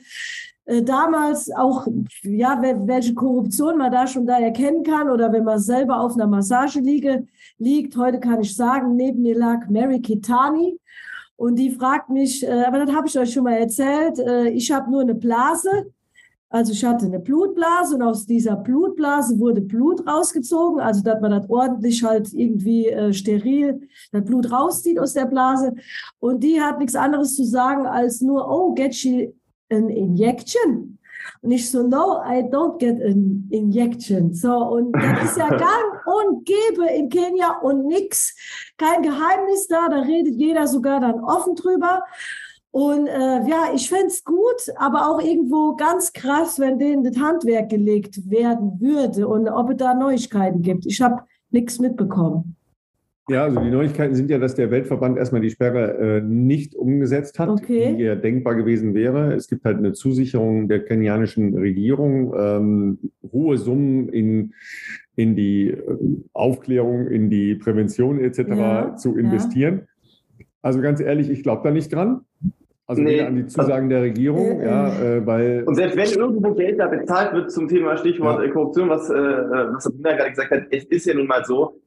äh, damals auch, ja, welche Korruption man da schon da erkennen kann oder wenn man selber auf einer Massage liege, liegt. Heute kann ich sagen, neben mir lag Mary Kitani und die fragt mich, äh, aber das habe ich euch schon mal erzählt, äh, ich habe nur eine Blase. Also ich hatte eine Blutblase und aus dieser Blutblase wurde Blut rausgezogen, also dass man das ordentlich halt irgendwie äh, steril, das Blut rauszieht aus der Blase. Und die hat nichts anderes zu sagen als nur, oh, get she an injection? Und ich so, no, I don't get an injection. So, und das ist ja gang und gäbe in Kenia und nix. Kein Geheimnis da, da redet jeder sogar dann offen drüber. Und äh, ja, ich fände es gut, aber auch irgendwo ganz krass, wenn denen das Handwerk gelegt werden würde und ob es da Neuigkeiten gibt. Ich habe nichts mitbekommen. Ja, also die Neuigkeiten sind ja, dass der Weltverband erstmal die Sperre äh, nicht umgesetzt hat, okay. die ja denkbar gewesen wäre. Es gibt halt eine Zusicherung der kenianischen Regierung, ähm, hohe Summen in, in die äh, Aufklärung, in die Prävention etc. Ja, zu investieren. Ja. Also ganz ehrlich, ich glaube da nicht dran. Also nee, an die Zusagen der Regierung, äh, ja, äh, weil. Und selbst wenn irgendwo Geld da bezahlt wird zum Thema Stichwort ja. Korruption, was, äh, was Sabina gerade gesagt hat, es ist ja nun mal so,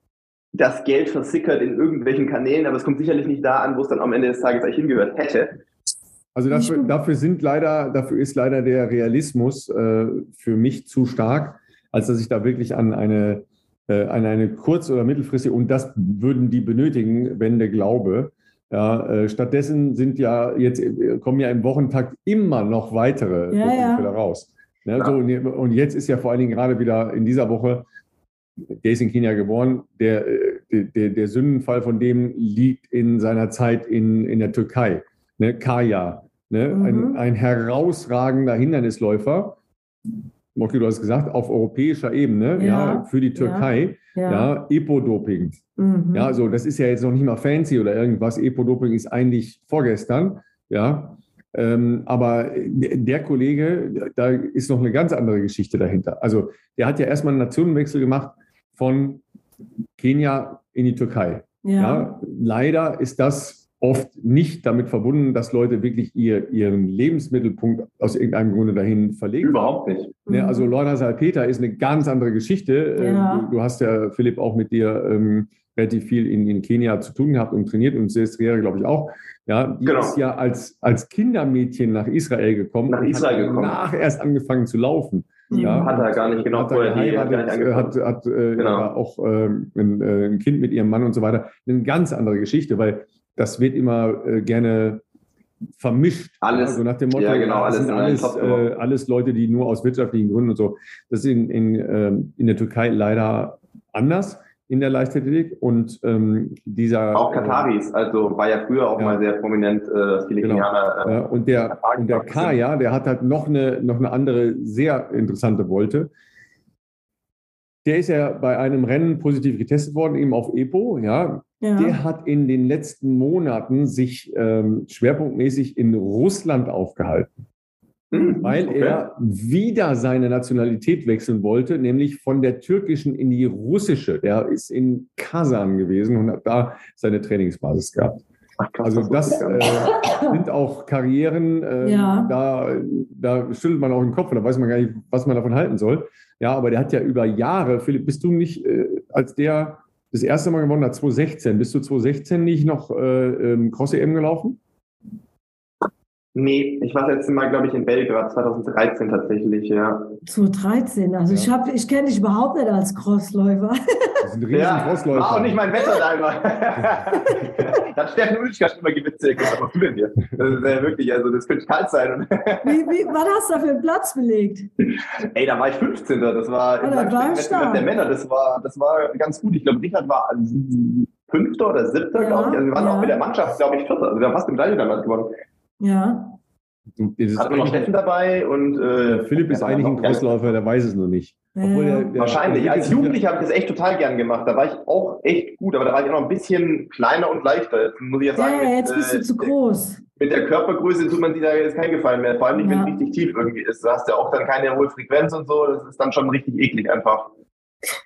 das Geld versickert in irgendwelchen Kanälen, aber es kommt sicherlich nicht da an, wo es dann am Ende des Tages eigentlich hingehört hätte. Also dafür, dafür sind leider, dafür ist leider der Realismus äh, für mich zu stark, als dass ich da wirklich an eine, äh, an eine kurz- oder mittelfristige, und das würden die benötigen, wenn der Glaube. Ja, äh, stattdessen sind ja jetzt, kommen ja im Wochentakt immer noch weitere ja, ja. raus. Ja, ja. So, und jetzt ist ja vor allen Dingen gerade wieder in dieser Woche der ist in Kenia geboren, der, äh, der, der Sündenfall von dem liegt in seiner Zeit in, in der Türkei. Ne? Kaya, ne? Mhm. Ein, ein herausragender Hindernisläufer, Moki, du hast gesagt, auf europäischer Ebene, ja, ja für die Türkei, ja, ja Epo-Doping. Mhm. Ja, also das ist ja jetzt noch nicht mal fancy oder irgendwas. Epo-Doping ist eigentlich vorgestern, ja. Ähm, aber der Kollege, da ist noch eine ganz andere Geschichte dahinter. Also der hat ja erstmal einen Nationenwechsel gemacht von Kenia in die Türkei. Ja. ja. leider ist das oft nicht damit verbunden, dass Leute wirklich ihr, ihren Lebensmittelpunkt aus irgendeinem Grunde dahin verlegen. Überhaupt nicht. Ja, mhm. also Lorna Salpeter ist eine ganz andere Geschichte. Ja. Ähm, du, du, hast ja, Philipp, auch mit dir ähm, relativ viel in, in Kenia zu tun gehabt und trainiert und Sestriere, glaube ich, auch. Ja, die genau. ist ja als, als Kindermädchen nach Israel gekommen. Nach Israel gekommen. Nach erst angefangen zu laufen. Ja, hat er gar nicht genau vorher geheiratet, hat, hat äh, genau. auch äh, ein, äh, ein, Kind mit ihrem Mann und so weiter. Eine ganz andere Geschichte, weil das wird immer äh, gerne vermischt. Alles. Also nach dem Motto, ja, genau, alles, alles, äh, alles Leute, die nur aus wirtschaftlichen Gründen und so. Das ist in, in, ähm, in der Türkei leider anders in der Leichtathletik und ähm, dieser auch Kataris, also war ja früher auch ja. mal sehr prominent äh, viele genau. Kenianer. Äh, und der und der Kaya, der hat halt noch eine noch eine andere sehr interessante Wolte. der ist ja bei einem Rennen positiv getestet worden, eben auf EPO, ja. ja. Der hat in den letzten Monaten sich ähm, schwerpunktmäßig in Russland aufgehalten. Mhm, weil okay. er wieder seine Nationalität wechseln wollte, nämlich von der türkischen in die russische. Er ist in Kasan gewesen und hat da seine Trainingsbasis gehabt. Ach, krass, also das äh, sind auch Karrieren, äh, ja. da, da schüttelt man auch den Kopf und da weiß man gar nicht, was man davon halten soll. Ja, aber der hat ja über Jahre, Philipp, bist du nicht, äh, als der das erste Mal gewonnen hat, 2016, bist du 2016 nicht noch äh, ähm, Cross-EM gelaufen? Nee, ich war das letzte Mal, glaube ich, in Belgrad, 2013 tatsächlich, ja. 2013, also ja. ich, hab, ich kenne dich überhaupt nicht als Crossläufer. Das ist ein riesen ja, Crossläufer. War auch nicht mein Wetter da immer. da hat Steffen Ulrich schon immer gewitzelt. Was machst du denn hier? Das ist ja wirklich, also das könnte kalt sein. wie, wie, wann hast du da für einen Platz belegt? Ey, da war ich 15. Das war oh, im war der Männer. Das war, das war ganz gut. Ich glaube, Richard war Fünfter oder Siebter, ja, glaube ich. Also wir waren ja. auch mit der Mannschaft, glaube ich, Vierter. Also wir haben fast im gleichen Land gewonnen. Ja. Hat man noch Steffen dabei und äh, Philipp ist eigentlich ein Crossläufer, der weiß es noch nicht. Obwohl der, der Wahrscheinlich. Als Jugendlicher habe ich das echt total gern gemacht. Da war ich auch echt gut, aber da war ich auch noch ein bisschen kleiner und leichter. Jetzt muss ich ja sagen. Ja, mit, jetzt bist du äh, zu groß. Mit der Körpergröße tut man sich da jetzt keinen Gefallen mehr. Vor allem nicht, ja. wenn es richtig tief irgendwie ist. Du hast ja auch dann keine hohe Frequenz und so. Das ist dann schon richtig eklig einfach.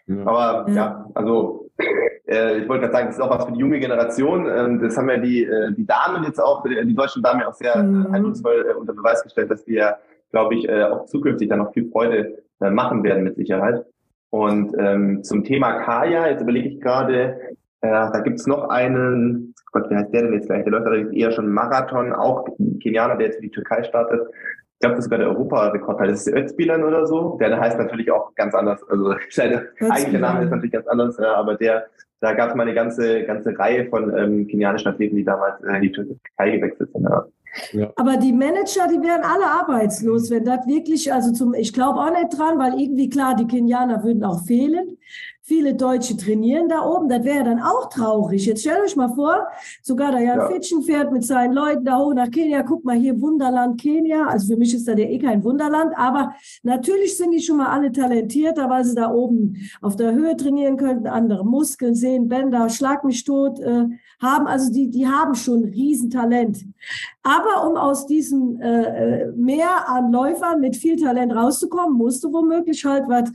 Ja. Aber ja, also äh, ich wollte gerade sagen, das ist auch was für die junge Generation. Ähm, das haben ja die, äh, die Damen jetzt auch, die deutschen Damen ja auch sehr mhm. eindrucksvoll äh, unter Beweis gestellt, dass wir, glaube ich, äh, auch zukünftig dann noch viel Freude äh, machen werden mit Sicherheit. Und ähm, zum Thema Kaya, jetzt überlege ich gerade, äh, da gibt's noch einen, Gott, wie heißt der denn jetzt gleich? Der läuft allerdings eher schon Marathon, auch Kenianer, der jetzt für die Türkei startet ich glaube, das ist sogar der Europarekord, das ist Özbilan oder so. Der heißt natürlich auch ganz anders. Also seine eigentliche Name ist natürlich ganz anders, ja, aber der, da gab es mal eine ganze, ganze Reihe von ähm, kenianischen Athleten, die damals äh, in die Türkei gewechselt sind. Ja. Ja. Aber die Manager, die wären alle arbeitslos, wenn das wirklich, also zum, ich glaube auch nicht dran, weil irgendwie klar, die Kenianer würden auch fehlen viele Deutsche trainieren da oben. Das wäre dann auch traurig. Jetzt stellt euch mal vor, sogar der Jan ja. Fitschen fährt mit seinen Leuten da hoch nach Kenia. Guck mal hier, Wunderland Kenia. Also für mich ist da der eh kein Wunderland. Aber natürlich sind die schon mal alle talentierter, weil sie da oben auf der Höhe trainieren könnten, andere Muskeln sehen, Bänder, Schlag mich tot äh, haben. Also die, die haben schon Riesentalent. Aber um aus diesem äh, äh, Meer an Läufern mit viel Talent rauszukommen, musst du womöglich halt was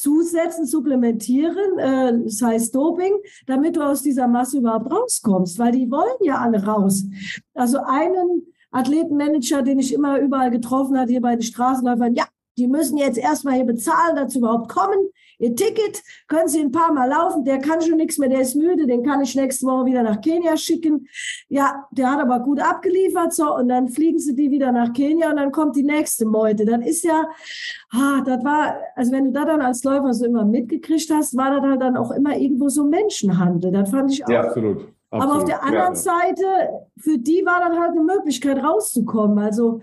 zusetzen, supplementieren, äh, das heißt Doping, damit du aus dieser Masse überhaupt rauskommst, weil die wollen ja alle raus. Also einen Athletenmanager, den ich immer überall getroffen habe, hier bei den Straßenläufern, ja, die müssen jetzt erstmal hier bezahlen, dazu überhaupt kommen. Ihr Ticket können Sie ein paar Mal laufen. Der kann schon nichts mehr, der ist müde. Den kann ich nächste Woche wieder nach Kenia schicken. Ja, der hat aber gut abgeliefert. So, und dann fliegen Sie die wieder nach Kenia und dann kommt die nächste Meute. Das ist ja, ah, das war, also wenn du da dann als Läufer so immer mitgekriegt hast, war das halt dann auch immer irgendwo so Menschenhandel. Das fand ich auch. Ja, absolut. Absolut. Aber auf der anderen ja. Seite, für die war dann halt eine Möglichkeit rauszukommen. Also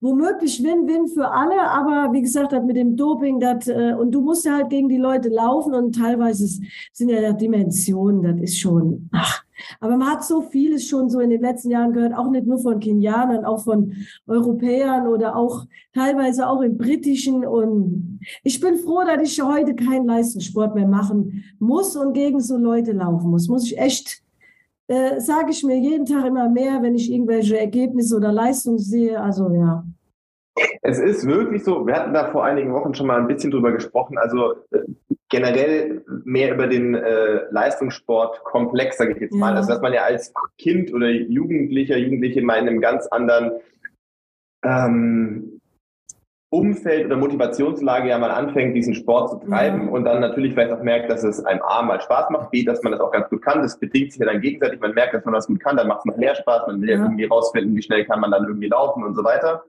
womöglich Win-Win für alle, aber wie gesagt, mit dem Doping, das, äh, und du musst ja halt gegen die Leute laufen und teilweise sind ja Dimensionen, das ist schon, ach. Aber man hat so vieles schon so in den letzten Jahren gehört, auch nicht nur von Kenianern, auch von Europäern oder auch teilweise auch im britischen. Und ich bin froh, dass ich heute keinen Leistungssport mehr machen muss und gegen so Leute laufen muss. Muss ich echt äh, sage ich mir jeden Tag immer mehr, wenn ich irgendwelche Ergebnisse oder Leistungen sehe. Also ja. Es ist wirklich so, wir hatten da vor einigen Wochen schon mal ein bisschen drüber gesprochen, also äh, generell mehr über den äh, Leistungssportkomplex, sage ich jetzt mal. Ja. Also dass man ja als Kind oder Jugendlicher, Jugendliche mal in einem ganz anderen ähm, Umfeld oder Motivationslage ja mal anfängt, diesen Sport zu treiben ja. und dann natürlich vielleicht auch merkt, dass es einem A mal Spaß macht, B, dass man das auch ganz gut kann. Das bedingt sich ja dann gegenseitig. Man merkt, dass man das gut kann, dann macht es noch mehr Spaß. Man will ja. irgendwie rausfinden, wie schnell kann man dann irgendwie laufen und so weiter.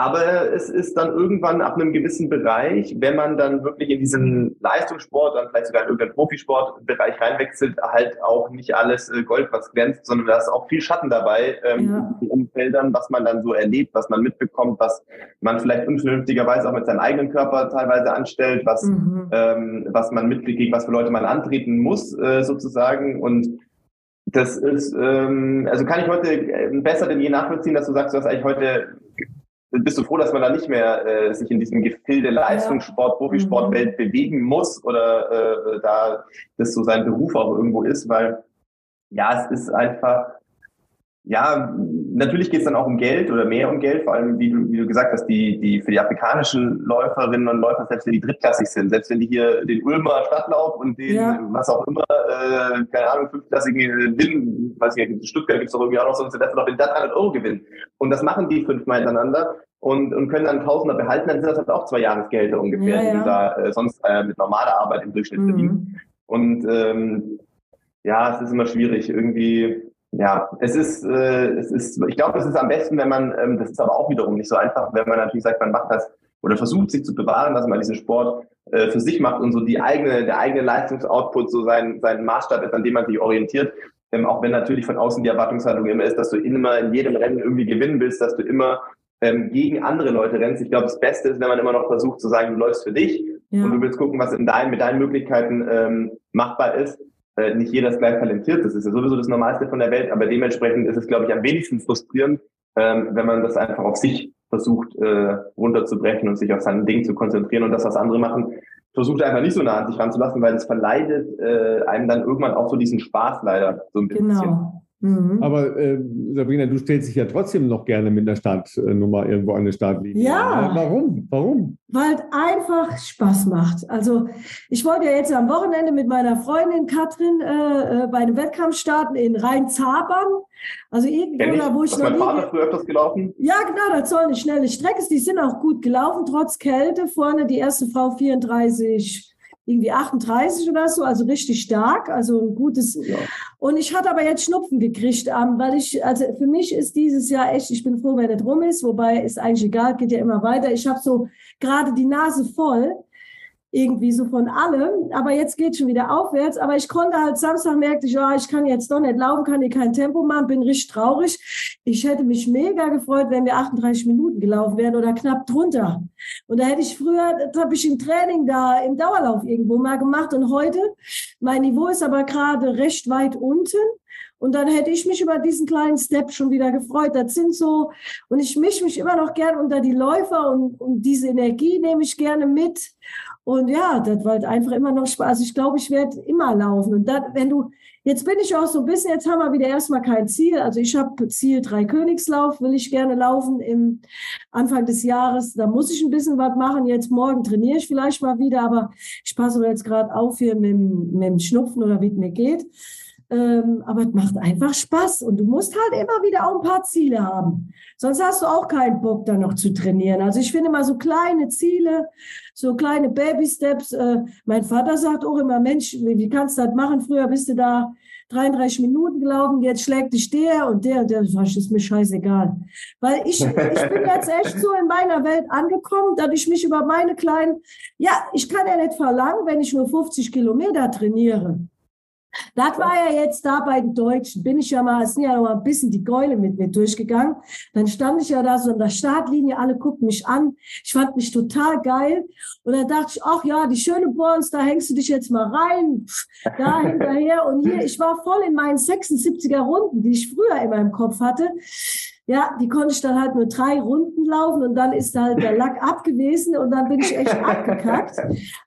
Aber es ist dann irgendwann ab einem gewissen Bereich, wenn man dann wirklich in diesen Leistungssport, dann vielleicht sogar in irgendeinen Profisportbereich reinwechselt, halt auch nicht alles äh, Gold, was glänzt, sondern da ist auch viel Schatten dabei ähm, ja. Umfeldern, was man dann so erlebt, was man mitbekommt, was man vielleicht unvernünftigerweise auch mit seinem eigenen Körper teilweise anstellt, was, mhm. ähm, was man mitkriegt, was für Leute man antreten muss, äh, sozusagen. Und das ist, ähm, also kann ich heute äh, besser denn je nachvollziehen, dass du sagst, du hast eigentlich heute bist du froh, dass man da nicht mehr äh, sich in diesem Gefilde Leistungssport, Profisportwelt mhm. bewegen muss oder äh, da das so sein Beruf auch irgendwo ist, weil ja, es ist einfach ja, natürlich geht es dann auch um Geld oder mehr um Geld, vor allem, wie du, wie du gesagt hast, die, die für die afrikanischen Läuferinnen und Läufer, selbst wenn die drittklassig sind, selbst wenn die hier den Ulmer Stadtlauf und den, ja. was auch immer, äh, keine Ahnung, fünfklassigen Win, weiß ich nicht, in Stuttgart gibt es doch irgendwie auch noch so, dass noch den 300 Euro gewinnen. Und das machen die fünfmal hintereinander und, und können dann Tausender behalten, dann sind das halt auch zwei Jahresgelder ungefähr, ja, ja. die du da äh, sonst äh, mit normaler Arbeit im Durchschnitt mhm. verdienst. Und ähm, ja, es ist immer schwierig, irgendwie ja, es ist, äh, es ist, ich glaube, es ist am besten, wenn man, ähm, das ist aber auch wiederum nicht so einfach, wenn man natürlich sagt, man macht das oder versucht sich zu bewahren, dass man diesen Sport äh, für sich macht und so die eigene, der eigene Leistungsoutput so sein, sein Maßstab ist, an dem man sich orientiert. Ähm, auch wenn natürlich von außen die Erwartungshaltung immer ist, dass du immer in jedem Rennen irgendwie gewinnen willst, dass du immer ähm, gegen andere Leute rennst. Ich glaube, das Beste ist, wenn man immer noch versucht zu sagen, du läufst für dich ja. und du willst gucken, was in dein, mit deinen Möglichkeiten ähm, machbar ist äh, nicht jeder ist gleich talentiert. Das ist ja sowieso das Normalste von der Welt, aber dementsprechend ist es, glaube ich, am wenigsten frustrierend, ähm, wenn man das einfach auf sich versucht äh, runterzubrechen und sich auf sein Ding zu konzentrieren und das, was andere machen, versucht einfach nicht so nah an sich ranzulassen, weil es verleidet äh, einem dann irgendwann auch so diesen Spaß leider so ein bisschen. Genau. Mhm. Aber äh, Sabrina, du stellst dich ja trotzdem noch gerne mit der Startnummer irgendwo an eine Startlinie. Ja. Äh, warum? Warum? Weil es einfach Spaß macht. Also ich wollte ja jetzt am Wochenende mit meiner Freundin Katrin äh, äh bei einem Wettkampf starten in Rhein-Zabern. Also irgendwo da, wo ich noch mein Vater früher öfters gelaufen? Ja, genau, das soll eine schnelle Strecke. Die sind auch gut gelaufen, trotz Kälte. Vorne die erste Frau 34 irgendwie 38 oder so, also richtig stark, also ein gutes. Ja. Und ich hatte aber jetzt Schnupfen gekriegt, ähm, weil ich, also für mich ist dieses Jahr echt, ich bin froh, wenn es rum ist, wobei ist eigentlich egal, geht ja immer weiter. Ich habe so gerade die Nase voll irgendwie so von allem. Aber jetzt geht schon wieder aufwärts. Aber ich konnte halt Samstag merkte ich, ja, ich kann jetzt doch nicht laufen, kann hier kein Tempo machen, bin richtig traurig. Ich hätte mich mega gefreut, wenn wir 38 Minuten gelaufen wären oder knapp drunter. Und da hätte ich früher, das habe ich im Training da im Dauerlauf irgendwo mal gemacht. Und heute, mein Niveau ist aber gerade recht weit unten. Und dann hätte ich mich über diesen kleinen Step schon wieder gefreut. Das sind so, und ich mische mich immer noch gern unter die Läufer und, und diese Energie nehme ich gerne mit. Und ja, das war halt einfach immer noch Spaß. Also ich glaube, ich werde immer laufen. Und das, wenn du, jetzt bin ich auch so ein bisschen, jetzt haben wir wieder erstmal kein Ziel. Also ich habe Ziel drei Königslauf, will ich gerne laufen im Anfang des Jahres. Da muss ich ein bisschen was machen. Jetzt morgen trainiere ich vielleicht mal wieder, aber ich passe jetzt gerade auf hier mit, mit dem Schnupfen oder wie es mir geht. Ähm, aber es macht einfach Spaß und du musst halt immer wieder auch ein paar Ziele haben. Sonst hast du auch keinen Bock, da noch zu trainieren. Also ich finde mal so kleine Ziele, so kleine Baby-Steps. Äh, mein Vater sagt auch immer, Mensch, wie kannst du das machen? Früher bist du da 33 Minuten gelaufen, jetzt schlägt dich der und der und der. Das ist mir scheißegal. Weil ich, ich bin jetzt echt so in meiner Welt angekommen, dass ich mich über meine kleinen, ja, ich kann ja nicht verlangen, wenn ich nur 50 Kilometer trainiere das war ja jetzt da bei den Deutschen. Bin ich ja mal, sind ja noch mal ein bisschen die Keule mit mir durchgegangen. Dann stand ich ja da so an der Startlinie, alle guckten mich an. Ich fand mich total geil. Und dann dachte ich, ach ja, die schöne Borns, da hängst du dich jetzt mal rein. Da hinterher. Und hier, ich war voll in meinen 76er Runden, die ich früher in meinem Kopf hatte ja, die konnte ich dann halt nur drei Runden laufen und dann ist halt der Lack ab gewesen und dann bin ich echt abgekackt.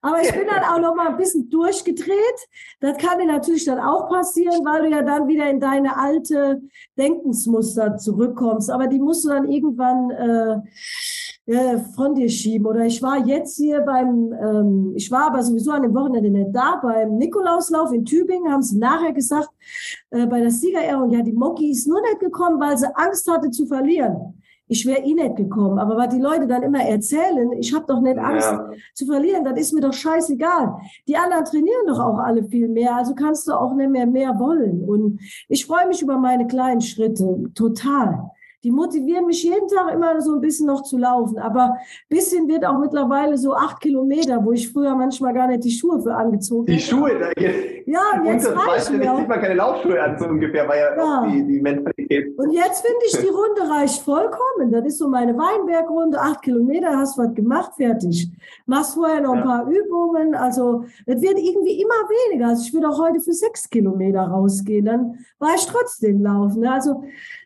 Aber ich bin dann auch noch mal ein bisschen durchgedreht. Das kann dir natürlich dann auch passieren, weil du ja dann wieder in deine alte Denkensmuster zurückkommst. Aber die musst du dann irgendwann äh, äh, von dir schieben. Oder ich war jetzt hier beim, ähm, ich war aber sowieso an dem Wochenende nicht da, beim Nikolauslauf in Tübingen, haben sie nachher gesagt, äh, bei der Siegerehrung, ja, die Moki ist nur nicht gekommen, weil sie Angst hatte zu verlieren. Ich wäre eh nicht gekommen. Aber was die Leute dann immer erzählen, ich habe doch nicht Angst ja. zu verlieren, das ist mir doch scheißegal. Die anderen trainieren doch auch alle viel mehr, also kannst du auch nicht mehr mehr wollen. Und ich freue mich über meine kleinen Schritte, total die motivieren mich jeden Tag immer so ein bisschen noch zu laufen. Aber bisschen wird auch mittlerweile so acht Kilometer, wo ich früher manchmal gar nicht die Schuhe für angezogen habe. Die Schuhe, da jetzt. Ja, jetzt reicht mir. Jetzt sieht man keine Laufschuhe an, so ungefähr, war ja, ja. Die, die Mentalität. Und jetzt finde ich, die Runde reicht vollkommen. Das ist so meine Weinbergrunde, acht Kilometer, hast was gemacht, fertig. Machst vorher noch ein ja. paar Übungen. Also, es wird irgendwie immer weniger. Also, ich würde auch heute für sechs Kilometer rausgehen. Dann war ich trotzdem laufen. Also,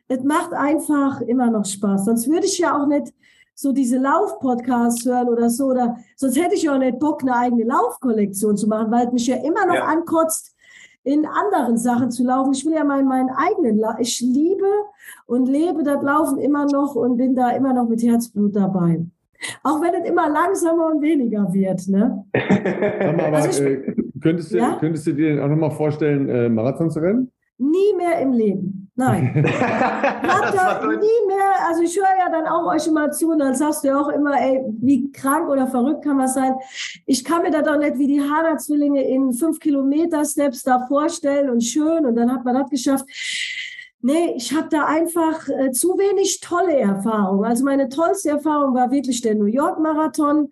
es macht einfach immer noch Spaß. Sonst würde ich ja auch nicht so diese Lauf-Podcasts hören oder so. Oder sonst hätte ich ja auch nicht Bock, eine eigene Laufkollektion zu machen, weil es mich ja immer noch ja. ankotzt, in anderen Sachen zu laufen. Ich will ja meinen, meinen eigenen, La ich liebe und lebe das Laufen immer noch und bin da immer noch mit Herzblut dabei. Auch wenn es immer langsamer und weniger wird. Ne? aber, also ich, äh, könntest, du, ja? könntest du dir auch nochmal vorstellen, äh, Marathon zu rennen? Nie mehr im Leben. Nein. Ihr nie mehr, also ich höre ja dann auch euch immer zu und dann sagst du ja auch immer, ey, wie krank oder verrückt kann man sein. Ich kann mir das doch nicht wie die Hana-Zwillinge in fünf Kilometer Steps da vorstellen und schön und dann hat man das geschafft. Nee, ich habe da einfach äh, zu wenig tolle Erfahrungen. Also meine tollste Erfahrung war wirklich der New York Marathon.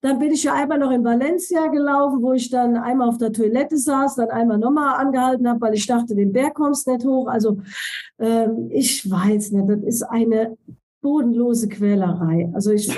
Dann bin ich ja einmal noch in Valencia gelaufen, wo ich dann einmal auf der Toilette saß, dann einmal nochmal angehalten habe, weil ich dachte, den Berg kommst nicht hoch. Also ähm, ich weiß nicht, das ist eine bodenlose Quälerei. Also ich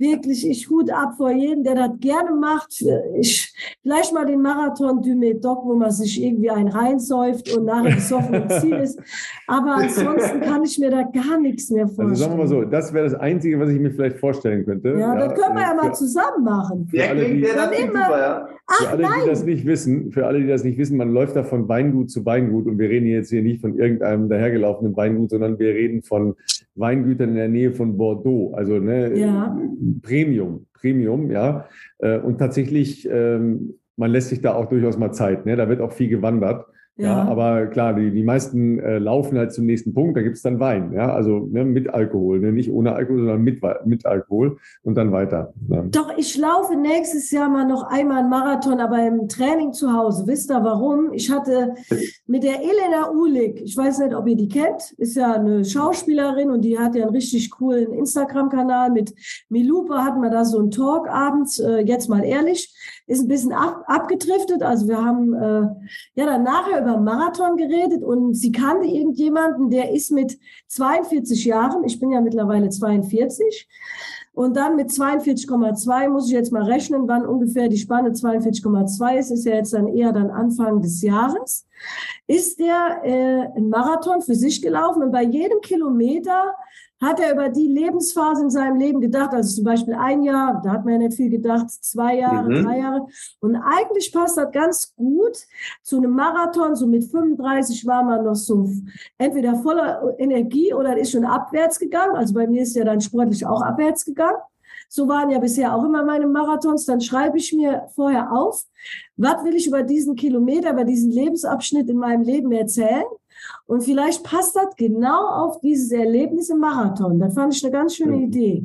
wirklich, ich Hut ab vor jedem, der das gerne macht. Ich, vielleicht mal den Marathon du Médoc, wo man sich irgendwie ein reinsäuft und nachher besoffen im Ziel ist. Aber ansonsten kann ich mir da gar nichts mehr vorstellen. Also sagen wir mal so, das wäre das Einzige, was ich mir vielleicht vorstellen könnte. Ja, ja das können wir ja mal zusammen machen. Ja, klingt der das immer, super, ja. Ach, für alle, nein. die das nicht wissen, für alle, die das nicht wissen, man läuft da von Weingut zu Weingut und wir reden jetzt hier nicht von irgendeinem dahergelaufenen Weingut, sondern wir reden von Weingütern in der Nähe von Bordeaux. Also ne, ja. Premium, Premium, ja. Äh, und tatsächlich, ähm, man lässt sich da auch durchaus mal Zeit. Ne? Da wird auch viel gewandert. Ja. ja. aber klar, die, die meisten äh, laufen halt zum nächsten Punkt, da gibt es dann Wein, ja, also ne, mit Alkohol, ne? nicht ohne Alkohol, sondern mit, mit Alkohol und dann weiter. Ne? Doch, ich laufe nächstes Jahr mal noch einmal einen Marathon, aber im Training zu Hause. Wisst ihr warum? Ich hatte mit der Elena Uhlig, ich weiß nicht, ob ihr die kennt, ist ja eine Schauspielerin und die hat ja einen richtig coolen Instagram-Kanal. Mit Milupa hatten wir da so einen Talk abends, äh, jetzt mal ehrlich, ist ein bisschen ab, abgedriftet. Also wir haben äh, ja dann nachher über Marathon geredet und sie kannte irgendjemanden, der ist mit 42 Jahren, ich bin ja mittlerweile 42, und dann mit 42,2 muss ich jetzt mal rechnen, wann ungefähr die Spanne 42,2 ist, ist ja jetzt dann eher dann Anfang des Jahres, ist der äh, ein Marathon für sich gelaufen und bei jedem Kilometer hat er über die Lebensphase in seinem Leben gedacht, also zum Beispiel ein Jahr, da hat man ja nicht viel gedacht, zwei Jahre, mhm. drei Jahre. Und eigentlich passt das ganz gut zu einem Marathon. So mit 35 war man noch so entweder voller Energie oder ist schon abwärts gegangen. Also bei mir ist ja dann sportlich auch abwärts gegangen. So waren ja bisher auch immer meine Marathons. Dann schreibe ich mir vorher auf, was will ich über diesen Kilometer, über diesen Lebensabschnitt in meinem Leben erzählen. Und vielleicht passt das genau auf dieses Erlebnis im Marathon. Das fand ich eine ganz schöne mhm. Idee.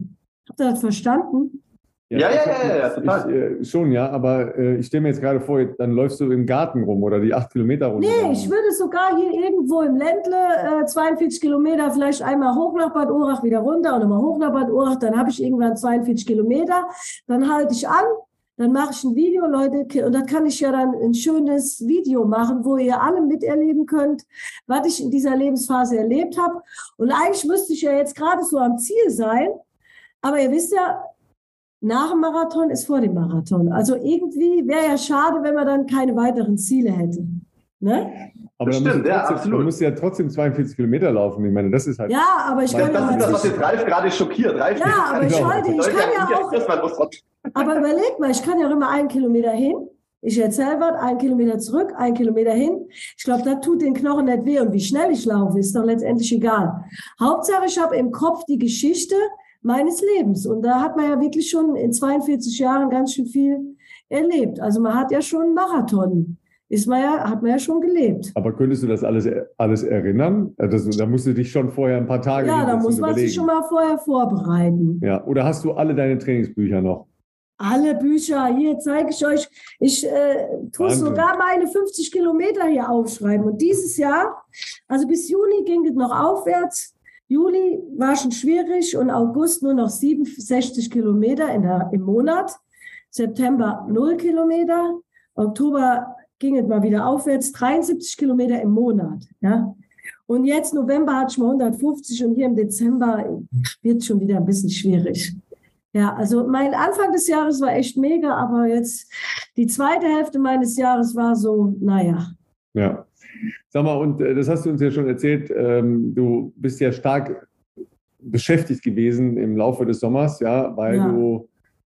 Habt ihr das verstanden? Ja, ja, ja, ja, ja, total. Ich, äh, schon, ja, aber äh, ich stelle mir jetzt gerade vor, dann läufst du im Garten rum oder die acht Kilometer rum. Nee, ich würde sogar hier irgendwo im Ländle äh, 42 Kilometer vielleicht einmal hoch nach Bad Urach, wieder runter und nochmal hoch nach Bad Urach, dann habe ich irgendwann 42 Kilometer, dann halte ich an, dann mache ich ein Video, Leute, und da kann ich ja dann ein schönes Video machen, wo ihr alle miterleben könnt, was ich in dieser Lebensphase erlebt habe. Und eigentlich müsste ich ja jetzt gerade so am Ziel sein, aber ihr wisst ja, nach dem Marathon ist vor dem Marathon. Also irgendwie wäre ja schade, wenn man dann keine weiteren Ziele hätte. Ne? Aber das stimmt, ja, absolut. Du musst ja trotzdem 42 Kilometer laufen. Ich meine, das ist halt. Ja, aber ich kann das ja. Das ist das, was jetzt Ralf gerade schockiert. Ralf ja, aber ich halte, ich kann ja auch. Aber überleg mal, ich kann ja auch immer einen Kilometer hin. Ich erzähle was, einen Kilometer zurück, einen Kilometer hin. Ich glaube, das tut den Knochen nicht weh. Und wie schnell ich laufe, ist doch letztendlich egal. Hauptsache, ich habe im Kopf die Geschichte meines Lebens. Und da hat man ja wirklich schon in 42 Jahren ganz schön viel erlebt. Also man hat ja schon einen Marathon ist man ja, hat man ja schon gelebt. Aber könntest du das alles, alles erinnern? Das, da musst du dich schon vorher ein paar Tage. Ja, da muss man überlegen. sich schon mal vorher vorbereiten. Ja, oder hast du alle deine Trainingsbücher noch? Alle Bücher, hier zeige ich euch. Ich äh, tue sogar meine 50 Kilometer hier aufschreiben. Und dieses Jahr, also bis Juni ging es noch aufwärts. Juli war schon schwierig und August nur noch 67 Kilometer der, im Monat. September 0 Kilometer. Oktober ging es mal wieder aufwärts, 73 Kilometer im Monat. Ja? Und jetzt November hatte ich mal 150 und hier im Dezember wird es schon wieder ein bisschen schwierig. Ja, also mein Anfang des Jahres war echt mega, aber jetzt die zweite Hälfte meines Jahres war so, naja. Ja. Sag mal, und äh, das hast du uns ja schon erzählt, ähm, du bist ja stark beschäftigt gewesen im Laufe des Sommers, ja, weil ja. du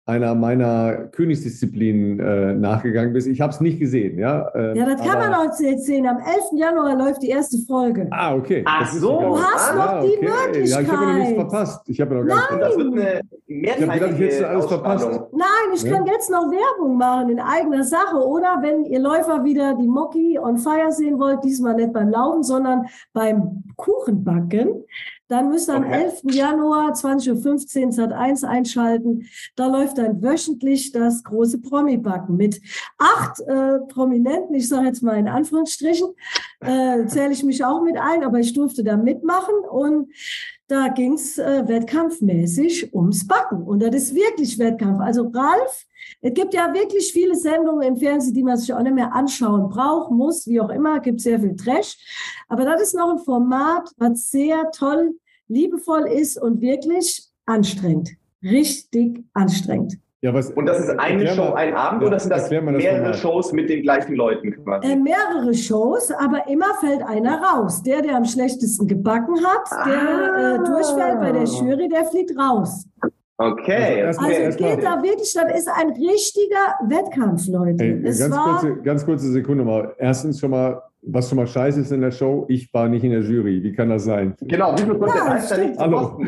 einer meiner Königsdisziplinen äh, nachgegangen bist. Ich habe es nicht gesehen, ja. Ähm, ja, das kann man auch jetzt sehen. Am 11. Januar läuft die erste Folge. Ah, okay. Ach so. Du hast ah, noch die okay. Möglichkeit. Ja, ich habe noch nichts verpasst. Ich habe noch gar Nein. Das wird eine ich habe gedacht, ich hätte alles verpasst. Nein, ich ja? kann jetzt noch Werbung machen in eigener Sache. Oder wenn ihr Läufer wieder die Moki on Fire sehen wollt, diesmal nicht beim Laufen, sondern beim Kuchenbacken, dann müsst ihr okay. am 11. Januar 20.15 Uhr Sat 1 einschalten. Da läuft dann wöchentlich das große Promi-Backen mit acht äh, Prominenten, ich sage jetzt mal in Anführungsstrichen, äh, zähle ich mich auch mit ein, aber ich durfte da mitmachen und da ging's äh, wettkampfmäßig ums Backen. Und das ist wirklich Wettkampf. Also Ralf, es gibt ja wirklich viele Sendungen im Fernsehen, die man sich auch nicht mehr anschauen braucht, muss, wie auch immer, gibt sehr viel Trash. Aber das ist noch ein Format, was sehr toll, liebevoll ist und wirklich anstrengend. Richtig anstrengend. Ja, was, und das ist eine Show, mal, ein Abend, ja, oder sind das mehrere das Shows mit den gleichen Leuten quasi? Äh, mehrere Shows, aber immer fällt einer raus. Der, der am schlechtesten gebacken hat, der ah. äh, durchfällt bei der Jury, der fliegt raus. Okay. Also, also es geht da wirklich, das ist ein richtiger Wettkampf, Leute. Hey, ganz, kurze, ganz kurze Sekunde mal. Erstens schon mal, was schon mal scheiße ist in der Show, ich war nicht in der Jury. Wie kann das sein? Genau, wie viel ja, das nicht Hallo.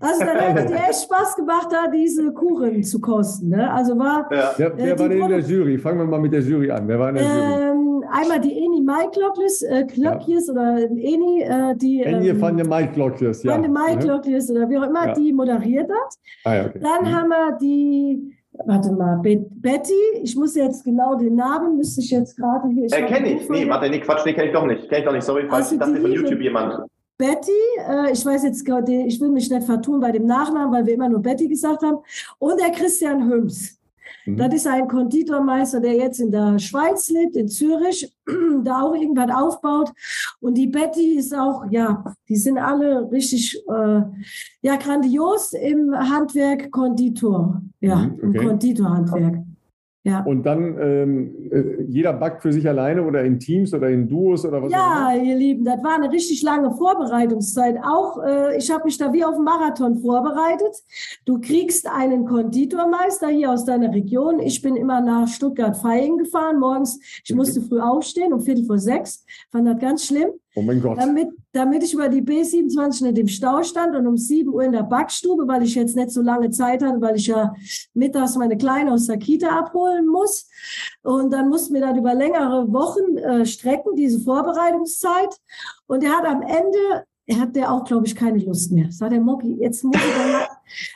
Also da hat dir echt Spaß gemacht, da diese Kuchen zu kosten. Ne? Also war. Ja. Ja, wer äh, war denn in der Jury? Fangen wir mal mit der Jury an. Wer war in der Jury? Einmal die Eni Maikloklis, äh, Klöckjes ja. oder Eni, äh, die. Eni ähm, van der Maikloklis, ja. Van der Maikloklis oder wie auch immer, die moderiert hat. Ah, ja, okay. Dann mhm. haben wir die warte mal, Betty, ich muss jetzt genau den Namen, müsste ich jetzt gerade hier. äh, kenne ich. Nee, warte, nee, Quatsch, nee, kenne ich doch nicht. Kenne ich doch nicht, sorry, falls also ich dachte von YouTube jemand. Betty, äh, ich weiß jetzt, ich will mich nicht vertun bei dem Nachnamen, weil wir immer nur Betty gesagt haben, und der Christian Hüms. Mhm. Das ist ein Konditormeister, der jetzt in der Schweiz lebt, in Zürich, da auch irgendwas aufbaut. Und die Betty ist auch, ja, die sind alle richtig, äh, ja, grandios im Handwerk Konditor. Ja, mhm, okay. im Konditorhandwerk. Ja. Und dann ähm, äh, jeder backt für sich alleine oder in Teams oder in Duos oder was Ja, ihr Lieben, das war eine richtig lange Vorbereitungszeit. Auch äh, ich habe mich da wie auf einen Marathon vorbereitet. Du kriegst einen Konditormeister hier aus deiner Region. Ich bin immer nach Stuttgart-Feigen gefahren. Morgens, ich mhm. musste früh aufstehen, um Viertel vor sechs. Fand das ganz schlimm. Oh mein Gott. Damit, damit ich über die B27 nicht im Stau stand und um 7 Uhr in der Backstube, weil ich jetzt nicht so lange Zeit hatte, weil ich ja mittags meine Kleine aus der Kita abholen muss. Und dann mussten wir dann über längere Wochen äh, strecken, diese Vorbereitungszeit. Und er hat am Ende er hat der auch, glaube ich, keine Lust mehr. Sagt der Moki, jetzt muss er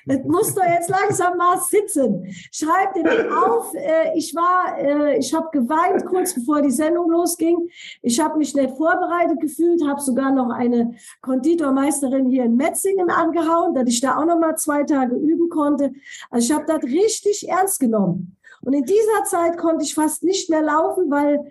das muss doch jetzt langsam mal sitzen. Schreibt dir auf. Äh, ich war, äh, ich habe geweint kurz bevor die Sendung losging. Ich habe mich nicht vorbereitet gefühlt, habe sogar noch eine Konditormeisterin hier in Metzingen angehauen, dass ich da auch noch mal zwei Tage üben konnte. Also ich habe das richtig ernst genommen. Und in dieser Zeit konnte ich fast nicht mehr laufen, weil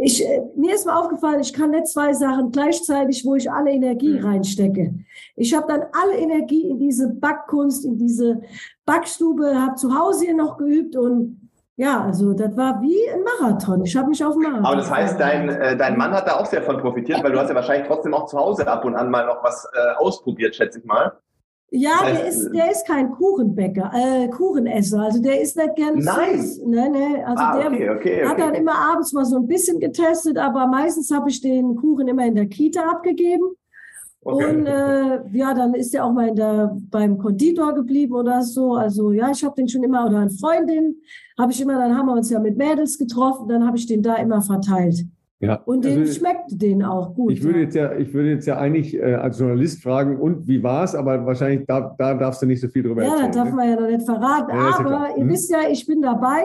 ich, äh, mir ist mal aufgefallen, ich kann nicht zwei Sachen gleichzeitig, wo ich alle Energie mhm. reinstecke. Ich habe dann alle Energie in diese Backkunst, in diese Backstube, habe zu Hause hier noch geübt und ja, also das war wie ein Marathon. Ich habe mich auf Marathon. Aber das heißt, dein, äh, dein Mann hat da auch sehr von profitiert, weil du hast ja wahrscheinlich trotzdem auch zu Hause ab und an mal noch was äh, ausprobiert, schätze ich mal. Ja, der ist, der ist kein Kuchenbäcker, äh, Kuchenesser. Also der ist nicht gern Nein. süß. Ne, ne. Also ah, der okay, okay, hat dann immer abends mal so ein bisschen getestet, aber meistens habe ich den Kuchen immer in der Kita abgegeben. Okay. Und äh, ja, dann ist er auch mal in der, beim Konditor geblieben oder so. Also ja, ich habe den schon immer, oder eine Freundin, habe ich immer, dann haben wir uns ja mit Mädels getroffen, dann habe ich den da immer verteilt. Ja, und den also, schmeckte den auch gut. Ich würde, ja. Jetzt ja, ich würde jetzt ja eigentlich äh, als Journalist fragen, und wie war es? Aber wahrscheinlich da, da darfst du nicht so viel drüber ja, erzählen. Ja, das darf ne? man ja noch nicht verraten. Ja, Aber ihr hm? wisst ja, ich bin dabei.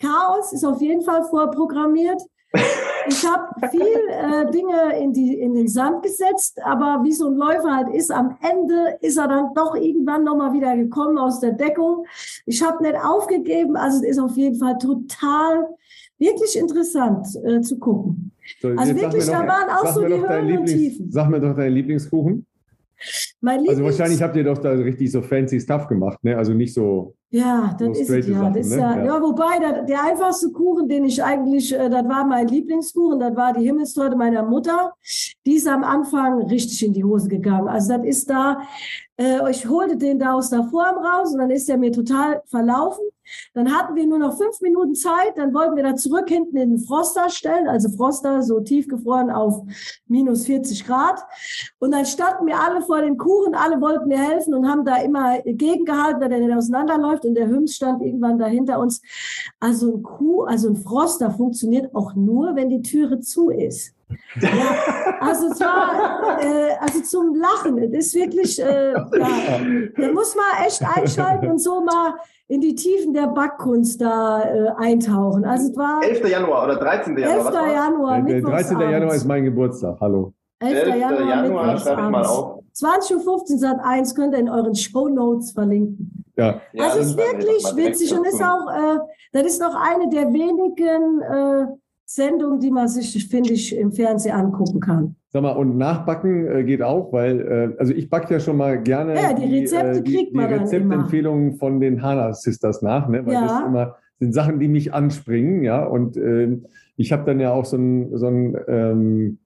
Chaos ist auf jeden Fall vorprogrammiert. Ich habe viel äh, Dinge in, die, in den Sand gesetzt, aber wie so ein Läufer halt ist, am Ende ist er dann doch irgendwann nochmal wieder gekommen aus der Deckung. Ich habe nicht aufgegeben, also es ist auf jeden Fall total wirklich interessant äh, zu gucken. So, also wirklich, da waren auch so die Höhen und Tiefen. Sag mir doch deinen Lieblingskuchen. also wahrscheinlich habt ihr doch da richtig so fancy Stuff gemacht, ne? Also nicht so. Ja, das ist es ja. Sachen, das ist ne? ja, ja. wobei der, der, einfachste Kuchen, den ich eigentlich, äh, das war mein Lieblingskuchen, das war die Himmelstorte meiner Mutter. Die ist am Anfang richtig in die Hose gegangen. Also das ist da, äh, ich holte den da aus der Form raus und dann ist er mir total verlaufen. Dann hatten wir nur noch fünf Minuten Zeit, dann wollten wir da zurück hinten in den Froster stellen, also Froster so tiefgefroren auf minus 40 Grad. Und dann standen wir alle vor den Kuchen, alle wollten mir helfen und haben da immer gegengehalten, dass der nicht auseinanderläuft und der Hüms stand irgendwann da hinter uns. Also ein Kuh, also ein Froster funktioniert auch nur, wenn die Türe zu ist. Ja, also zwar, äh, also zum Lachen, das ist wirklich, äh, ja, da muss man echt einschalten und so mal in die Tiefen der Backkunst da äh, eintauchen. Also es war 11. Januar oder 13. Januar. 11. Januar, der, der 13. Januar ist mein Geburtstag. Hallo. 11. 11. Januar, Januar schreibe ich mal auf. 20.15 Uhr Sat 1 könnt ihr in euren Show Notes verlinken. Ja. ja also es ist wirklich witzig und ist auch, äh, das ist noch eine der wenigen äh, Sendungen, die man sich, finde ich, im Fernsehen angucken kann. Sag mal, und nachbacken äh, geht auch, weil, äh, also ich backe ja schon mal gerne ja, die Rezepte die, äh, kriegt man die Rezeptempfehlungen von den Hana Sisters nach, ne? weil ja. das immer sind Sachen, die mich anspringen, ja. Und äh, ich habe dann ja auch so einen so einen ähm,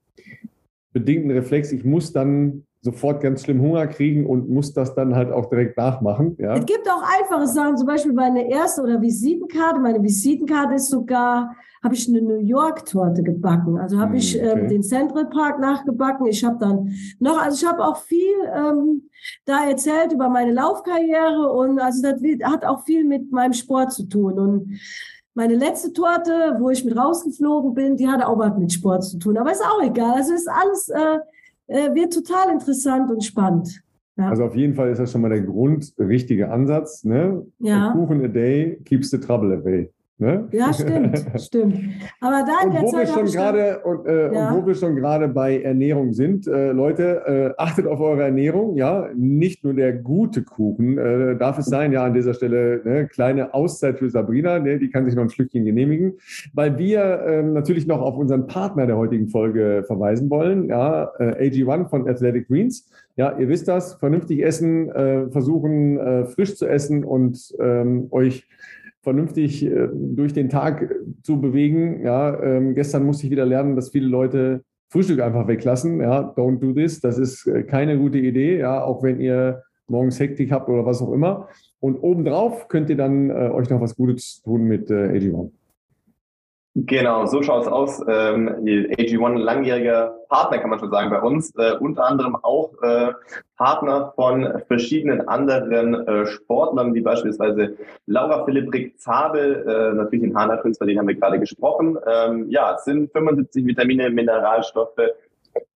bedingten Reflex. Ich muss dann sofort ganz schlimm Hunger kriegen und muss das dann halt auch direkt nachmachen. Ja. Es gibt auch einfache Sachen, zum Beispiel meine erste oder Visitenkarte. Meine Visitenkarte ist sogar, habe ich eine New York Torte gebacken. Also habe ich hm, ähm, okay. ähm, den Central Park nachgebacken. Ich habe dann noch, also ich habe auch viel ähm, da erzählt über meine Laufkarriere und also das hat auch viel mit meinem Sport zu tun und meine letzte Torte, wo ich mit rausgeflogen bin, die hatte auch was mit Sport zu tun. Aber ist auch egal. Also ist alles äh, äh, wird total interessant und spannend. Ja. Also auf jeden Fall ist das schon mal der grundrichtige Ansatz. Ne? Ja. A Kuchen a day keeps the trouble away. Ne? Ja, stimmt, stimmt. Aber da in der wo Zeit wir schon gerade und, äh, ja. und wo wir schon gerade bei Ernährung sind, äh, Leute, äh, achtet auf eure Ernährung, ja, nicht nur der gute Kuchen äh, darf es sein, ja, an dieser Stelle ne, kleine Auszeit für Sabrina, ne, die kann sich noch ein Stückchen genehmigen, weil wir ähm, natürlich noch auf unseren Partner der heutigen Folge verweisen wollen, ja, äh, AG1 von Athletic Greens. Ja, ihr wisst das, vernünftig essen, äh, versuchen frisch zu essen und ähm, euch vernünftig äh, durch den Tag zu bewegen. Ja, ähm, gestern musste ich wieder lernen, dass viele Leute Frühstück einfach weglassen. Ja, don't do this. Das ist äh, keine gute Idee. Ja, auch wenn ihr morgens Hektik habt oder was auch immer. Und obendrauf könnt ihr dann äh, euch noch was Gutes tun mit äh, AG1. Genau, so schaut es aus. Ähm, AG1, langjähriger Partner, kann man schon sagen, bei uns. Äh, unter anderem auch äh, Partner von verschiedenen anderen äh, Sportlern, wie beispielsweise Laura Philipprik Zabel, äh, natürlich in Hana Künstler, den haben wir gerade gesprochen. Ähm, ja, es sind 75 Vitamine, Mineralstoffe,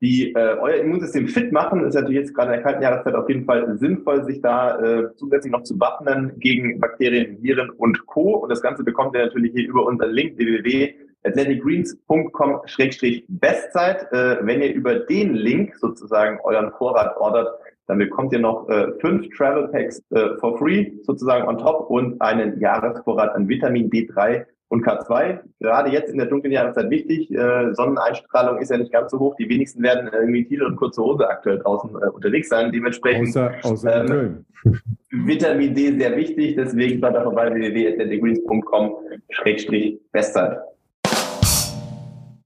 die äh, euer Immunsystem fit machen. Ist natürlich jetzt gerade in der kalten Jahreszeit auf jeden Fall sinnvoll, sich da äh, zusätzlich noch zu wappnen gegen Bakterien, Viren und Co. Und das Ganze bekommt ihr natürlich hier über unseren Link www.athleticgreens.com-bestzeit. Äh, wenn ihr über den Link sozusagen euren Vorrat ordert, dann bekommt ihr noch äh, fünf Travel Packs äh, for free sozusagen on top und einen Jahresvorrat an Vitamin D3 und K2. Gerade jetzt in der dunklen Jahreszeit wichtig. Äh, Sonneneinstrahlung ist ja nicht ganz so hoch. Die wenigsten werden irgendwie T-Shirt und kurze Hose aktuell draußen äh, unterwegs sein. Dementsprechend außer, außer ähm, Vitamin D sehr wichtig. Deswegen schaut da vorbei www.degrees.com-bestzeit.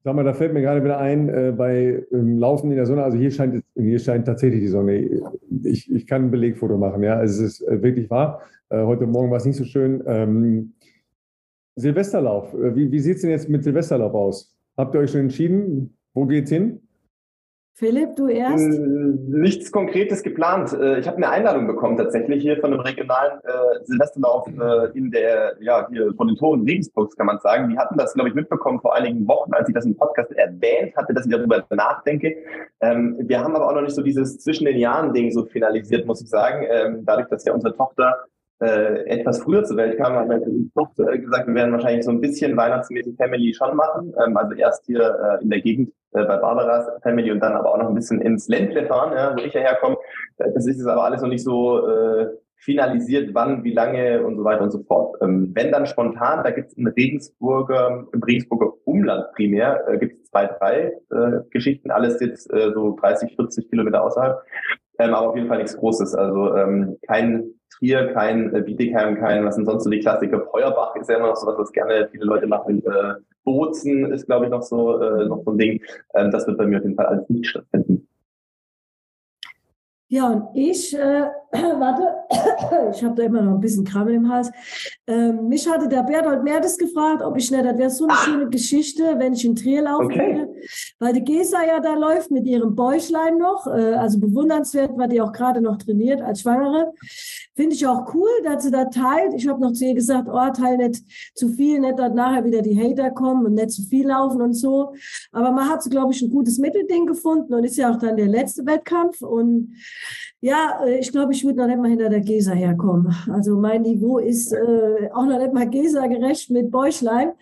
Sag mal, da fällt mir gerade wieder ein, äh, bei ähm, Laufen in der Sonne, also hier scheint, hier scheint tatsächlich die Sonne. Ich, ich kann ein Belegfoto machen, ja, also es ist äh, wirklich wahr. Äh, heute Morgen war es nicht so schön. Ähm, Silvesterlauf. Äh, wie, wie sieht es denn jetzt mit Silvesterlauf aus? Habt ihr euch schon entschieden? Wo geht's hin? Philipp, du erst? Nichts Konkretes geplant. Äh, ich habe eine Einladung bekommen tatsächlich hier von einem regionalen äh, Silvesterlauf äh, in der, ja, hier von den Toren Regensburgs kann man sagen. Die hatten das, glaube ich, mitbekommen vor einigen Wochen, als ich das im Podcast erwähnt hatte, dass ich darüber nachdenke. Ähm, wir haben aber auch noch nicht so dieses zwischen den Jahren Ding so finalisiert, muss ich sagen. Ähm, dadurch, dass ja unsere Tochter äh, etwas früher zur Welt kam, haben wir Tochter gesagt, wir werden wahrscheinlich so ein bisschen weihnachtsmäßig Family schon machen. Ähm, also erst hier äh, in der Gegend äh, bei Barbaras Family und dann aber auch noch ein bisschen ins Ländle fahren, ja, wo ich ja herkomme. Äh, das ist jetzt aber alles noch nicht so äh, finalisiert, wann, wie lange und so weiter und so fort. Ähm, wenn dann spontan, da gibt es in Regensburger, im Regensburger Umland primär, äh, gibt es zwei, drei äh, Geschichten, alles jetzt äh, so 30, 40 Kilometer außerhalb. ähm, aber auf jeden Fall nichts Großes. Also ähm, kein Trier, kein äh, Bietigheim, kein, was sind sonst so die Klassiker? Feuerbach ist ja immer noch so was, was gerne viele Leute machen. Äh, Bozen ist, glaube ich, noch so, äh, noch so ein Ding. Ähm, das wird bei mir auf jeden Fall alles nicht stattfinden. Ja, und ich, äh, warte, ich habe da immer noch ein bisschen Krabbel im Hals. Ähm, mich hatte der Bertolt Mertes gefragt, ob ich nicht, das wäre so eine ah. schöne Geschichte, wenn ich in Trier laufen okay. würde. Weil die Gesa ja da läuft mit ihrem Bäuchlein noch, äh, also bewundernswert, weil die auch gerade noch trainiert als Schwangere. Finde ich auch cool, dass sie da teilt. Ich habe noch zu ihr gesagt, oh, teil nicht zu viel, nicht, dass nachher wieder die Hater kommen und nicht zu viel laufen und so. Aber man hat glaube ich, ein gutes Mittelding gefunden und ist ja auch dann der letzte Wettkampf. Und ja, äh, ich glaube, ich würde noch nicht mal hinter der Gesa herkommen. Also mein Niveau ist äh, auch noch nicht mal Gesa gerecht mit Bäuchlein.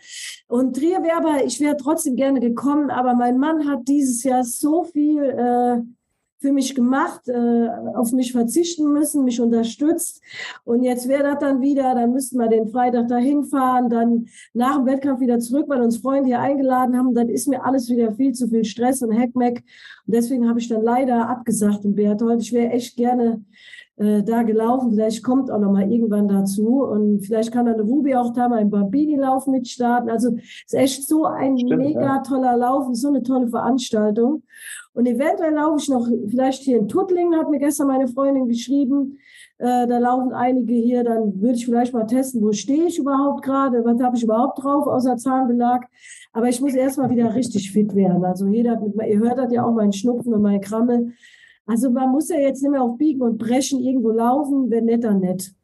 Und Trier wäre aber, ich wäre trotzdem gerne gekommen, aber mein Mann hat dieses Jahr so viel äh, für mich gemacht, äh, auf mich verzichten müssen, mich unterstützt. Und jetzt wäre das dann wieder, dann müssten wir den Freitag dahin fahren, dann nach dem Wettkampf wieder zurück, weil uns Freunde hier eingeladen haben. Dann ist mir alles wieder viel zu viel Stress und Heckmeck. Und deswegen habe ich dann leider abgesagt in Berthold. Ich wäre echt gerne äh, da gelaufen. Vielleicht kommt auch noch mal irgendwann dazu und vielleicht kann dann Ruby auch da mal im Bambini-Lauf mitstarten. Also es ist echt so ein Stimmt, mega ja. toller Lauf, so eine tolle Veranstaltung. Und eventuell laufe ich noch, vielleicht hier in Tuttlingen, hat mir gestern meine Freundin geschrieben, äh, da laufen einige hier, dann würde ich vielleicht mal testen, wo stehe ich überhaupt gerade, was habe ich überhaupt drauf außer Zahnbelag. Aber ich muss erstmal wieder richtig fit werden. Also jeder, mit, ihr hört das ja auch, mein Schnupfen und mein Krammel. Also man muss ja jetzt nicht mehr auf Biegen und Brechen irgendwo laufen, wenn nicht, dann nicht.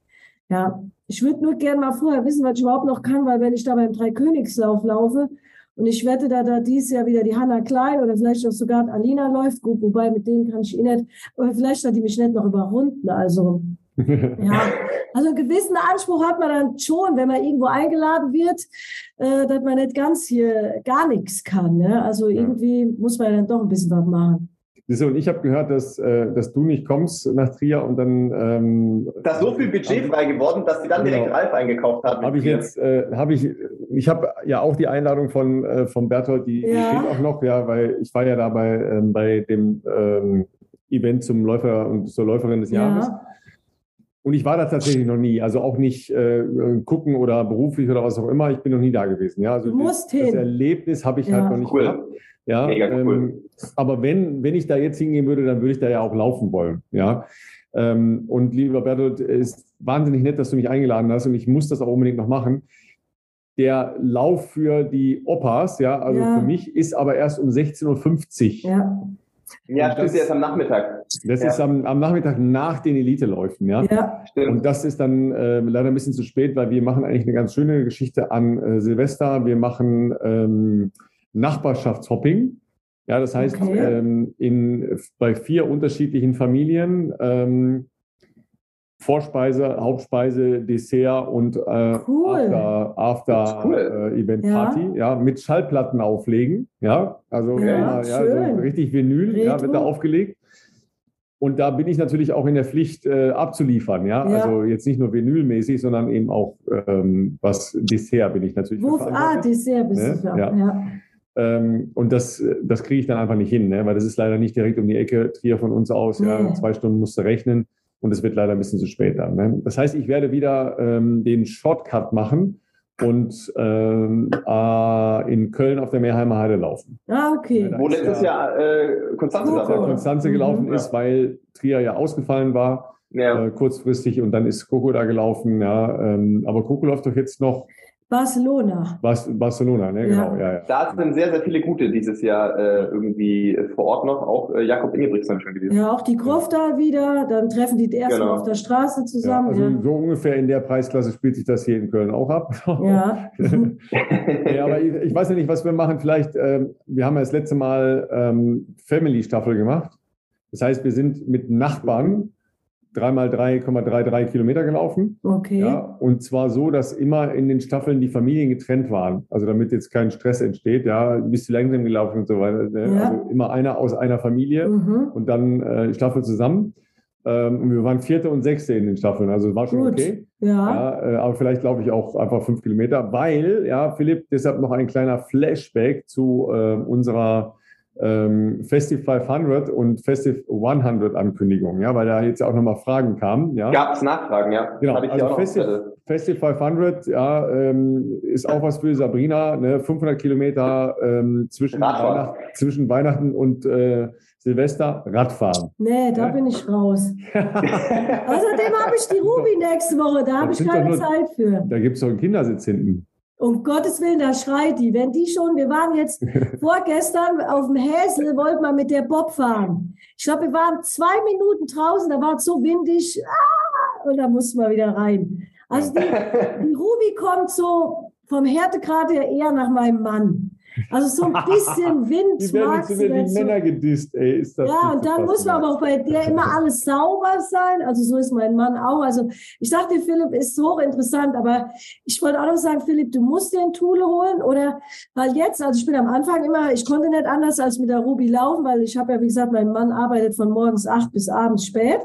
Ja, ich würde nur gerne mal vorher wissen, was ich überhaupt noch kann, weil wenn ich da beim Dreikönigslauf laufe, und ich wette, da da dieses Jahr wieder die Hanna Klein oder vielleicht auch sogar Alina läuft, gut, wobei mit denen kann ich eh nicht, aber vielleicht hat die mich nicht noch überrunden. Also, ja, also einen gewissen Anspruch hat man dann schon, wenn man irgendwo eingeladen wird, äh, dass man nicht ganz hier gar nichts kann. Ne? Also irgendwie muss man dann doch ein bisschen was machen. Siehst und ich habe gehört, dass, äh, dass du nicht kommst nach Trier und dann. Ähm, da ist so viel Budget frei geworden, dass sie dann genau. direkt Ralf eingekauft haben. Habe ich jetzt, äh, habe ich, ich habe ja auch die Einladung von, äh, von Berthold, die, ja. die steht auch noch, ja, weil ich war ja da bei, ähm, bei dem ähm, Event zum Läufer und zur Läuferin des Jahres. Ja. Und ich war da tatsächlich noch nie, also auch nicht äh, gucken oder beruflich oder was auch immer. Ich bin noch nie da gewesen. Ja, also du musst das, hin. das Erlebnis habe ich halt ja. halt noch nicht cool. gehabt. Ja, cool. Ähm, aber wenn, wenn ich da jetzt hingehen würde, dann würde ich da ja auch laufen wollen. Ja. Ähm, und lieber Bertolt, es ist wahnsinnig nett, dass du mich eingeladen hast und ich muss das auch unbedingt noch machen. Der Lauf für die Opas, ja, also ja. für mich ist aber erst um 16.50 Uhr. Ja. Ja, stimmt, der ist am Nachmittag. Das ja. ist am, am, Nachmittag nach den Eliteläufen, ja. ja stimmt. Und das ist dann äh, leider ein bisschen zu spät, weil wir machen eigentlich eine ganz schöne Geschichte an äh, Silvester. Wir machen ähm, Nachbarschaftshopping. Ja, das heißt, okay. ähm, in, bei vier unterschiedlichen Familien ähm, Vorspeise, Hauptspeise, Dessert und äh, cool. After, After cool. äh, Event ja. Party, ja, mit Schallplatten auflegen, ja, also ja, ja so richtig Vinyl, Retro. ja, wird da aufgelegt. Und da bin ich natürlich auch in der Pflicht äh, abzuliefern, ja? Also jetzt nicht nur vinylmäßig, sondern eben auch ähm, was Dessert bin ich natürlich. Wo, ah, Dessert bist ne? du ja. Ja. Ähm, und das, das kriege ich dann einfach nicht hin, ne? weil das ist leider nicht direkt um die Ecke, Trier von uns aus. Nee. Ja, zwei Stunden musst du rechnen und es wird leider ein bisschen zu spät dann. Ne? Das heißt, ich werde wieder ähm, den Shortcut machen und ähm, äh, in Köln auf der Meerheimer Heide laufen. Ah, okay. Wo letztes Jahr äh, Konstanze, ja, Konstanze gelaufen mhm. ist, weil Trier ja ausgefallen war. Ja. Äh, kurzfristig und dann ist Coco da gelaufen, ja. Ähm, aber Coco läuft doch jetzt noch Barcelona. Bas Barcelona, ne, genau. Ja. Ja, Da sind sehr, sehr viele gute dieses Jahr äh, irgendwie vor Ort noch. Auch äh, Jakob Ingebrigtsen schon gewesen. Ja, auch die Kroftal wieder. Dann treffen die erstmal genau. auf der Straße zusammen. also so ungefähr in der Preisklasse spielt sich das hier in Köln auch ab. Ja. ja aber ich, ich, weiß ja nicht, was wir machen. Vielleicht, ähm, wir haben ja das letzte Mal ähm, Family-Staffel gemacht. Das heißt, wir sind mit Nachbarn dreimal 3,33 Kilometer gelaufen. Okay. Ja, und zwar so, dass immer in den Staffeln die Familien getrennt waren. Also damit jetzt kein Stress entsteht. Ja, bist du langsam gelaufen und so weiter. Ne? Ja. Also immer einer aus einer Familie mhm. und dann äh, Staffel zusammen. Ähm, und wir waren vierte und sechste in den Staffeln, also war schon Gut. okay. Ja. ja äh, aber vielleicht laufe ich auch einfach fünf Kilometer, weil, ja, Philipp, deshalb noch ein kleiner Flashback zu äh, unserer ähm, Festive 500 und Festive 100 Ankündigungen, ja, weil da jetzt auch nochmal Fragen kamen. Ja. Gab es Nachfragen, ja. Genau, also Festive, Festive 500 ja, ähm, ist auch was für Sabrina, ne? 500 Kilometer ähm, zwischen, Weihnacht, zwischen Weihnachten und äh, Silvester Radfahren. Nee, da ja? bin ich raus. Außerdem habe ich die Ruby nächste Woche, da habe ich keine nur, Zeit für. Da gibt es doch einen Kindersitz hinten. Um Gottes Willen, da schreit die. Wenn die schon, wir waren jetzt vorgestern auf dem Häsel, wollten wir mit der Bob fahren. Ich glaube, wir waren zwei Minuten draußen, da war es so windig, ah, und da mussten wir wieder rein. Also die, die Ruby kommt so vom Härtegrad her eher nach meinem Mann. Also so ein bisschen Wind die werden jetzt über die Männer gedisst, ey. Ist das ja, und dann muss man aber auch bei der immer alles sauber sein. Also so ist mein Mann auch. Also ich dachte, Philipp ist hochinteressant, aber ich wollte auch noch sagen, Philipp, du musst dir ein Tool holen oder weil jetzt, also ich bin am Anfang immer, ich konnte nicht anders als mit der Ruby laufen, weil ich habe ja, wie gesagt, mein Mann arbeitet von morgens acht bis abends spät.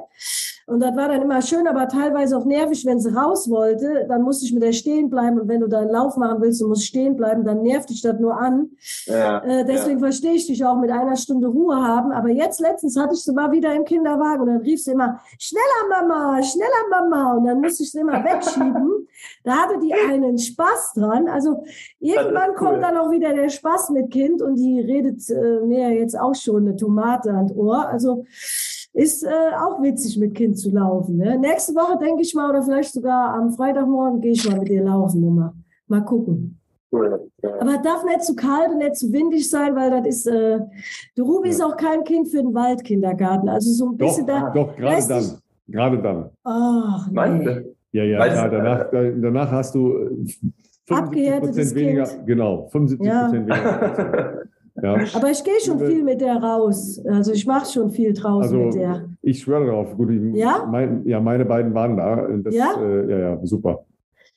Und das war dann immer schön, aber teilweise auch nervig, wenn sie raus wollte, dann musste ich mit der stehen bleiben. Und wenn du deinen Lauf machen willst und musst stehen bleiben, dann nervt dich das nur an. Ja, äh, deswegen ja. verstehe ich dich auch mit einer Stunde Ruhe haben. Aber jetzt letztens hatte ich sie mal wieder im Kinderwagen und dann rief sie immer, schneller Mama, schneller Mama. Und dann musste ich sie immer wegschieben. Da hatte die einen Spaß dran. Also irgendwann cool. kommt dann auch wieder der Spaß mit Kind und die redet äh, mir jetzt auch schon eine Tomate an Ohr. Also ist äh, auch witzig, mit Kind zu laufen. Ne? Nächste Woche denke ich mal, oder vielleicht sogar am Freitagmorgen gehe ich mal mit ihr laufen. Mal, mal gucken. Aber es darf nicht zu kalt und nicht zu windig sein, weil das ist, äh, der Ruby ja. ist auch kein Kind für den Waldkindergarten. Also so ein bisschen doch, da. Doch, gerade dann. Gerade dann. Ach, nee. Ja, ja, ja danach, danach hast du 75 äh, Prozent weniger, kind. genau, 75 ja. weniger. Ja. Aber ich gehe schon viel mit der raus. Also ich mache schon viel draußen also, mit der. Ich schwöre darauf. Gut, ich, ja? Mein, ja, meine beiden waren da. Das, ja? Äh, ja, ja, super.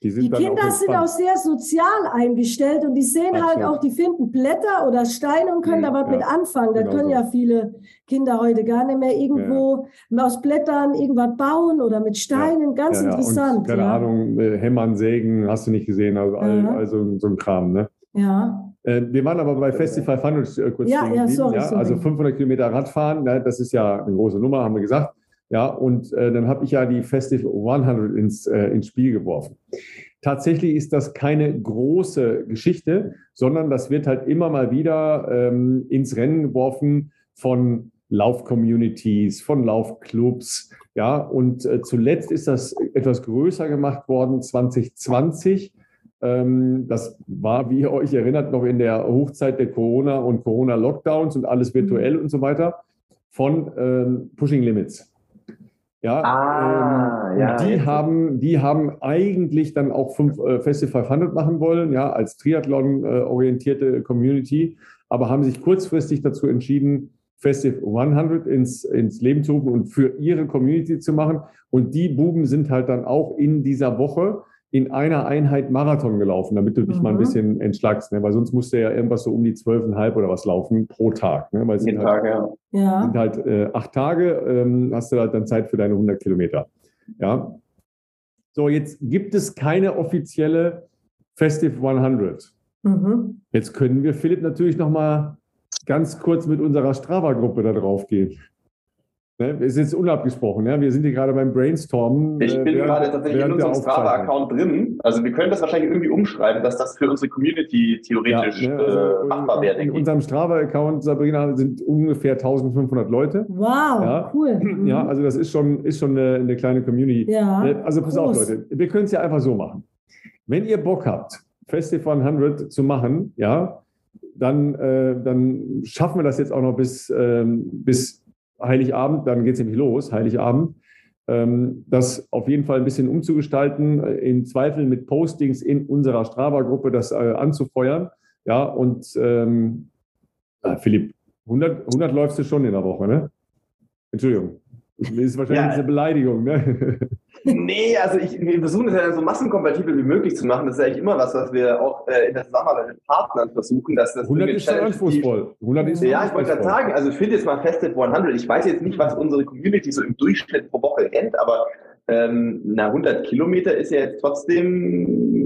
Die, die Kinder auch sind auch sehr sozial eingestellt und die sehen halt Absolut. halt auch, die finden Blätter oder Steine und können mhm, da was ja, mit anfangen. Das genau können so. ja viele Kinder heute gar nicht mehr irgendwo ja. aus Blättern irgendwas bauen oder mit Steinen. Ja, Ganz interessant. Und, keine Ahnung, äh, Hämmern, Sägen, hast du nicht gesehen. Also, all, also so ein Kram, ne? Ja. Äh, wir waren aber bei Festival 500 äh, kurz ja, ja, sorry, ja. Also 500 Kilometer Radfahren, ne, das ist ja eine große Nummer, haben wir gesagt. Ja, und äh, dann habe ich ja die Festival 100 ins, äh, ins Spiel geworfen. Tatsächlich ist das keine große Geschichte, sondern das wird halt immer mal wieder ähm, ins Rennen geworfen von Lauf-Communities, von Laufclubs. Ja, und äh, zuletzt ist das etwas größer gemacht worden 2020 ähm, das war, wie ihr euch erinnert, noch in der Hochzeit der Corona und Corona-Lockdowns und alles virtuell mhm. und so weiter von ähm, Pushing Limits. Ja, ah, ähm, ja die haben, die haben eigentlich dann auch fünf äh, Festival 500 machen wollen, ja, als Triathlon-orientierte Community, aber haben sich kurzfristig dazu entschieden, Festival 100 ins, ins Leben zu rufen und für ihre Community zu machen. Und die Buben sind halt dann auch in dieser Woche in einer Einheit Marathon gelaufen, damit du dich mhm. mal ein mhm. bisschen entschlagst, ne? weil sonst musst du ja irgendwas so um die zwölfeinhalb oder was laufen pro Tag. Ne? Weil Jeden halt, Tag, ja. sind halt äh, acht Tage, ähm, hast du halt dann Zeit für deine 100 Kilometer. Ja. So, jetzt gibt es keine offizielle Festive 100. Mhm. Jetzt können wir Philipp natürlich noch mal ganz kurz mit unserer Strava-Gruppe da drauf gehen. Ne, ist jetzt unabgesprochen, ja? wir sind hier gerade beim Brainstormen. Ich äh, bin während, gerade tatsächlich in unserem Strava-Account drin. Also wir können das wahrscheinlich irgendwie umschreiben, dass das für unsere Community theoretisch ja, ne, also äh, machbar wäre. In, in unserem Strava-Account, Sabrina, sind ungefähr 1500 Leute. Wow, ja. cool. Ja, also das ist schon, ist schon eine, eine kleine Community. Ja, ne, also pass groß. auf, Leute, wir können es ja einfach so machen. Wenn ihr Bock habt, Festival 100 zu machen, ja, dann, äh, dann schaffen wir das jetzt auch noch bis, ähm, bis Heiligabend, dann geht es nämlich los, Heiligabend, ähm, das auf jeden Fall ein bisschen umzugestalten, äh, im Zweifel mit Postings in unserer Strava-Gruppe das äh, anzufeuern. Ja, und ähm, äh, Philipp, 100, 100 läufst du schon in der Woche, ne? Entschuldigung. Das ist wahrscheinlich ja. eine Beleidigung, ne? Nee, also ich, wir versuchen es ja so massenkompatibel wie möglich zu machen. Das ist eigentlich immer was, was wir auch äh, in der Zusammenarbeit mit Partnern versuchen. Dass das 100 ist schon anspruchsvoll. 100 ist ja, ich wollte gerade sagen, also ich finde jetzt mal Festive 100. Ich weiß jetzt nicht, was unsere Community so im Durchschnitt pro Woche rennt, aber ähm, na 100 Kilometer ist ja jetzt trotzdem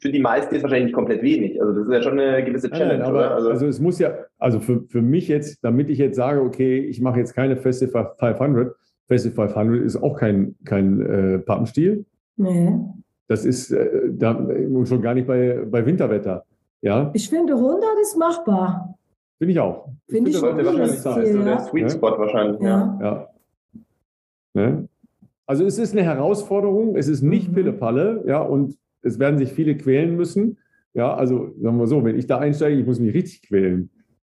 für die meisten ist wahrscheinlich nicht komplett wenig. Also das ist ja schon eine gewisse Challenge, nein, aber, also, also, es muss ja, also für, für mich jetzt, damit ich jetzt sage, okay, ich mache jetzt keine Festival 500, Festival 500 ist auch kein, kein äh, Pappenstiel. Nee. Das ist äh, da, schon gar nicht bei, bei Winterwetter. Ja? Ich finde 100 ist machbar. Finde ich auch. Finde ich, wahrscheinlich sein. Ist so der Sweet Spot wahrscheinlich. Ja. ja. Ne? Also es ist eine Herausforderung, es ist nicht mhm. Pillepalle, ja, und es werden sich viele quälen müssen. Ja, also sagen wir so, wenn ich da einsteige, ich muss mich richtig quälen.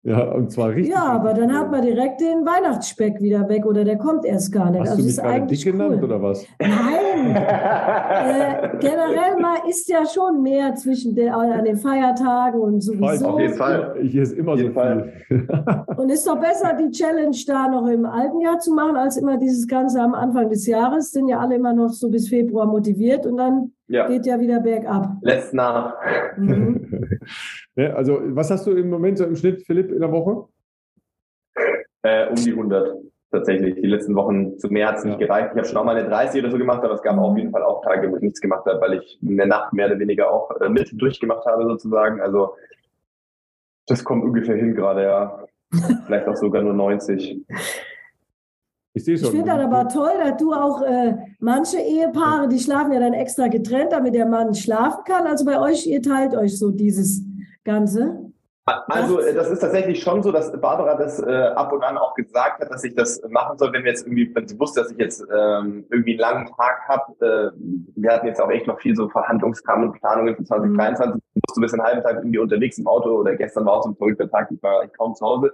Ja, und zwar richtig. Ja, aber dann hat man direkt den Weihnachtsspeck wieder weg oder der kommt erst gar nicht. Hast also du mich gerade dick cool. genannt oder was? Nein. äh, generell mal ist ja schon mehr zwischen den, an den Feiertagen und sowieso. Auf jeden Fall. Ich ist immer so Fall. viel. und ist doch besser, die Challenge da noch im alten Jahr zu machen, als immer dieses Ganze am Anfang des Jahres. Sind ja alle immer noch so bis Februar motiviert und dann ja. geht ja wieder bergab. Lässt nach. Mhm. ja, also, was hast du im Moment so im Schnitt, Philipp, in der Woche? Äh, um die 100 tatsächlich. Die letzten Wochen zu mehr hat es nicht ja. gereicht. Ich habe schon auch mal eine 30 oder so gemacht, aber es gab auf jeden Fall auch Tage, wo ich nichts gemacht habe, weil ich in der Nacht mehr oder weniger auch äh, mit durchgemacht habe sozusagen. Also das kommt ungefähr hin gerade, ja. Vielleicht auch sogar nur 90. Ich, ich finde das aber toll, dass du auch äh, manche Ehepaare, die schlafen ja dann extra getrennt, damit der Mann schlafen kann. Also bei euch, ihr teilt euch so dieses Ganze. Also äh, das ist tatsächlich schon so, dass Barbara das äh, ab und an auch gesagt hat, dass ich das machen soll, wenn wir jetzt irgendwie, wenn sie wusste, dass ich jetzt ähm, irgendwie einen langen Tag habe. Äh, wir hatten jetzt auch echt noch viel so Verhandlungskram und Planungen für 2023. Mhm. Ich musste bis einen halben Tag irgendwie unterwegs im Auto oder gestern war auch so ein verrückter Tag, ich war ich kaum zu Hause.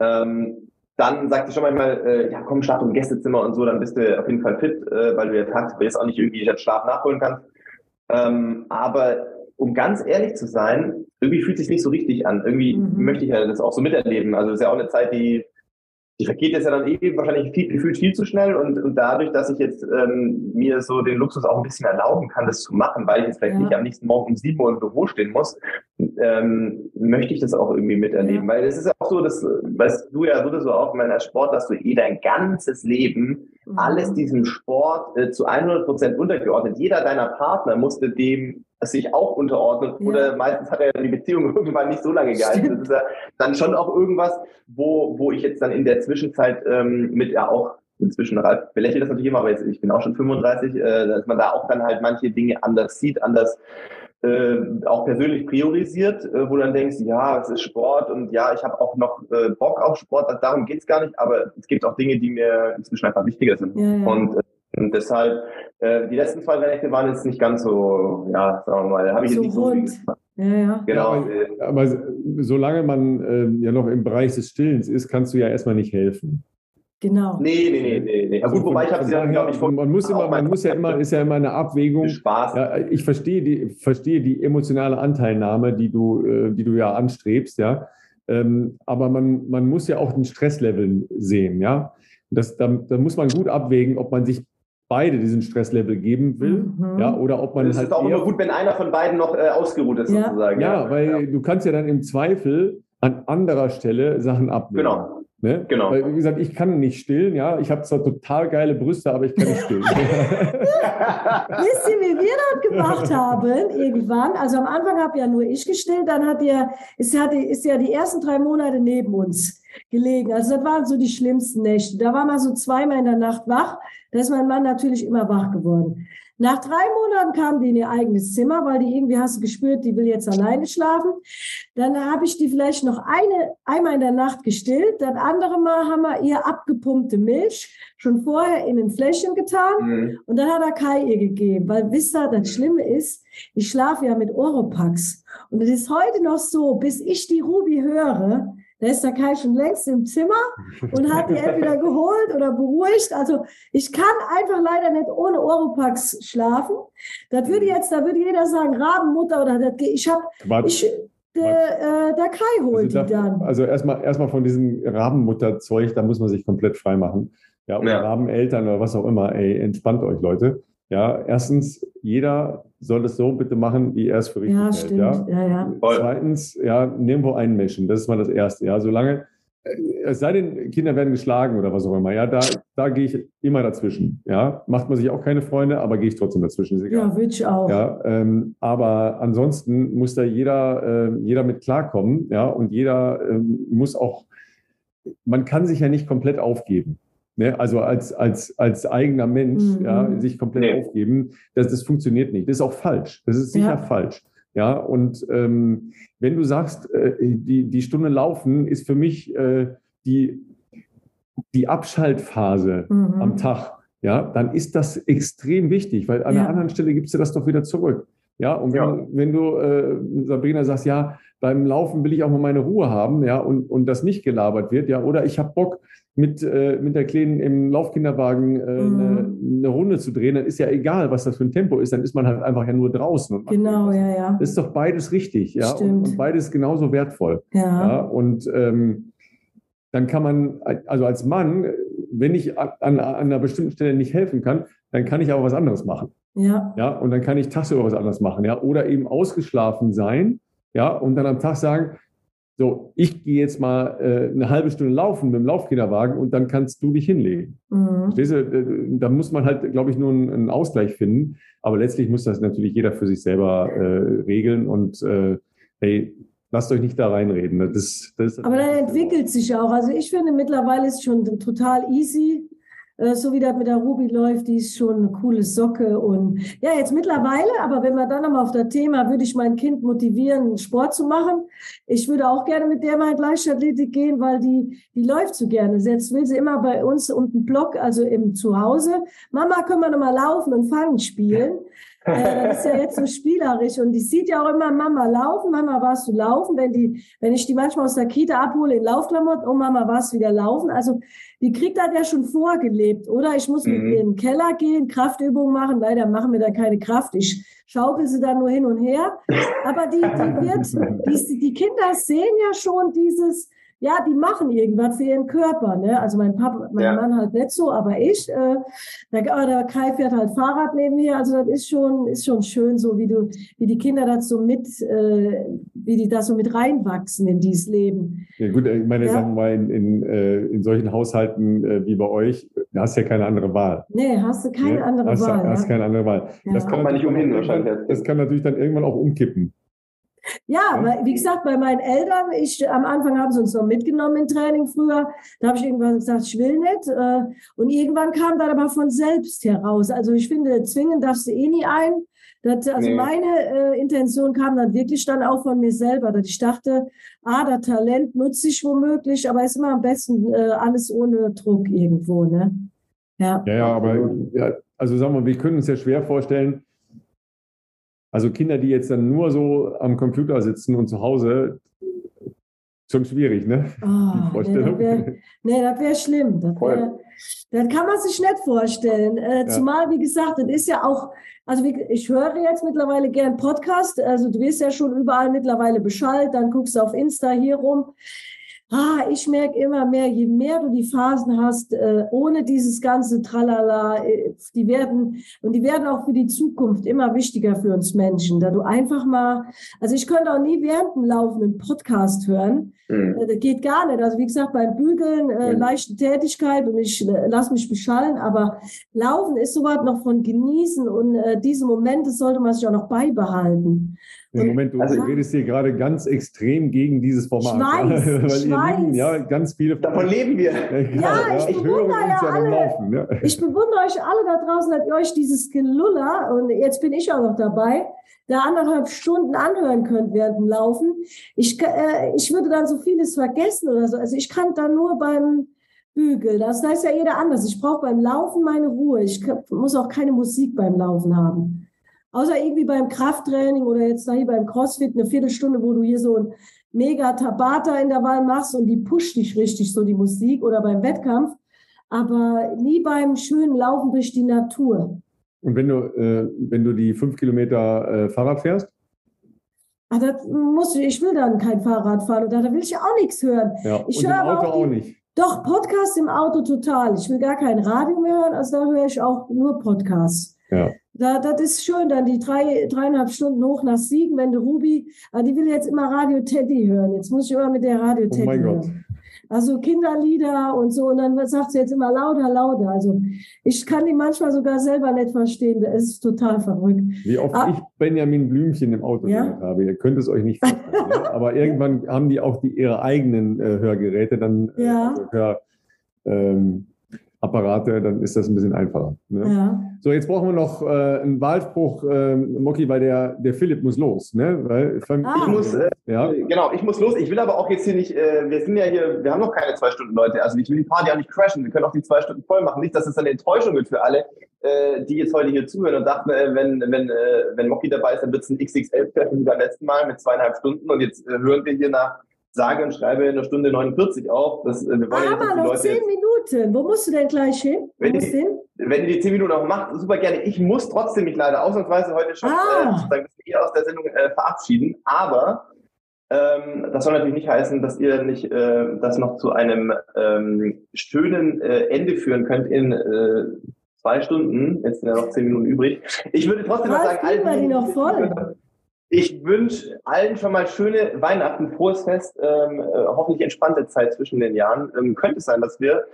Ähm, dann sagt sie schon manchmal, äh, ja komm, schlaf im Gästezimmer und so, dann bist du auf jeden Fall fit, äh, weil du ja tagsüber jetzt auch nicht irgendwie den Schlaf nachholen kannst. Ähm, aber um ganz ehrlich zu sein, irgendwie fühlt es sich nicht so richtig an. Irgendwie mhm. möchte ich ja das auch so miterleben. Also es ist ja auch eine Zeit, die die vergeht jetzt ja dann eh wahrscheinlich viel, gefühlt viel zu schnell und, und dadurch, dass ich jetzt ähm, mir so den Luxus auch ein bisschen erlauben kann, das zu machen, weil ich jetzt vielleicht ja. nicht am nächsten Morgen um sieben Uhr im Büro stehen muss, ähm, möchte ich das auch irgendwie miterleben. Ja. Weil es ist auch so, dass, weißt du ja sowieso auch, mein als Sport, dass du eh dein ganzes Leben mhm. alles diesem Sport äh, zu 100 Prozent untergeordnet. Jeder deiner Partner musste dem sich auch unterordnet. Ja. Oder meistens hat er die Beziehung irgendwann nicht so lange gehalten. Das ist ja dann schon auch irgendwas, wo, wo ich jetzt dann in der Zwischenzeit ähm, mit ja auch inzwischen Ralf belächelt das natürlich immer, aber jetzt, ich bin auch schon 35, äh, dass man da auch dann halt manche Dinge anders sieht, anders äh, auch persönlich priorisiert, äh, wo du dann denkst, ja, es ist Sport und ja, ich habe auch noch äh, Bock auf Sport, darum geht's gar nicht, aber es gibt auch Dinge, die mir inzwischen einfach wichtiger sind. Ja, ja. Und äh, und deshalb, äh, die letzten zwei Nächte waren jetzt nicht ganz so, ja, sagen wir mal, habe ich so jetzt nicht rund. so viel ja, ja. Genau. aber, aber solange man äh, ja noch im Bereich des Stillens ist, kannst du ja erstmal nicht helfen. Genau. Nee, nee, nee, nee. nee. Also gut, wobei ich habe es ja, glaube ich, man muss immer, man muss ja immer, ist ja immer eine Abwägung. Spaß. Ja, ich verstehe die, verstehe die emotionale Anteilnahme, die du, äh, die du ja anstrebst, ja. Ähm, aber man, man muss ja auch den Stresslevel sehen, ja. Das, da, da muss man gut abwägen, ob man sich beide diesen Stresslevel geben will, mhm. ja, oder ob man das halt ist auch immer gut, wenn einer von beiden noch äh, ausgeruht ist ja. sozusagen. Ja, ja weil ja. du kannst ja dann im Zweifel an anderer Stelle Sachen abwägen. Genau. Ne? Genau. Weil, wie gesagt, ich kann nicht stillen, ja. Ich habe zwar total geile Brüste, aber ich kann nicht stillen. Wisst ihr, wie wir das gemacht haben irgendwann? Also am Anfang habe ja nur ich gestillt, dann hat ihr, ist, hat, ist ja die ersten drei Monate neben uns gelegen. Also das waren so die schlimmsten Nächte. Da war man so zweimal in der Nacht wach. Da ist mein Mann natürlich immer wach geworden. Nach drei Monaten kam die in ihr eigenes Zimmer, weil die irgendwie hast du gespürt, die will jetzt alleine schlafen. Dann habe ich die vielleicht noch eine, einmal in der Nacht gestillt. Das andere Mal haben wir ihr abgepumpte Milch schon vorher in ein Fläschchen getan. Mhm. Und dann hat er Kai ihr gegeben. Weil wisst ihr, das Schlimme ist, ich schlafe ja mit Oropax. Und es ist heute noch so, bis ich die Ruby höre, da ist der Kai schon längst im Zimmer und hat die entweder geholt oder beruhigt. Also ich kann einfach leider nicht ohne Oropax schlafen. Das würde jetzt, da würde jeder sagen, Rabenmutter oder das, ich habe, ich, der, äh, der Kai holt also die dann. Also erstmal erstmal von diesem Rabenmutter-Zeug, da muss man sich komplett frei machen. Ja, oder ja. Rabeneltern oder was auch immer. Ey, entspannt euch, Leute. Ja, erstens, jeder soll es so bitte machen, wie er es für richtig ja, hält. Stimmt. Ja? Ja, ja. Zweitens, ja, nirgendwo einmischen. Das ist mal das Erste. Ja, solange, es sei denn, Kinder werden geschlagen oder was auch immer, ja, da, da gehe ich immer dazwischen. Ja, macht man sich auch keine Freunde, aber gehe ich trotzdem dazwischen. Ist egal. Ja, würde ich auch. Ja, ähm, aber ansonsten muss da jeder, äh, jeder mit klarkommen, ja, und jeder ähm, muss auch, man kann sich ja nicht komplett aufgeben. Ne? Also als, als, als eigener Mensch mhm. ja, sich komplett nee. aufgeben, das, das funktioniert nicht. Das ist auch falsch. Das ist sicher ja. falsch. Ja, und ähm, wenn du sagst, äh, die, die Stunde laufen ist für mich äh, die, die Abschaltphase mhm. am Tag, ja, dann ist das extrem wichtig, weil an ja. einer anderen Stelle gibst du das doch wieder zurück. Ja, und wenn, ja. wenn du, äh, Sabrina, sagst, ja, beim Laufen will ich auch mal meine Ruhe haben, ja, und, und das nicht gelabert wird, ja, oder ich habe Bock, mit, äh, mit der Kleinen im Laufkinderwagen äh, mhm. eine, eine, Runde zu drehen, dann ist ja egal, was das für ein Tempo ist, dann ist man halt einfach ja nur draußen. genau, ja, ja. Das ist doch beides richtig, ja, und, und, beides genauso wertvoll. Ja. ja und ähm, dann kann man, also als Mann, wenn ich an, an einer bestimmten Stelle nicht helfen kann, dann kann ich aber was anderes machen. Ja. Ja, und dann kann ich tagsüber was anderes machen, ja, oder eben ausgeschlafen sein, ja, und dann am Tag sagen, so, ich gehe jetzt mal äh, eine halbe Stunde laufen mit dem Laufkinderwagen und dann kannst du dich hinlegen. Mhm. Verstehst du? Äh, da muss man halt, glaube ich, nur einen, einen, Ausgleich finden. Aber letztlich muss das natürlich jeder für sich selber äh, regeln und äh, hey, lasst euch nicht da reinreden. Das, das Aber dann entwickelt sich auch. Also ich finde mittlerweile ist schon total easy, so wie das mit der Ruby läuft, die ist schon eine coole Socke. Und ja, jetzt mittlerweile, aber wenn wir dann nochmal auf das Thema, würde ich mein Kind motivieren, Sport zu machen. Ich würde auch gerne mit der mal in Leichtathletik gehen, weil die, die läuft so gerne. Jetzt will sie immer bei uns unten Block, also im Zuhause. Mama, können wir nochmal laufen und fangen spielen? Äh, das ist ja jetzt so spielerisch und die sieht ja auch immer Mama laufen. Mama, warst du laufen? Wenn die, wenn ich die manchmal aus der Kita abhole in Laufklamotten, oh Mama, warst du wieder laufen? Also die kriegt das ja schon vorgelebt, oder? Ich muss mhm. mit ihr in den Keller gehen, Kraftübungen machen. Leider machen wir da keine Kraft. Ich schaukel sie da nur hin und her. Aber die, die wird, die, die Kinder sehen ja schon dieses, ja, die machen irgendwas für ihren Körper. Ne? Also mein Papa, mein ja. Mann halt nicht so, aber ich, äh, der, der Kai fährt halt Fahrrad neben mir. Also das ist schon, ist schon schön, so wie du, wie die Kinder das so mit, äh, wie die da so mit reinwachsen in dieses Leben. Ja gut, ich meine, ja. sagen wir mal, in, in, äh, in solchen Haushalten äh, wie bei euch, da hast du ja keine andere Wahl. Nee, hast du keine ja? andere hast, Wahl. Hast ja? keine andere Wahl. Das kann man nicht umhin wahrscheinlich. Das kann natürlich dann irgendwann auch umkippen. Ja, ja, wie gesagt, bei meinen Eltern, ich, am Anfang haben sie uns noch mitgenommen im Training früher. Da habe ich irgendwann gesagt, ich will nicht. Äh, und irgendwann kam dann aber von selbst heraus. Also ich finde, zwingen darfst du eh nie ein. Das, also nee. meine äh, Intention kam dann wirklich dann auch von mir selber, dass ich dachte, ah, das Talent nutze ich womöglich, aber ist immer am besten äh, alles ohne Druck irgendwo, ne? Ja, ja, ja aber ja, also sagen wir, wir können uns ja schwer vorstellen, also Kinder, die jetzt dann nur so am Computer sitzen und zu Hause, schon schwierig, ne? Oh, die Vorstellung. Nee, das wäre wär schlimm. Das, wär, das, kann man sich nicht vorstellen. Äh, ja. Zumal, wie gesagt, das ist ja auch, also wie, ich höre jetzt mittlerweile gern Podcast. Also du wirst ja schon überall mittlerweile Bescheid, dann guckst du auf Insta hier rum ah, ich merke immer mehr, je mehr du die Phasen hast, äh, ohne dieses ganze Tralala, äh, die werden, und die werden auch für die Zukunft immer wichtiger für uns Menschen, da du einfach mal, also ich könnte auch nie während dem laufenden Podcast hören, mhm. äh, das geht gar nicht, also wie gesagt, beim Bügeln, äh, mhm. leichte Tätigkeit und ich lass mich beschallen, aber Laufen ist sowas noch von genießen und diese Momente sollte man sich auch noch beibehalten. Im Moment, du also, redest hier gerade ganz extrem gegen dieses Format. Ich weiß, weil ich ihr weiß. Lieben, ja, ganz viele. Davon leben wir. Ja, ja ich, ich bewundere ja alle. Laufen, ja. Ich bewundere euch alle da draußen, dass ihr euch dieses Geluller, und jetzt bin ich auch noch dabei, da anderthalb Stunden anhören könnt während dem Laufen. Ich, äh, ich würde dann so vieles vergessen oder so. Also ich kann da nur beim Bügeln. Das heißt ja jeder anders. Ich brauche beim Laufen meine Ruhe. Ich muss auch keine Musik beim Laufen haben. Außer irgendwie beim Krafttraining oder jetzt da hier beim Crossfit eine Viertelstunde, wo du hier so ein mega Tabata in der Wahl machst und die pusht dich richtig, so die Musik oder beim Wettkampf. Aber nie beim schönen Laufen durch die Natur. Und wenn du, äh, wenn du die fünf Kilometer äh, Fahrrad fährst? Ach, das muss ich, ich will dann kein Fahrrad fahren oder da will ich auch nichts hören. Ja, ich höre Auto auch, die, auch nicht. Doch, Podcast im Auto total. Ich will gar kein Radio mehr hören, also da höre ich auch nur Podcasts. Ja. Da, das ist schön, dann die drei, dreieinhalb Stunden hoch nach Siegen, wenn du Ruby, ah, die will jetzt immer Radio Teddy hören. Jetzt muss ich immer mit der Radio Teddy oh mein hören. Gott. Also Kinderlieder und so. Und dann sagt sie jetzt immer lauter, lauter. Also ich kann die manchmal sogar selber nicht verstehen. Es ist total verrückt. Wie oft ah, ich Benjamin Blümchen im Auto ja? gehört habe. Ihr könnt es euch nicht vorstellen. ne? Aber irgendwann haben die auch die, ihre eigenen äh, Hörgeräte dann äh, ja. also Hör, ähm, Apparate, dann ist das ein bisschen einfacher. Ne? Ja. So, jetzt brauchen wir noch äh, einen Wahlspruch, äh, Moki, weil der, der Philipp muss los. Ne? Weil, ah. Ich muss, äh, ja. genau, ich muss los. Ich will aber auch jetzt hier nicht, äh, wir sind ja hier, wir haben noch keine zwei Stunden, Leute. Also ich will die Party auch nicht crashen. Wir können auch die zwei Stunden voll machen. Nicht, dass es eine Enttäuschung wird für alle, äh, die jetzt heute hier zuhören und dachten, äh, wenn, wenn, wenn Moki dabei ist, dann wird es ein XXL-Treffen wie beim letzten Mal mit zweieinhalb Stunden. Und jetzt hören wir hier nach sage und schreibe in einer Stunde 49 auf. Das, wir wollen Aber ja, noch zehn Minuten. Wo musst du denn gleich hin? Wenn die, wenn die zehn Minuten auch macht, super gerne. Ich muss trotzdem mich leider ausnahmsweise heute schon ah. äh, hier aus der Sendung äh, verabschieden. Aber ähm, das soll natürlich nicht heißen, dass ihr nicht äh, das noch zu einem ähm, schönen äh, Ende führen könnt in äh, zwei Stunden. Jetzt sind ja noch zehn Minuten übrig. Ich würde trotzdem noch sagen, all die, noch voll. Ich wünsche allen schon mal schöne Weihnachten, frohes Fest, ähm, äh, hoffentlich entspannte Zeit zwischen den Jahren. Ähm, könnte es sein, dass wir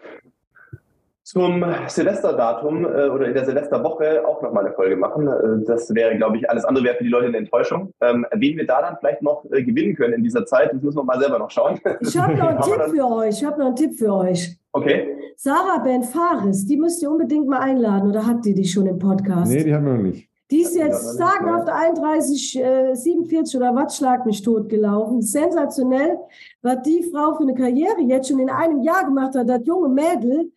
zum Silvesterdatum äh, oder in der Silvesterwoche auch nochmal eine Folge machen. Äh, das wäre, glaube ich, alles andere wäre für die Leute eine Enttäuschung. Ähm, wen wir da dann vielleicht noch äh, gewinnen können in dieser Zeit, das müssen wir mal selber noch schauen. Ich habe noch einen Tipp für euch. Ich habe noch einen Tipp für euch. Okay. Sarah Ben Fares, die müsst ihr unbedingt mal einladen oder habt ihr die schon im Podcast? Nee, die haben wir noch nicht. Die ist jetzt sagenhaft 31, äh, 47 oder was schlag mich tot gelaufen. Sensationell, was die Frau für eine Karriere jetzt schon in einem Jahr gemacht hat, das junge Mädel,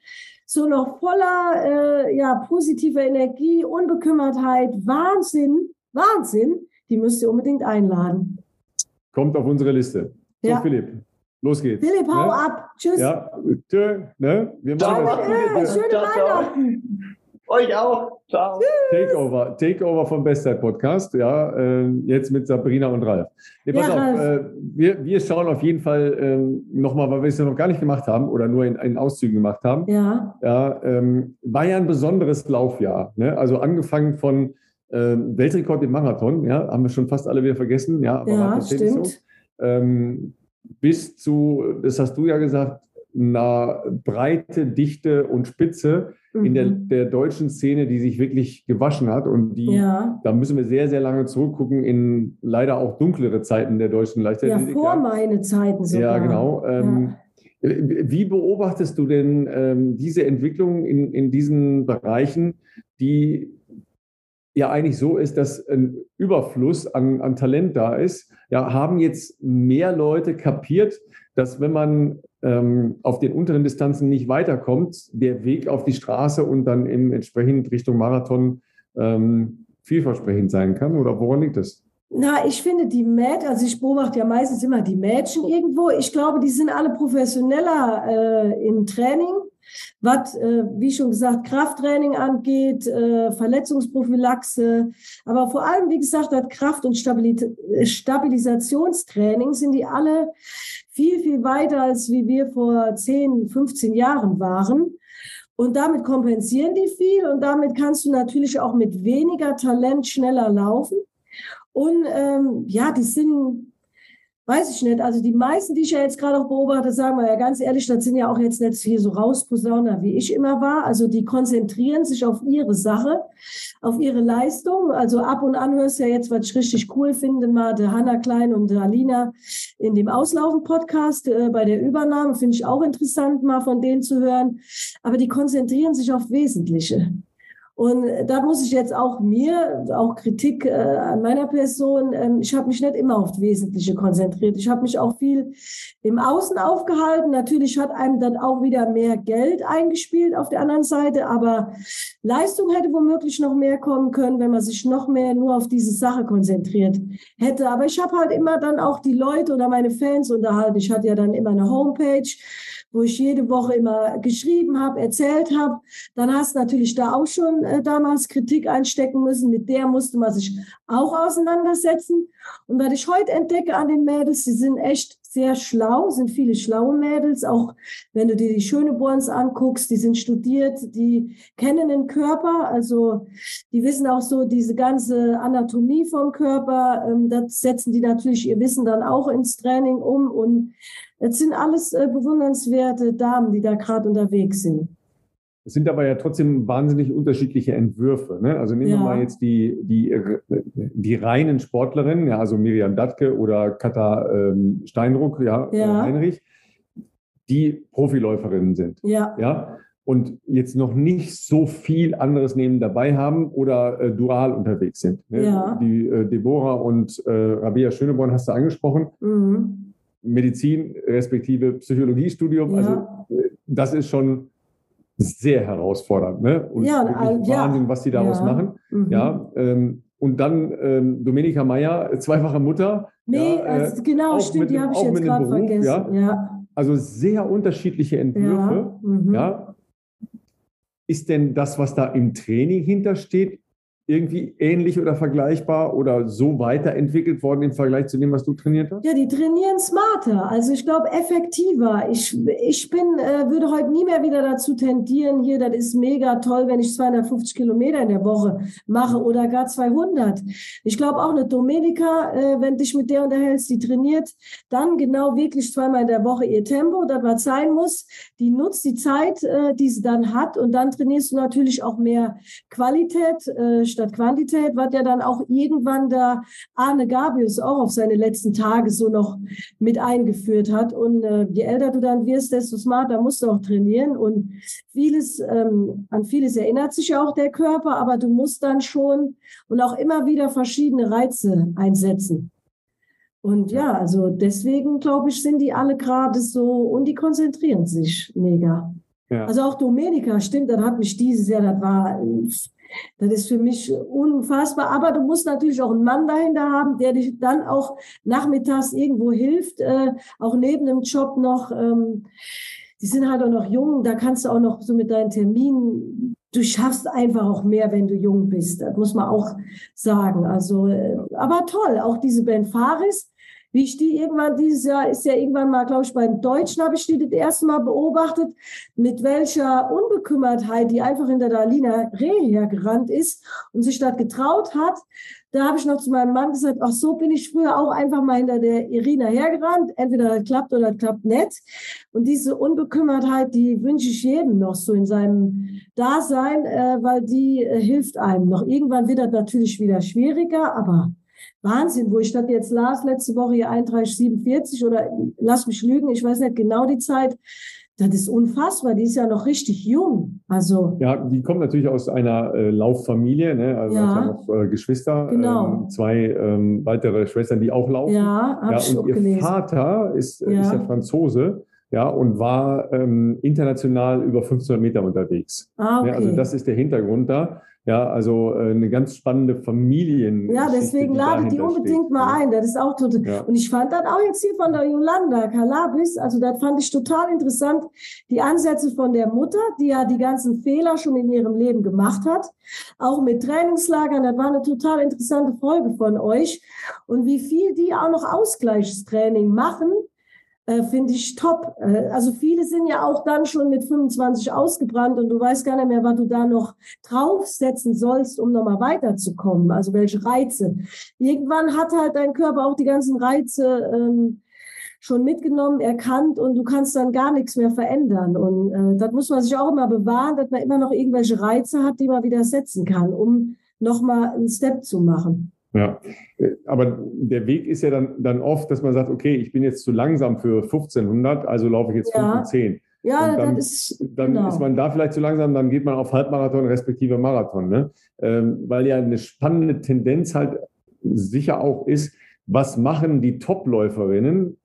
so noch voller äh, ja, positiver Energie, Unbekümmertheit, Wahnsinn, Wahnsinn, die müsst ihr unbedingt einladen. Kommt auf unsere Liste. So, ja. Philipp, los geht's. Philipp, hau ne? ab. Tschüss. Ja, tschö, ne? Wir machen ciao, das. Schöne ciao, Weihnachten. Euch auch. Ciao. Takeover, Takeover vom Bestzeit Podcast. Ja, äh, jetzt mit Sabrina und Ralf. Nee, pass ja, auf, äh, wir, wir schauen auf jeden Fall äh, nochmal, weil wir es ja noch gar nicht gemacht haben oder nur in, in Auszügen gemacht haben. Ja. ja ähm, war ja ein besonderes Laufjahr. Ne? Also angefangen von ähm, Weltrekord im Marathon, ja, haben wir schon fast alle wieder vergessen. Ja, aber ja stimmt. So. Ähm, bis zu, das hast du ja gesagt, einer Breite, Dichte und Spitze mhm. in der, mhm. der deutschen Szene, die sich wirklich gewaschen hat. Und die, ja. da müssen wir sehr, sehr lange zurückgucken in leider auch dunklere Zeiten der deutschen Leichtathletik. Ja, vor meine Zeiten sogar. Ja, genau. Ähm, ja. Wie beobachtest du denn ähm, diese Entwicklung in, in diesen Bereichen, die ja eigentlich so ist, dass ein Überfluss an, an Talent da ist? Ja, haben jetzt mehr Leute kapiert, dass wenn man ähm, auf den unteren Distanzen nicht weiterkommt, der Weg auf die Straße und dann im entsprechend Richtung Marathon ähm, vielversprechend sein kann? Oder woran liegt das? Na, ich finde die Mädchen, also ich beobachte ja meistens immer die Mädchen irgendwo. Ich glaube, die sind alle professioneller äh, im Training was, äh, wie schon gesagt, Krafttraining angeht, äh, Verletzungsprophylaxe, aber vor allem, wie gesagt, das Kraft- und Stabilit Stabilisationstraining sind die alle viel, viel weiter, als wie wir vor 10, 15 Jahren waren. Und damit kompensieren die viel und damit kannst du natürlich auch mit weniger Talent schneller laufen. Und ähm, ja, die sind Weiß ich nicht. Also die meisten, die ich ja jetzt gerade auch beobachte, sagen wir ja ganz ehrlich, das sind ja auch jetzt nicht hier so Rausposauner, wie ich immer war. Also die konzentrieren sich auf ihre Sache, auf ihre Leistung. Also ab und an hörst du ja jetzt, was ich richtig cool finde, mal der Hanna Klein und der Alina in dem Auslaufen-Podcast äh, bei der Übernahme. Finde ich auch interessant, mal von denen zu hören. Aber die konzentrieren sich auf Wesentliche. Und da muss ich jetzt auch mir, auch Kritik äh, an meiner Person, ähm, ich habe mich nicht immer auf das Wesentliche konzentriert. Ich habe mich auch viel im Außen aufgehalten. Natürlich hat einem dann auch wieder mehr Geld eingespielt auf der anderen Seite, aber Leistung hätte womöglich noch mehr kommen können, wenn man sich noch mehr nur auf diese Sache konzentriert hätte. Aber ich habe halt immer dann auch die Leute oder meine Fans unterhalten. Ich hatte ja dann immer eine Homepage wo ich jede Woche immer geschrieben habe, erzählt habe. Dann hast du natürlich da auch schon äh, damals Kritik einstecken müssen. Mit der musste man sich auch auseinandersetzen. Und was ich heute entdecke an den Mädels, sie sind echt sehr schlau, sind viele schlaue Mädels. Auch wenn du dir die Schöneborns anguckst, die sind studiert, die kennen den Körper. Also die wissen auch so diese ganze Anatomie vom Körper. Ähm, das setzen die natürlich ihr Wissen dann auch ins Training um. Und es sind alles äh, bewundernswerte Damen, die da gerade unterwegs sind. Es sind aber ja trotzdem wahnsinnig unterschiedliche Entwürfe. Ne? Also nehmen ja. wir mal jetzt die, die, die reinen Sportlerinnen, ja, also Miriam Dattke oder Katha ähm, Steinruck, ja, äh, ja. Heinrich, die Profiläuferinnen sind. Ja. ja. Und jetzt noch nicht so viel anderes neben dabei haben oder äh, dual unterwegs sind. Ne? Ja. Die äh, Deborah und äh, Rabia Schöneborn hast du angesprochen. Mhm. Medizin respektive Psychologiestudium. Ja. Also äh, das ist schon sehr herausfordernd. Ne? Und ja, Wahnsinn, ja. was die daraus ja. machen. Mhm. Ja, ähm, und dann ähm, Domenica Meyer, zweifache Mutter. Nee, ja, also äh, genau, stimmt, die habe ich jetzt gerade vergessen. Ja? ja? Also sehr unterschiedliche Entwürfe. Mhm. Ja. Ist denn das, was da im Training hintersteht, irgendwie ähnlich oder vergleichbar oder so weiterentwickelt worden im Vergleich zu dem, was du trainiert hast? Ja, die trainieren smarter, also ich glaube effektiver. Ich, ich bin, äh, würde heute nie mehr wieder dazu tendieren, hier, das ist mega toll, wenn ich 250 Kilometer in der Woche mache oder gar 200. Ich glaube auch eine Domenica, äh, wenn dich mit der unterhältst, die trainiert dann genau wirklich zweimal in der Woche ihr Tempo, das was sein muss. Die nutzt die Zeit, äh, die sie dann hat und dann trainierst du natürlich auch mehr Qualität, äh, statt Quantität, was ja dann auch irgendwann da Arne Gabius auch auf seine letzten Tage so noch mit eingeführt hat. Und äh, je älter du dann wirst, desto smarter musst du auch trainieren. Und vieles, ähm, an vieles erinnert sich ja auch der Körper, aber du musst dann schon und auch immer wieder verschiedene Reize einsetzen. Und ja, also deswegen glaube ich, sind die alle gerade so und die konzentrieren sich mega. Ja. Also auch Domenica, stimmt, das hat mich dieses Jahr, das war das ist für mich unfassbar. Aber du musst natürlich auch einen Mann dahinter haben, der dich dann auch nachmittags irgendwo hilft, äh, auch neben dem Job noch. Ähm, die sind halt auch noch jung, da kannst du auch noch so mit deinen Terminen, du schaffst einfach auch mehr, wenn du jung bist. Das muss man auch sagen. Also, äh, aber toll, auch diese Ben Faris, wie ich die irgendwann dieses Jahr, ist ja irgendwann mal, glaube ich, bei den Deutschen habe ich die das erste Mal beobachtet, mit welcher Unbekümmertheit die einfach hinter der Alina Reh hergerannt ist und sich das getraut hat. Da habe ich noch zu meinem Mann gesagt, ach so bin ich früher auch einfach mal hinter der Irina hergerannt. Entweder das klappt oder das klappt nicht. Und diese Unbekümmertheit, die wünsche ich jedem noch so in seinem Dasein, äh, weil die äh, hilft einem noch. Irgendwann wird das natürlich wieder schwieriger, aber Wahnsinn, wo ich das jetzt las, letzte Woche hier 3147 oder lass mich lügen, ich weiß nicht genau die Zeit. Das ist unfassbar, die ist ja noch richtig jung. Also ja, die kommt natürlich aus einer äh, Lauffamilie, ne? also ja. hat noch äh, Geschwister, genau. ähm, zwei ähm, weitere Schwestern, die auch laufen. Ja, hab ja ich und ihr gelesen. Vater ist, äh, ja. ist ja Franzose ja, und war ähm, international über 1500 Meter unterwegs. Ah, okay. Ja, also das ist der Hintergrund da. Ja, also äh, eine ganz spannende Familien. Ja, deswegen lade die unbedingt steht. mal ein. Das ist auch total. Ja. Und ich fand das auch jetzt hier von der Yolanda Calabis, also das fand ich total interessant. Die Ansätze von der Mutter, die ja die ganzen Fehler schon in ihrem Leben gemacht hat. Auch mit Trainingslagern, das war eine total interessante Folge von euch. Und wie viel die auch noch Ausgleichstraining machen äh, finde ich top. Äh, also viele sind ja auch dann schon mit 25 ausgebrannt und du weißt gar nicht mehr, was du da noch draufsetzen sollst, um nochmal weiterzukommen. Also welche Reize. Irgendwann hat halt dein Körper auch die ganzen Reize ähm, schon mitgenommen, erkannt und du kannst dann gar nichts mehr verändern. Und äh, das muss man sich auch immer bewahren, dass man immer noch irgendwelche Reize hat, die man wieder setzen kann, um nochmal einen Step zu machen. Ja, aber der Weg ist ja dann, dann oft, dass man sagt, okay, ich bin jetzt zu langsam für 1500, also laufe ich jetzt ja. 5 Ja, dann, ist, dann genau. ist man da vielleicht zu langsam, dann geht man auf Halbmarathon respektive Marathon. Ne? Ähm, weil ja eine spannende Tendenz halt sicher auch ist, was machen die Topläuferinnen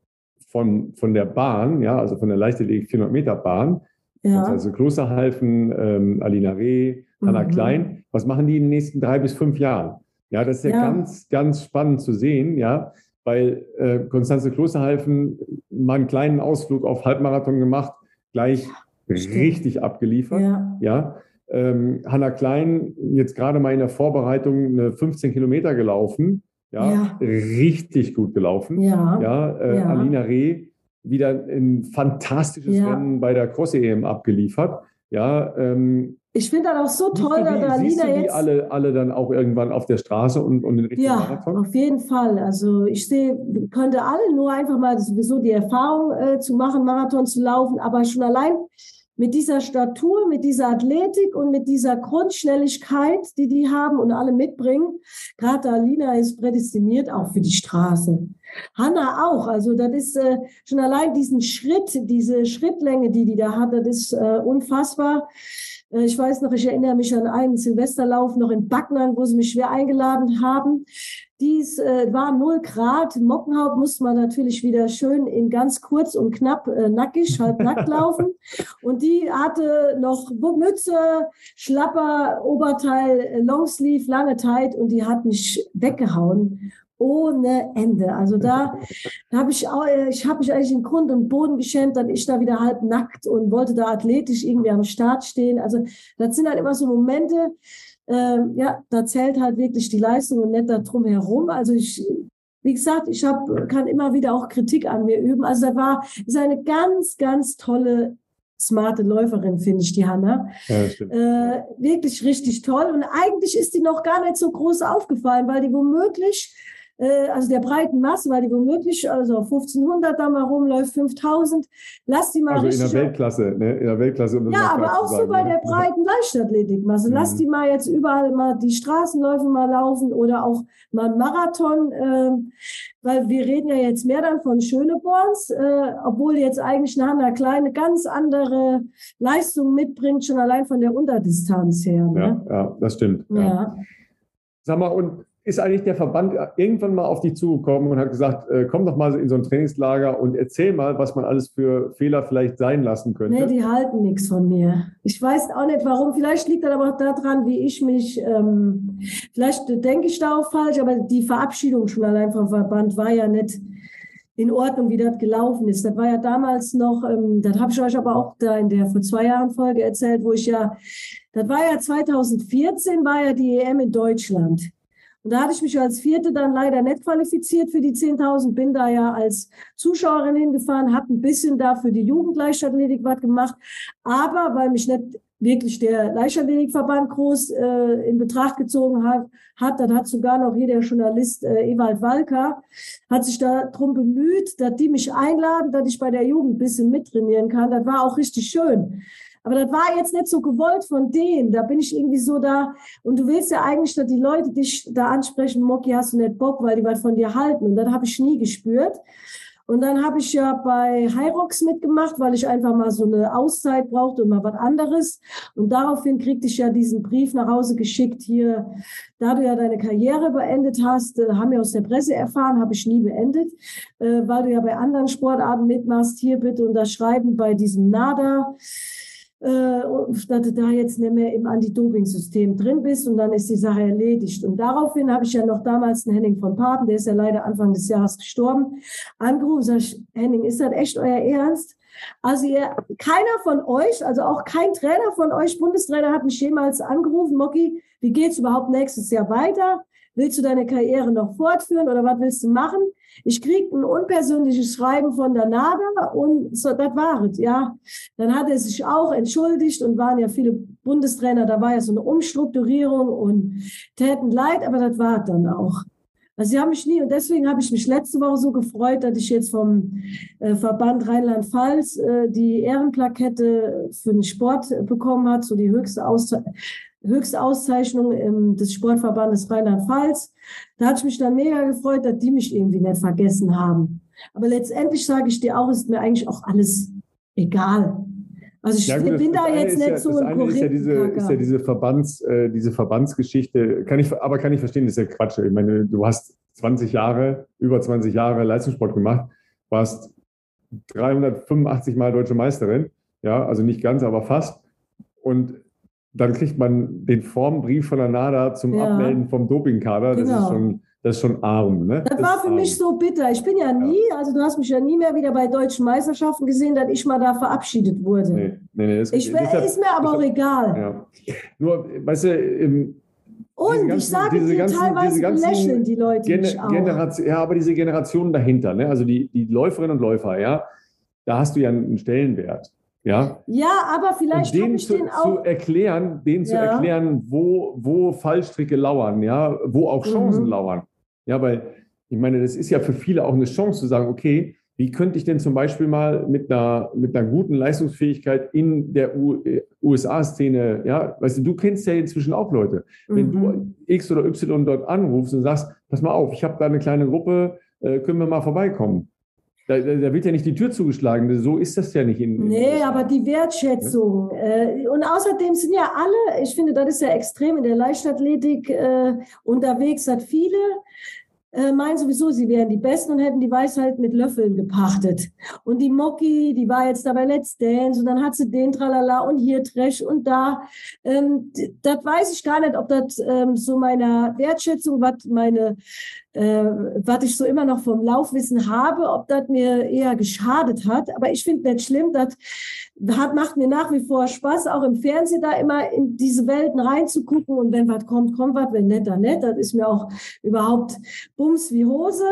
von, von der Bahn, ja, also von der Leichtathletik 400 Meter Bahn, ja. also Klosterhalfen, ähm, Alina Reh, Hanna mhm. Klein, was machen die in den nächsten drei bis fünf Jahren? Ja, das ist ja, ja ganz, ganz spannend zu sehen, ja, weil äh, Konstanze Klosterhalfen mal einen kleinen Ausflug auf Halbmarathon gemacht, gleich Stimmt. richtig abgeliefert. Ja. ja. Ähm, Hanna Klein jetzt gerade mal in der Vorbereitung eine 15 Kilometer gelaufen. ja, ja. richtig gut gelaufen. Ja, ja, äh, ja. Alina Reh wieder ein fantastisches Rennen bei der Cross-EM abgeliefert. Ja, ähm, ich finde das auch so toll, dass da Alina jetzt. Die alle, alle dann auch irgendwann auf der Straße und, und in Richtung ja, Marathon? Auf jeden Fall. Also ich sehe, könnte alle nur einfach mal sowieso die Erfahrung äh, zu machen, Marathon zu laufen, aber schon allein mit dieser Statur, mit dieser Athletik und mit dieser Grundschnelligkeit, die die haben und alle mitbringen. Gerade Alina ist prädestiniert auch für die Straße. Hanna auch. Also das ist äh, schon allein diesen Schritt, diese Schrittlänge, die die da hat, das ist äh, unfassbar. Äh, ich weiß noch, ich erinnere mich an einen Silvesterlauf noch in Backnern, wo sie mich schwer eingeladen haben. Dies äh, war null Grad. Mockenhaupt musste man natürlich wieder schön in ganz kurz und knapp äh, nackig, halb nackt laufen. Und die hatte noch Mütze, Schlapper, Oberteil, Longsleeve, lange Zeit und die hat mich weggehauen ohne Ende. Also da, da habe ich auch, äh, ich habe mich eigentlich in Grund und Boden geschämt, dann ich da wieder halb nackt und wollte da athletisch irgendwie am Start stehen. Also das sind halt immer so Momente, äh, ja, da zählt halt wirklich die Leistung und nicht da drum herum. Also ich, wie gesagt, ich hab, kann immer wieder auch Kritik an mir üben. Also da war, ist eine ganz, ganz tolle smarte Läuferin, finde ich, die Hanna. Ja, äh, wirklich richtig toll. Und eigentlich ist die noch gar nicht so groß aufgefallen, weil die womöglich äh, also der breiten Masse, weil die womöglich also 1500 da mal rumläuft, 5000, lass die mal also richtig. in der Weltklasse, ne? in der Weltklasse. Um ja, aber auch so bei ne? der breiten Leichtathletikmasse. Mhm. Lass die mal jetzt überall mal die Straßenläufe mal laufen oder auch mal einen Marathon, äh, weil wir reden ja jetzt mehr dann von Schöneborns, äh, obwohl jetzt eigentlich eine Hanna Kleine ganz andere Leistung mitbringt, schon allein von der Unterdistanz her. Ne? Ja, ja, das stimmt. Ja. ja. Sag mal, und ist eigentlich der Verband irgendwann mal auf dich zugekommen und hat gesagt, äh, komm doch mal in so ein Trainingslager und erzähl mal, was man alles für Fehler vielleicht sein lassen könnte? Nee, die halten nichts von mir. Ich weiß auch nicht warum. Vielleicht liegt das aber auch daran, wie ich mich, ähm, vielleicht denke ich da auch falsch, aber die Verabschiedung schon allein vom Verband war ja nicht in Ordnung, wie das gelaufen ist. Das war ja damals noch, ähm, das habe ich euch aber auch da in der vor zwei Jahren Folge erzählt, wo ich ja, das war ja 2014, war ja die EM in Deutschland. Und da hatte ich mich als Vierte dann leider nicht qualifiziert für die 10.000, bin da ja als Zuschauerin hingefahren, habe ein bisschen da für die Jugendleichtathletik was gemacht, aber weil mich nicht wirklich der Leichtathletikverband groß äh, in Betracht gezogen hat, hat, dann hat sogar noch hier der Journalist äh, Ewald Walker, hat sich darum bemüht, dass die mich einladen, dass ich bei der Jugend ein bisschen mittrainieren kann. Das war auch richtig schön. Aber das war jetzt nicht so gewollt von denen. Da bin ich irgendwie so da. Und du willst ja eigentlich, dass die Leute dich da ansprechen, Moki, hast du nicht Bock, weil die was von dir halten. Und das habe ich nie gespürt. Und dann habe ich ja bei Hyrox mitgemacht, weil ich einfach mal so eine Auszeit brauchte und mal was anderes. Und daraufhin kriegte ich ja diesen Brief nach Hause geschickt hier, da du ja deine Karriere beendet hast, äh, haben wir aus der Presse erfahren, habe ich nie beendet, äh, weil du ja bei anderen Sportarten mitmachst, hier bitte unterschreiben bei diesem NADA äh, dass du da jetzt nicht mehr im Anti-Doping-System drin bist und dann ist die Sache erledigt. Und daraufhin habe ich ja noch damals einen Henning von Papen, der ist ja leider Anfang des Jahres gestorben, angerufen, sag ich, Henning, ist das echt euer Ernst? Also ihr, keiner von euch, also auch kein Trainer von euch, Bundestrainer hat mich jemals angerufen, Mocky, wie geht's überhaupt nächstes Jahr weiter? Willst du deine Karriere noch fortführen oder was willst du machen? Ich kriegte ein unpersönliches Schreiben von der NADA und so, das war es, ja. Dann hat er sich auch entschuldigt und waren ja viele Bundestrainer, da war ja so eine Umstrukturierung und täten leid, aber das war dann auch. Also sie haben mich nie, und deswegen habe ich mich letzte Woche so gefreut, dass ich jetzt vom äh, Verband Rheinland-Pfalz äh, die Ehrenplakette für den Sport bekommen hat, so die höchste Auszeichnung höchste Auszeichnung ähm, des Sportverbandes Rheinland-Pfalz. Da hat ich mich dann mega gefreut, dass die mich irgendwie nicht vergessen haben. Aber letztendlich sage ich dir auch, ist mir eigentlich auch alles egal. Also ich ja, gut, bin da jetzt nicht ja, so ein ist ja diese, ist ja diese Verbands, äh, diese Verbandsgeschichte. Kann ich, aber kann ich verstehen, das ist ja Quatsch. Ich meine, du hast 20 Jahre, über 20 Jahre Leistungssport gemacht, warst 385 Mal deutsche Meisterin. Ja, also nicht ganz, aber fast. Und dann kriegt man den Formbrief von der NADA zum ja. Abmelden vom Dopingkader. Das genau. ist schon, das ist schon arm. Ne? Das, das war für arm. mich so bitter. Ich bin ja nie, ja. also du hast mich ja nie mehr wieder bei deutschen Meisterschaften gesehen, dass ich mal da verabschiedet wurde. Nee, nee, nee, das, ich, ist, ist mir aber auch egal. Ja. Nur, weißt du, Und ganzen, ich sage dir, ganzen, teilweise lächeln die Leute Gen nicht auch. Generation, ja, aber diese Generationen dahinter, ne? also die, die Läuferinnen und Läufer, ja, da hast du ja einen Stellenwert. Ja, ja aber vielleicht und denen zu, den auch zu erklären, denen ja. zu erklären, wo, wo Fallstricke lauern, ja, wo auch Chancen mhm. lauern. Ja, weil ich meine, das ist ja für viele auch eine Chance zu sagen, okay, wie könnte ich denn zum Beispiel mal mit einer, mit einer guten Leistungsfähigkeit in der USA-Szene, ja, weißt du, du kennst ja inzwischen auch Leute. Wenn mhm. du X oder Y dort anrufst und sagst, pass mal auf, ich habe da eine kleine Gruppe, äh, können wir mal vorbeikommen? Da, da, wird ja nicht die Tür zugeschlagen. So ist das ja nicht in. in nee, aber die Wertschätzung. Ja? Äh, und außerdem sind ja alle, ich finde, das ist ja extrem in der Leichtathletik äh, unterwegs, hat viele äh, meinen sowieso, sie wären die Besten und hätten die Weisheit mit Löffeln gepachtet. Und die Mocky, die war jetzt dabei Let's Dance und dann hat sie den Tralala und hier Trash und da. Ähm, das weiß ich gar nicht, ob das ähm, so meiner Wertschätzung, was meine was ich so immer noch vom Laufwissen habe, ob das mir eher geschadet hat. Aber ich finde nicht schlimm, das macht mir nach wie vor Spaß, auch im Fernsehen da immer in diese Welten reinzugucken. Und wenn was kommt, kommt was, wenn nicht, dann nicht. Das ist mir auch überhaupt Bums wie Hose.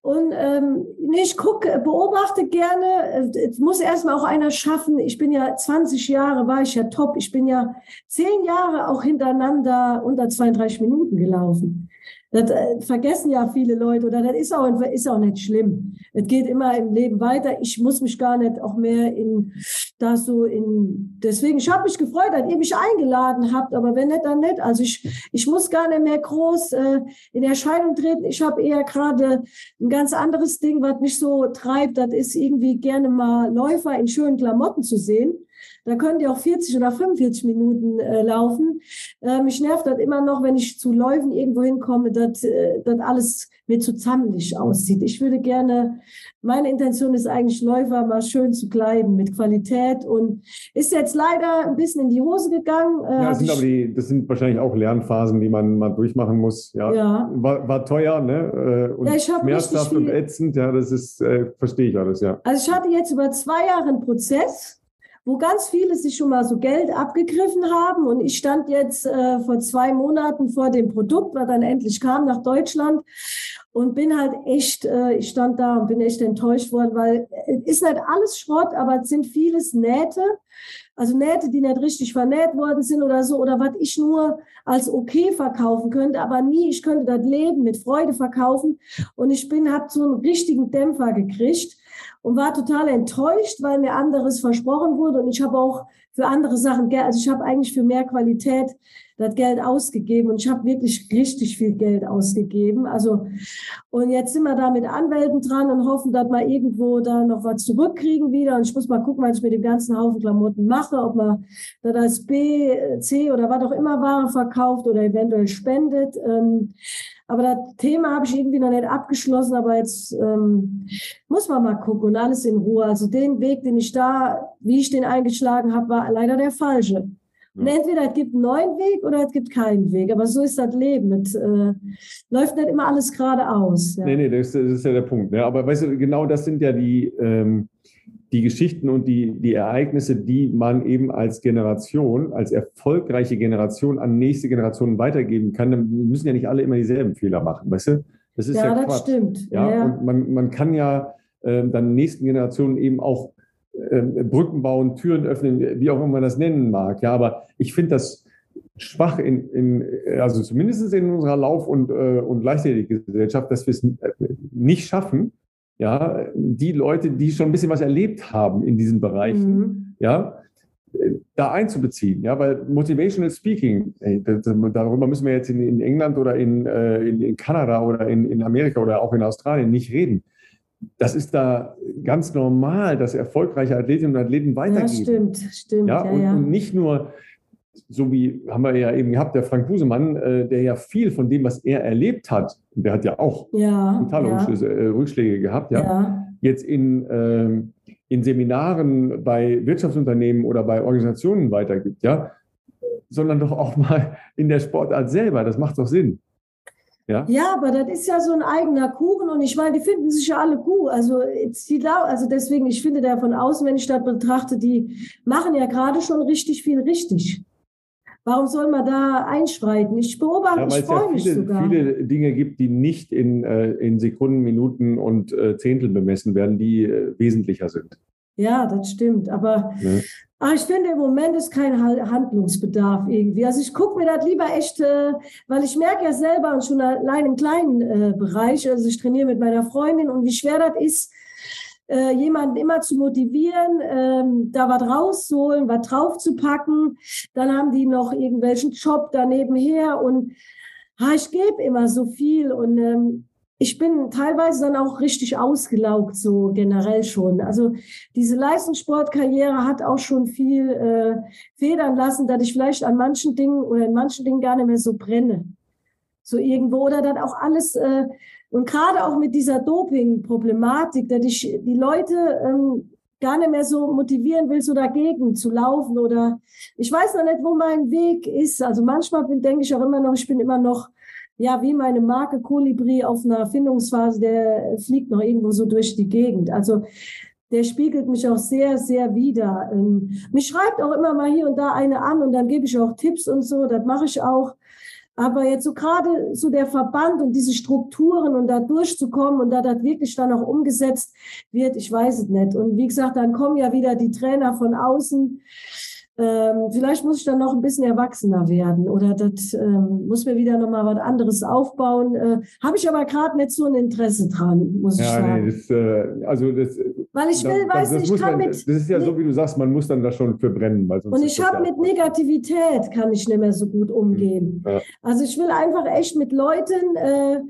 Und ähm, ich gucke, beobachte gerne. Es muss erstmal auch einer schaffen. Ich bin ja 20 Jahre, war ich ja top. Ich bin ja zehn Jahre auch hintereinander unter 32 Minuten gelaufen. Das äh, vergessen ja viele Leute oder das ist auch, ist auch nicht schlimm. Es geht immer im Leben weiter. Ich muss mich gar nicht auch mehr in da so in. Deswegen, ich habe mich gefreut, dass ihr mich eingeladen habt, aber wenn nicht, dann nicht. Also ich, ich muss gar nicht mehr groß äh, in Erscheinung treten. Ich habe eher gerade ein ganz anderes Ding, was mich so treibt. Das ist irgendwie gerne mal Läufer in schönen Klamotten zu sehen. Da können die auch 40 oder 45 Minuten äh, laufen. Äh, mich nervt das immer noch, wenn ich zu Läufen irgendwo hinkomme, dass äh, das alles mir zu zammelig aussieht. Ich würde gerne, meine Intention ist eigentlich, Läufer mal schön zu kleiden mit Qualität und ist jetzt leider ein bisschen in die Hose gegangen. Äh, ja, das sind aber die, das sind wahrscheinlich auch Lernphasen, die man mal durchmachen muss. Ja, ja. War, war teuer, ne? Äh, und ja, schmerzhaft und ätzend, ja, das ist, äh, verstehe ich alles, ja. Also ich hatte jetzt über zwei Jahre einen Prozess wo ganz viele sich schon mal so Geld abgegriffen haben. Und ich stand jetzt äh, vor zwei Monaten vor dem Produkt, was dann endlich kam nach Deutschland und bin halt echt, äh, ich stand da und bin echt enttäuscht worden, weil es ist nicht alles Schrott, aber es sind vieles Nähte. Also Nähte, die nicht richtig vernäht worden sind oder so, oder was ich nur als okay verkaufen könnte, aber nie, ich könnte das Leben mit Freude verkaufen. Und ich bin, habe so einen richtigen Dämpfer gekriegt und war total enttäuscht, weil mir anderes versprochen wurde. Und ich habe auch für andere Sachen Geld, also ich habe eigentlich für mehr Qualität das Geld ausgegeben und ich habe wirklich richtig viel Geld ausgegeben. Also und jetzt sind wir da mit Anwälten dran und hoffen, dass wir irgendwo da noch was zurückkriegen wieder. Und ich muss mal gucken, was ich mit dem ganzen Haufen Klamotten mache, ob man da das B, C oder was auch immer Ware verkauft oder eventuell spendet. Ähm, aber das Thema habe ich irgendwie noch nicht abgeschlossen, aber jetzt ähm, muss man mal gucken und alles in Ruhe. Also den Weg, den ich da, wie ich den eingeschlagen habe, war leider der falsche. Und entweder es gibt einen neuen Weg oder es gibt keinen Weg. Aber so ist das Leben. Es äh, läuft nicht immer alles geradeaus. Ja. Nee, nee, das ist, das ist ja der Punkt. Ne? Aber weißt du, genau das sind ja die, ähm, die Geschichten und die, die Ereignisse, die man eben als Generation, als erfolgreiche Generation an nächste Generationen weitergeben kann. Dann müssen ja nicht alle immer dieselben Fehler machen, weißt du? Das ist ja, ja das Quatsch. stimmt. Ja, ja, und man, man kann ja äh, dann nächsten Generationen eben auch äh, Brücken bauen, Türen öffnen, wie auch immer man das nennen mag. Ja, aber ich finde das schwach in, in, also zumindest in unserer Lauf- und, äh, und Leichtathletikgesellschaft, dass wir es nicht schaffen, ja, die Leute, die schon ein bisschen was erlebt haben in diesen Bereichen, mhm. ja, da einzubeziehen, ja, weil Motivational Speaking, ey, das, darüber müssen wir jetzt in, in England oder in, äh, in, in, Kanada oder in, in Amerika oder auch in Australien nicht reden. Das ist da ganz normal, dass erfolgreiche Athletinnen und Athleten weitergehen. Ja, stimmt, stimmt. Ja, ja, und, ja. und nicht nur so wie haben wir ja eben gehabt, der Frank Busemann, äh, der ja viel von dem, was er erlebt hat, der hat ja auch ja, ja. Äh, Rückschläge gehabt, ja, ja. jetzt in, äh, in Seminaren bei Wirtschaftsunternehmen oder bei Organisationen weitergibt, ja, sondern doch auch mal in der Sportart selber. Das macht doch Sinn. Ja? ja, aber das ist ja so ein eigener Kuchen und ich meine, die finden sich ja alle gut. Also, die, also deswegen, ich finde da von außen, wenn ich das betrachte, die machen ja gerade schon richtig viel richtig. Warum soll man da einschreiten? Ich beobachte, ja, ich freue ja mich sogar. viele Dinge gibt, die nicht in, äh, in Sekunden, Minuten und äh, Zehntel bemessen werden, die äh, wesentlicher sind. Ja, das stimmt. Aber ja. ach, ich finde, im Moment ist kein Handlungsbedarf irgendwie. Also ich gucke mir das lieber echt, äh, weil ich merke ja selber und schon allein im kleinen äh, Bereich, also ich trainiere mit meiner Freundin und wie schwer das ist, äh, jemanden immer zu motivieren, ähm, da was rauszuholen, was draufzupacken. Dann haben die noch irgendwelchen Job daneben her und ha, ich gebe immer so viel und ähm, ich bin teilweise dann auch richtig ausgelaugt, so generell schon. Also diese Leistungssportkarriere hat auch schon viel äh, federn lassen, dass ich vielleicht an manchen Dingen oder in manchen Dingen gar nicht mehr so brenne. So irgendwo oder dann auch alles äh, und gerade auch mit dieser Doping-Problematik, dass ich die Leute ähm, gar nicht mehr so motivieren will, so dagegen zu laufen oder ich weiß noch nicht, wo mein Weg ist. Also manchmal bin, denke ich auch immer noch, ich bin immer noch ja, wie meine Marke Kolibri auf einer Erfindungsphase, der fliegt noch irgendwo so durch die Gegend. Also der spiegelt mich auch sehr, sehr wider. Ähm, mich schreibt auch immer mal hier und da eine an und dann gebe ich auch Tipps und so, das mache ich auch. Aber jetzt so gerade so der Verband und diese Strukturen und da durchzukommen und da das wirklich dann auch umgesetzt wird, ich weiß es nicht. Und wie gesagt, dann kommen ja wieder die Trainer von außen ähm, vielleicht muss ich dann noch ein bisschen erwachsener werden oder das ähm, muss mir wieder nochmal was anderes aufbauen. Äh, Habe ich aber gerade nicht so ein Interesse dran, muss ja, ich sagen. Nee, das, äh, also das, weil ich will, da, weiß nicht, ich kann man, mit. Das ist ja so, wie du sagst, man muss dann da schon verbrennen. Weil sonst und ich habe mit Negativität kann ich nicht mehr so gut umgehen. Ja. Also ich will einfach echt mit Leuten äh,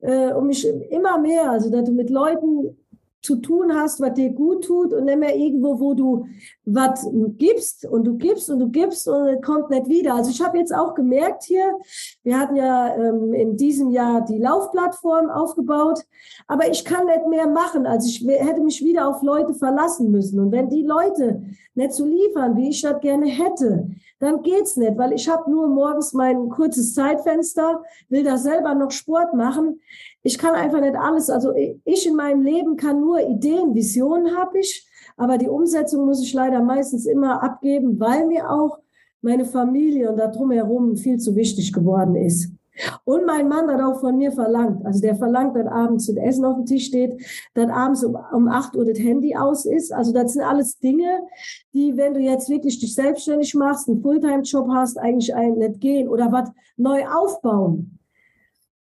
äh, um mich immer mehr, also dass du mit Leuten zu tun hast, was dir gut tut und nicht mehr irgendwo, wo du was gibst und du gibst und du gibst und es kommt nicht wieder. Also ich habe jetzt auch gemerkt hier, wir hatten ja ähm, in diesem Jahr die Laufplattform aufgebaut, aber ich kann nicht mehr machen. Also ich hätte mich wieder auf Leute verlassen müssen. Und wenn die Leute nicht so liefern, wie ich das gerne hätte, dann geht's nicht, weil ich habe nur morgens mein kurzes Zeitfenster, will da selber noch Sport machen ich kann einfach nicht alles, also ich in meinem Leben kann nur Ideen, Visionen habe ich, aber die Umsetzung muss ich leider meistens immer abgeben, weil mir auch meine Familie und da drumherum viel zu wichtig geworden ist. Und mein Mann hat auch von mir verlangt, also der verlangt, dass abends das Essen auf dem Tisch steht, dass abends um, um 8 Uhr das Handy aus ist. Also das sind alles Dinge, die, wenn du jetzt wirklich dich selbstständig machst, einen Fulltime-Job hast, eigentlich nicht gehen oder was neu aufbauen.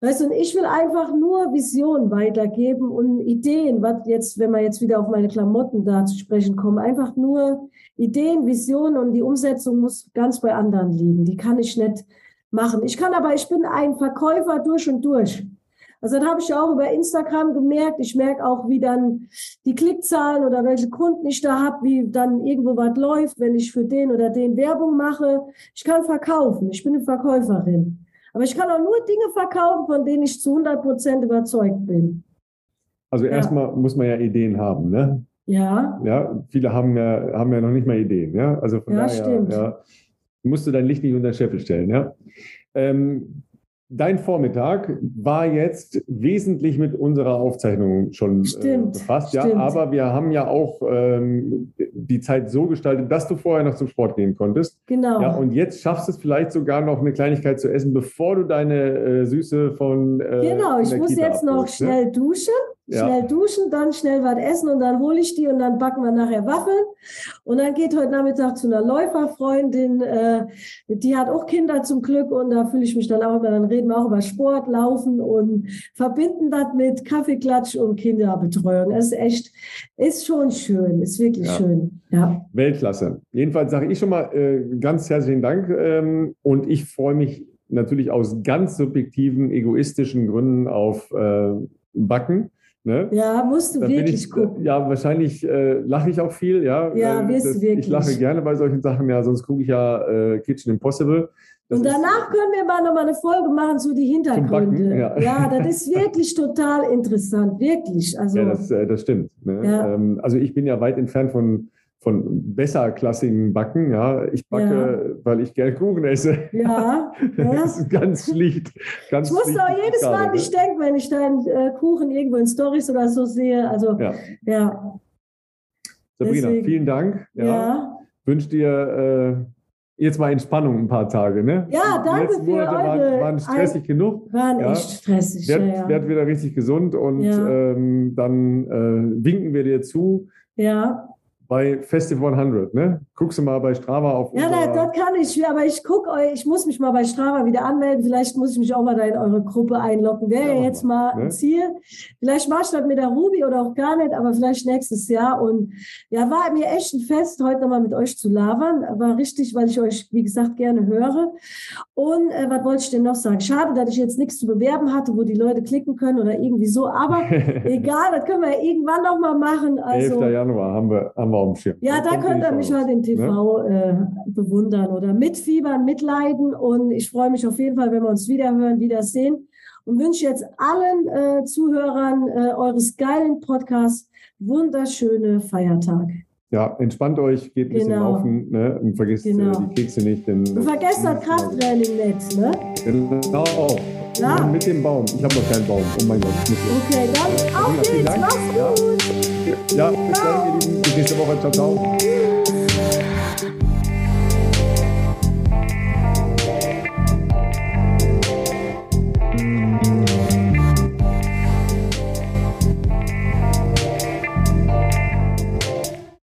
Weißt du, und ich will einfach nur Visionen weitergeben und Ideen, was jetzt, wenn wir jetzt wieder auf meine Klamotten da zu sprechen kommen, einfach nur Ideen, Visionen und die Umsetzung muss ganz bei anderen liegen. Die kann ich nicht machen. Ich kann aber, ich bin ein Verkäufer durch und durch. Also das habe ich auch über Instagram gemerkt. Ich merke auch, wie dann die Klickzahlen oder welche Kunden ich da habe, wie dann irgendwo was läuft, wenn ich für den oder den Werbung mache. Ich kann verkaufen. Ich bin eine Verkäuferin. Aber ich kann auch nur Dinge verkaufen, von denen ich zu 100 Prozent überzeugt bin. Also erstmal ja. muss man ja Ideen haben, ne? Ja. Ja, viele haben ja, haben ja noch nicht mal Ideen, ja? Also von ja, daher, stimmt. ja, musst du dein Licht nicht unter den Scheffel stellen, ja? Ähm, Dein Vormittag war jetzt wesentlich mit unserer Aufzeichnung schon äh, stimmt, äh, befasst, stimmt. ja. Aber wir haben ja auch ähm, die Zeit so gestaltet, dass du vorher noch zum Sport gehen konntest. Genau. Ja, und jetzt schaffst du es vielleicht sogar noch eine Kleinigkeit zu essen, bevor du deine äh, Süße von. Äh, genau, ich muss Kita jetzt noch abholst, ne? schnell ne? Duschen Schnell ja. duschen, dann schnell was essen und dann hole ich die und dann backen wir nachher Waffeln. Und dann geht heute Nachmittag zu einer Läuferfreundin, äh, die hat auch Kinder zum Glück und da fühle ich mich dann auch immer, dann reden wir auch über Sport, Laufen und verbinden das mit Kaffeeklatsch und Kinderbetreuung. Das ist echt, ist schon schön, ist wirklich ja. schön. Ja. Weltklasse. Jedenfalls sage ich schon mal äh, ganz herzlichen Dank ähm, und ich freue mich natürlich aus ganz subjektiven, egoistischen Gründen auf äh, Backen. Ne? Ja, musst du Dann wirklich ich, gucken. Ja, wahrscheinlich äh, lache ich auch viel. Ja, ja äh, wirst das, du wirklich. Ich lache gerne bei solchen Sachen, ja, sonst gucke ich ja äh, Kitchen Impossible. Das und danach können wir mal nochmal eine Folge machen zu die Hintergründe. Backen, ja. ja. das ist wirklich total interessant, wirklich. Also, ja, das, äh, das stimmt. Ne? Ja. Ähm, also ich bin ja weit entfernt von von besserklassigen Backen. Ja, ich backe, ja. weil ich gerne Kuchen esse. Ja, das ist ganz schlicht. Ganz ich musste auch jedes Mal nicht ne? denken, wenn ich deinen äh, Kuchen irgendwo in Stories oder so sehe. Also ja. ja. Sabrina, Deswegen. vielen Dank. Ja. ja. Wünsche dir äh, jetzt mal Entspannung ein paar Tage, ne? Ja, danke Die Monate für waren, eure waren stressig ein, genug. Waren ja. echt stressig. Werd, ja, ja. werd wieder richtig gesund und Ja. ähm, dann äh, winken wir dir zu ja. Bei Festival 100, ne? Guckst du mal bei Strava auf Ja, na, dort kann ich, aber ich gucke euch, ich muss mich mal bei Strava wieder anmelden. Vielleicht muss ich mich auch mal da in eure Gruppe einloggen. Wäre Ja, jetzt mal, ne? ein Ziel. Vielleicht mache ich das mit der Ruby oder auch gar nicht, aber vielleicht nächstes Jahr. Und ja, war mir echt ein Fest, heute nochmal mit euch zu labern. War richtig, weil ich euch, wie gesagt, gerne höre. Und äh, was wollte ich denn noch sagen? Schade, dass ich jetzt nichts zu bewerben hatte, wo die Leute klicken können oder irgendwie so. Aber egal, das können wir ja irgendwann nochmal machen. 11. Also, Januar haben wir, haben wir Schirm. ja, da könnt ihr mich halt im raus, ne? TV äh, bewundern oder mitfiebern, mitleiden. Und ich freue mich auf jeden Fall, wenn wir uns wiederhören, wiedersehen. Und wünsche jetzt allen äh, Zuhörern äh, eures geilen Podcasts wunderschöne Feiertage. Ja, entspannt euch, geht ein bisschen Genau. laufen ne? und vergesst Genau. äh, die Kekse nicht. Denn, Und vergesst das Krafttraining nicht, ne? Genau. Ja. Mit dem Baum. Ich habe noch keinen Baum. Oh mein Gott. Okay, dann auf geht's. Mach's Ja. Ja, bis dann, ihr Lieben. Bis nächste Woche. Ciao, ciao.